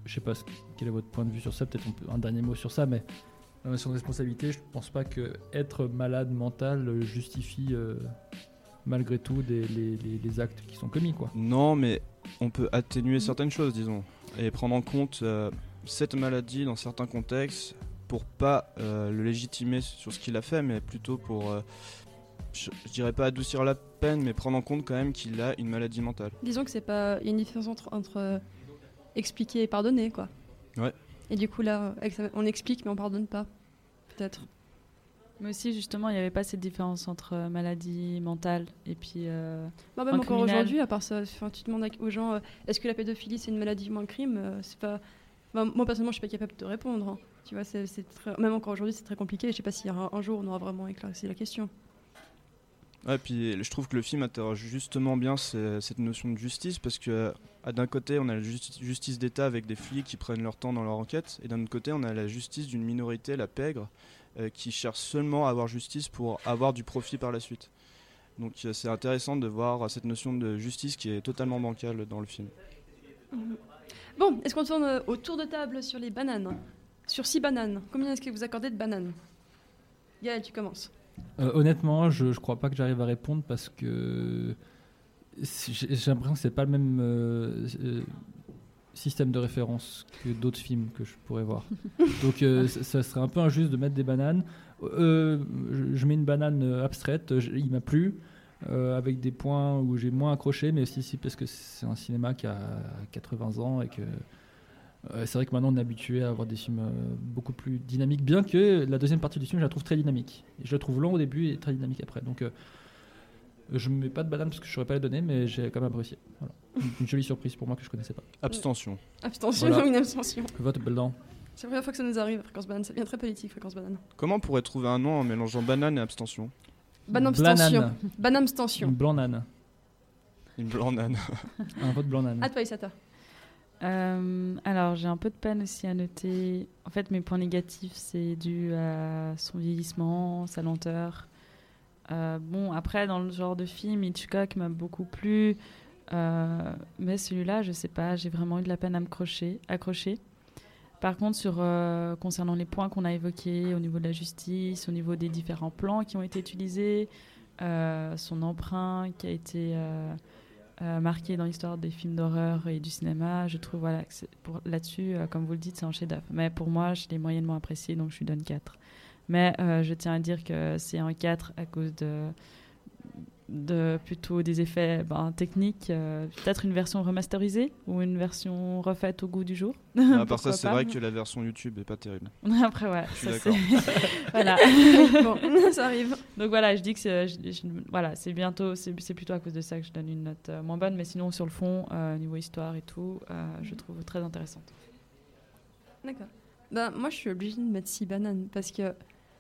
je sais pas ce- quel est votre point de vue sur ça. Peut-être un dernier mot sur ça, mais la notion de responsabilité, je pense pas que être malade mental justifie euh, malgré tout des, les, les- les actes qui sont commis, quoi. Non, mais on peut atténuer certaines choses, disons, et prendre en compte euh, cette maladie dans certains contextes pour pas euh, le légitimer sur ce qu'il a fait, mais plutôt pour, euh, je, je dirais pas adoucir la peine, mais prendre en compte quand même qu'il a une maladie mentale. Disons que c'est pas. Il y a une différence entre, entre euh, expliquer et pardonner, quoi. Ouais. Et du coup, là, on explique, mais on pardonne pas. Peut-être. Mais aussi, justement, il n'y avait pas cette différence entre euh, maladie mentale et puis. euh, Bah, encore aujourd'hui, à part ça, tu demandes aux gens euh, est-ce que la pédophilie c'est une maladie ou un crime euh, C'est pas. moi personnellement, je suis pas capable de te répondre. hein. Tu vois, c'est c'est très- même encore aujourd'hui, c'est très compliqué. Je sais pas si un, un jour on aura vraiment éclairci la question. Ouais, puis je trouve que le film interroge justement bien ce- cette notion de justice parce que ah, d'un côté on a la justi- justice d'État avec des flics qui prennent leur temps dans leur enquête et d'un autre côté on a la justice d'une minorité, la pègre, euh, qui cherche seulement à avoir justice pour avoir du profit par la suite. Donc euh, c'est intéressant de voir cette notion de justice qui est totalement bancale dans le film. Bon, est-ce qu'on tourne euh, au tour de table sur les bananes? Sur six bananes, combien est-ce que vous accordez de bananes? Gaël, tu commences. Euh, honnêtement, je, je crois pas que j'arrive à répondre parce que j'ai l'impression que c'est pas le même euh, euh, système de référence que d'autres films que je pourrais voir. Donc euh, ça, ça serait un peu injuste de mettre des bananes. Je, je mets une banane abstraite, je- il m'a plu. avec des points où j'ai moins accroché, mais aussi si- parce que c'est un cinéma qui a 80 ans et que euh, c'est vrai que maintenant on est habitué à avoir des films euh, beaucoup plus dynamiques, bien que la deuxième partie du film je la trouve très dynamique. Et je la trouve long au début et très dynamique après. Donc euh, je ne mets pas de banane parce que je ne saurais pas les donner, mais j'ai quand même apprécié. Voilà. Une, jolie surprise pour moi que je connaissais pas. Abstention. Abstention, Voilà. une abstention. Vote blanc. C'est la première fois que ça nous arrive, Fréquence Banane. Ça devient très politique, Fréquence Banane. Comment on pourrait trouver un nom en mélangeant banane et abstention? Banane abstention. Blanane. Banane abstention. Une blanc-nane. Une blanc-nane. un vote blanc-nane. À toi, Isata. Euh, alors, j'ai un peu de peine aussi à noter. En fait, mes points négatifs, c'est dû à son vieillissement, sa lenteur. Euh, bon, après, dans le genre de film, Hitchcock m'a beaucoup plu. Euh, mais celui-là, je sais pas, j'ai vraiment eu de la peine à me crocher, accrocher. Par contre, concernant les points qu'on a évoqués au niveau de la justice, au niveau des différents plans qui ont été utilisés, son emprunt qui a été euh, marqué dans l'histoire des films d'horreur et du cinéma, je trouve voilà, là-dessus, euh, comme vous le dites, c'est un chef-d'œuvre. Mais pour moi, je l'ai moyennement apprécié, donc je lui donne 4. Mais euh, je tiens à dire que c'est un 4 à cause de, de plutôt des effets ben, techniques, euh, peut-être une version remasterisée ou une version refaite au goût du jour. À part ça, c'est vrai que la version YouTube est pas terrible. Après, ouais, Je suis ça, voilà. Bon, ça arrive. Donc voilà, je dis que c'est, je- je- voilà, c'est bientôt, c'est, c'est plutôt à cause de ça que je donne une note euh, moins bonne, mais sinon sur le fond, euh, niveau histoire et tout, euh, je trouve très intéressante. D'accord. Bah, moi, je suis obligée de mettre 6 bananes parce que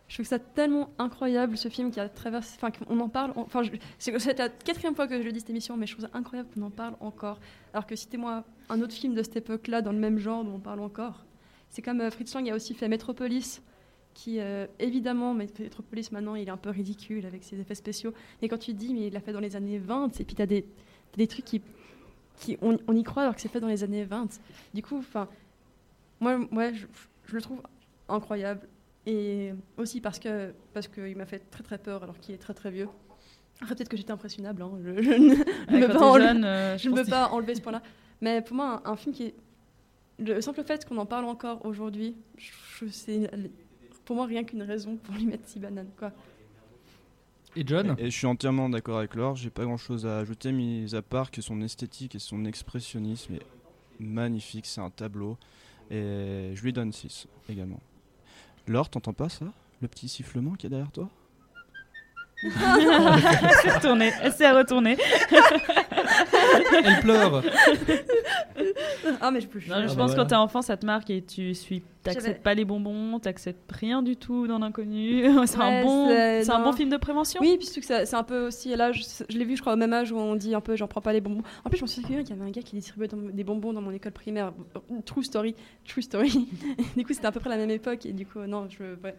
je trouve ça tellement incroyable ce film qui a traversé. Enfin, qu'on en parle. Enfin, c'est la quatrième fois que je le dis cette émission, mais je trouve ça incroyable qu'on en parle encore. Alors que citez-moi un autre film de cette époque-là, dans le même genre, dont on parle encore. C'est comme euh, Fritz Lang a aussi fait Metropolis, qui euh, évidemment, Metropolis maintenant, il est un peu ridicule avec ses effets spéciaux. Mais quand tu dis, mais il l'a fait dans les années 20, et puis tu as des, t'as des trucs qui. qui on, y croit alors que c'est fait dans les années 20. Du coup, enfin. Moi, ouais, je le trouve incroyable. Et aussi parce que parce qu'il m'a fait très très peur alors qu'il est très très vieux. Après, peut-être que j'étais impressionnable. hein, Je, je ne, je Ouais, pas enlever- jeune, euh, je je ne pense peux que- pas enlever ce point-là. Mais pour moi, un, un film qui est. Le simple fait qu'on en parle encore aujourd'hui, c'est pour moi rien qu'une raison pour lui mettre six bananes. Quoi. Et John? Et je suis entièrement d'accord avec Laure, j'ai pas grand chose à ajouter, mis à part que son esthétique et son expressionnisme est magnifique, c'est un tableau. Et je lui donne 6 également. Laure, t'entends pas ça? Le petit sifflement qu'il y a derrière toi? elle s'est retournée. Elle s'est retournée. Elle pleure. ah, mais je peux. Non, je Ah bah pense voilà. que quand t'es enfant, ça te marque et tu suis, t'acceptes pas les bonbons, t'acceptes rien du tout dans l'inconnu. c'est un bon, c'est- un bon film de prévention. Oui, puis surtout que ça- c'est un peu aussi là, je, je l'ai vu, je crois, au même âge où on dit un peu, j'en prends pas les bonbons. En plus, je me suis souviens qu'il y avait un gars qui distribuait dans- des bonbons dans mon école primaire. True story, true story. du coup, c'était à peu près la même époque et du coup, non, je. Ouais.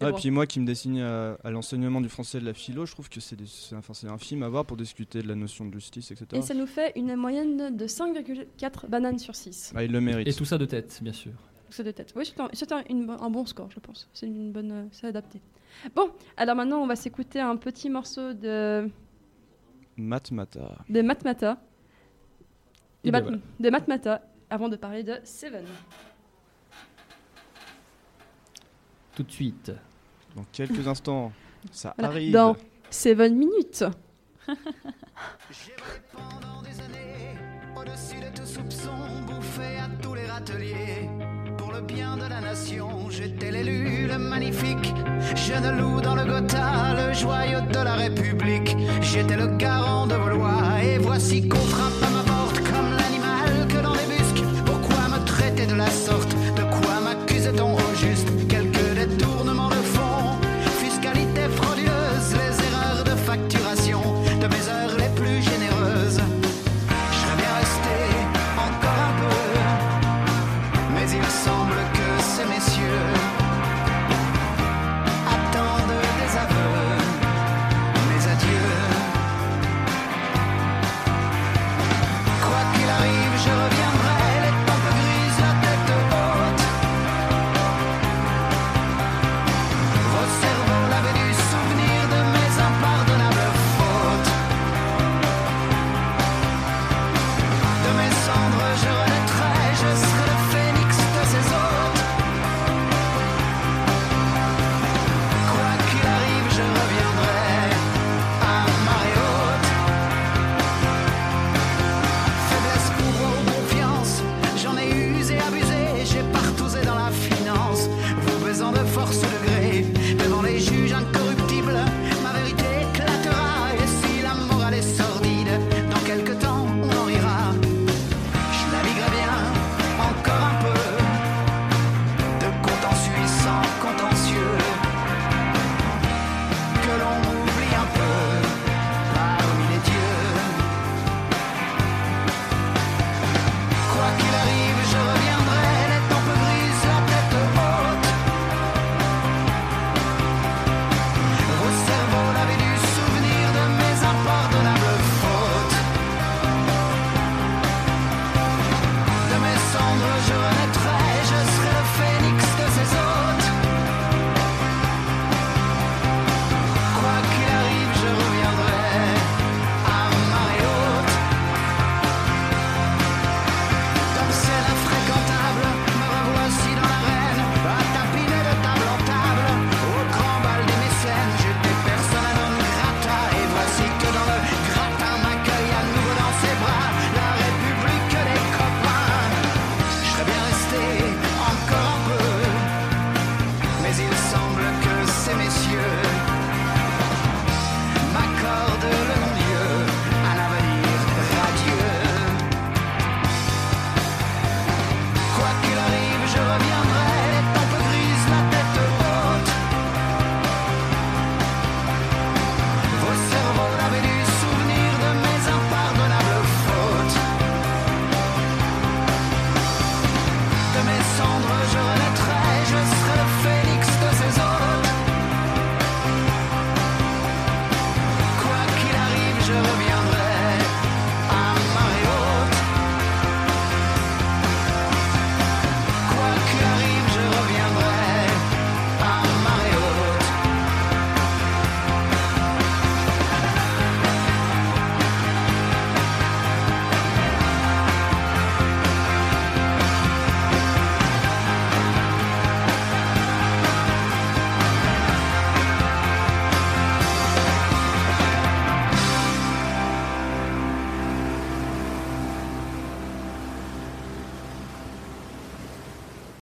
Ah, bon. puis moi qui me dessine à, à l'enseignement du français et de la philo, je trouve que c'est enfin, un film à voir pour discuter de la notion de justice, etc. Et ça nous fait une moyenne de 5,4 bananes sur 6. Ah, il le mérite. Et tout ça de tête, bien sûr. C'est de tête. Oui, c'est un, bon score, je pense. C'est une bonne, euh, c'est adapté. Bon, alors maintenant, on va s'écouter un petit morceau de Matmata. de Matmata. Et De, ben Mat- voilà. de Matmata, avant de parler de Seven. Tout de suite. Dans quelques instants, ça Voilà, arrive. Dans Seven minutes. Au-dessus de tout soupçon, bouffé à tous les râteliers. Pour le bien de la nation, j'étais l'élu, le magnifique. Jeune loup dans le Gotha, le joyau de la République. J'étais le garant de vos lois, et voici qu'on frappe à ma porte comme l'animal que l'on débusque. Pourquoi me traiter de la sorte?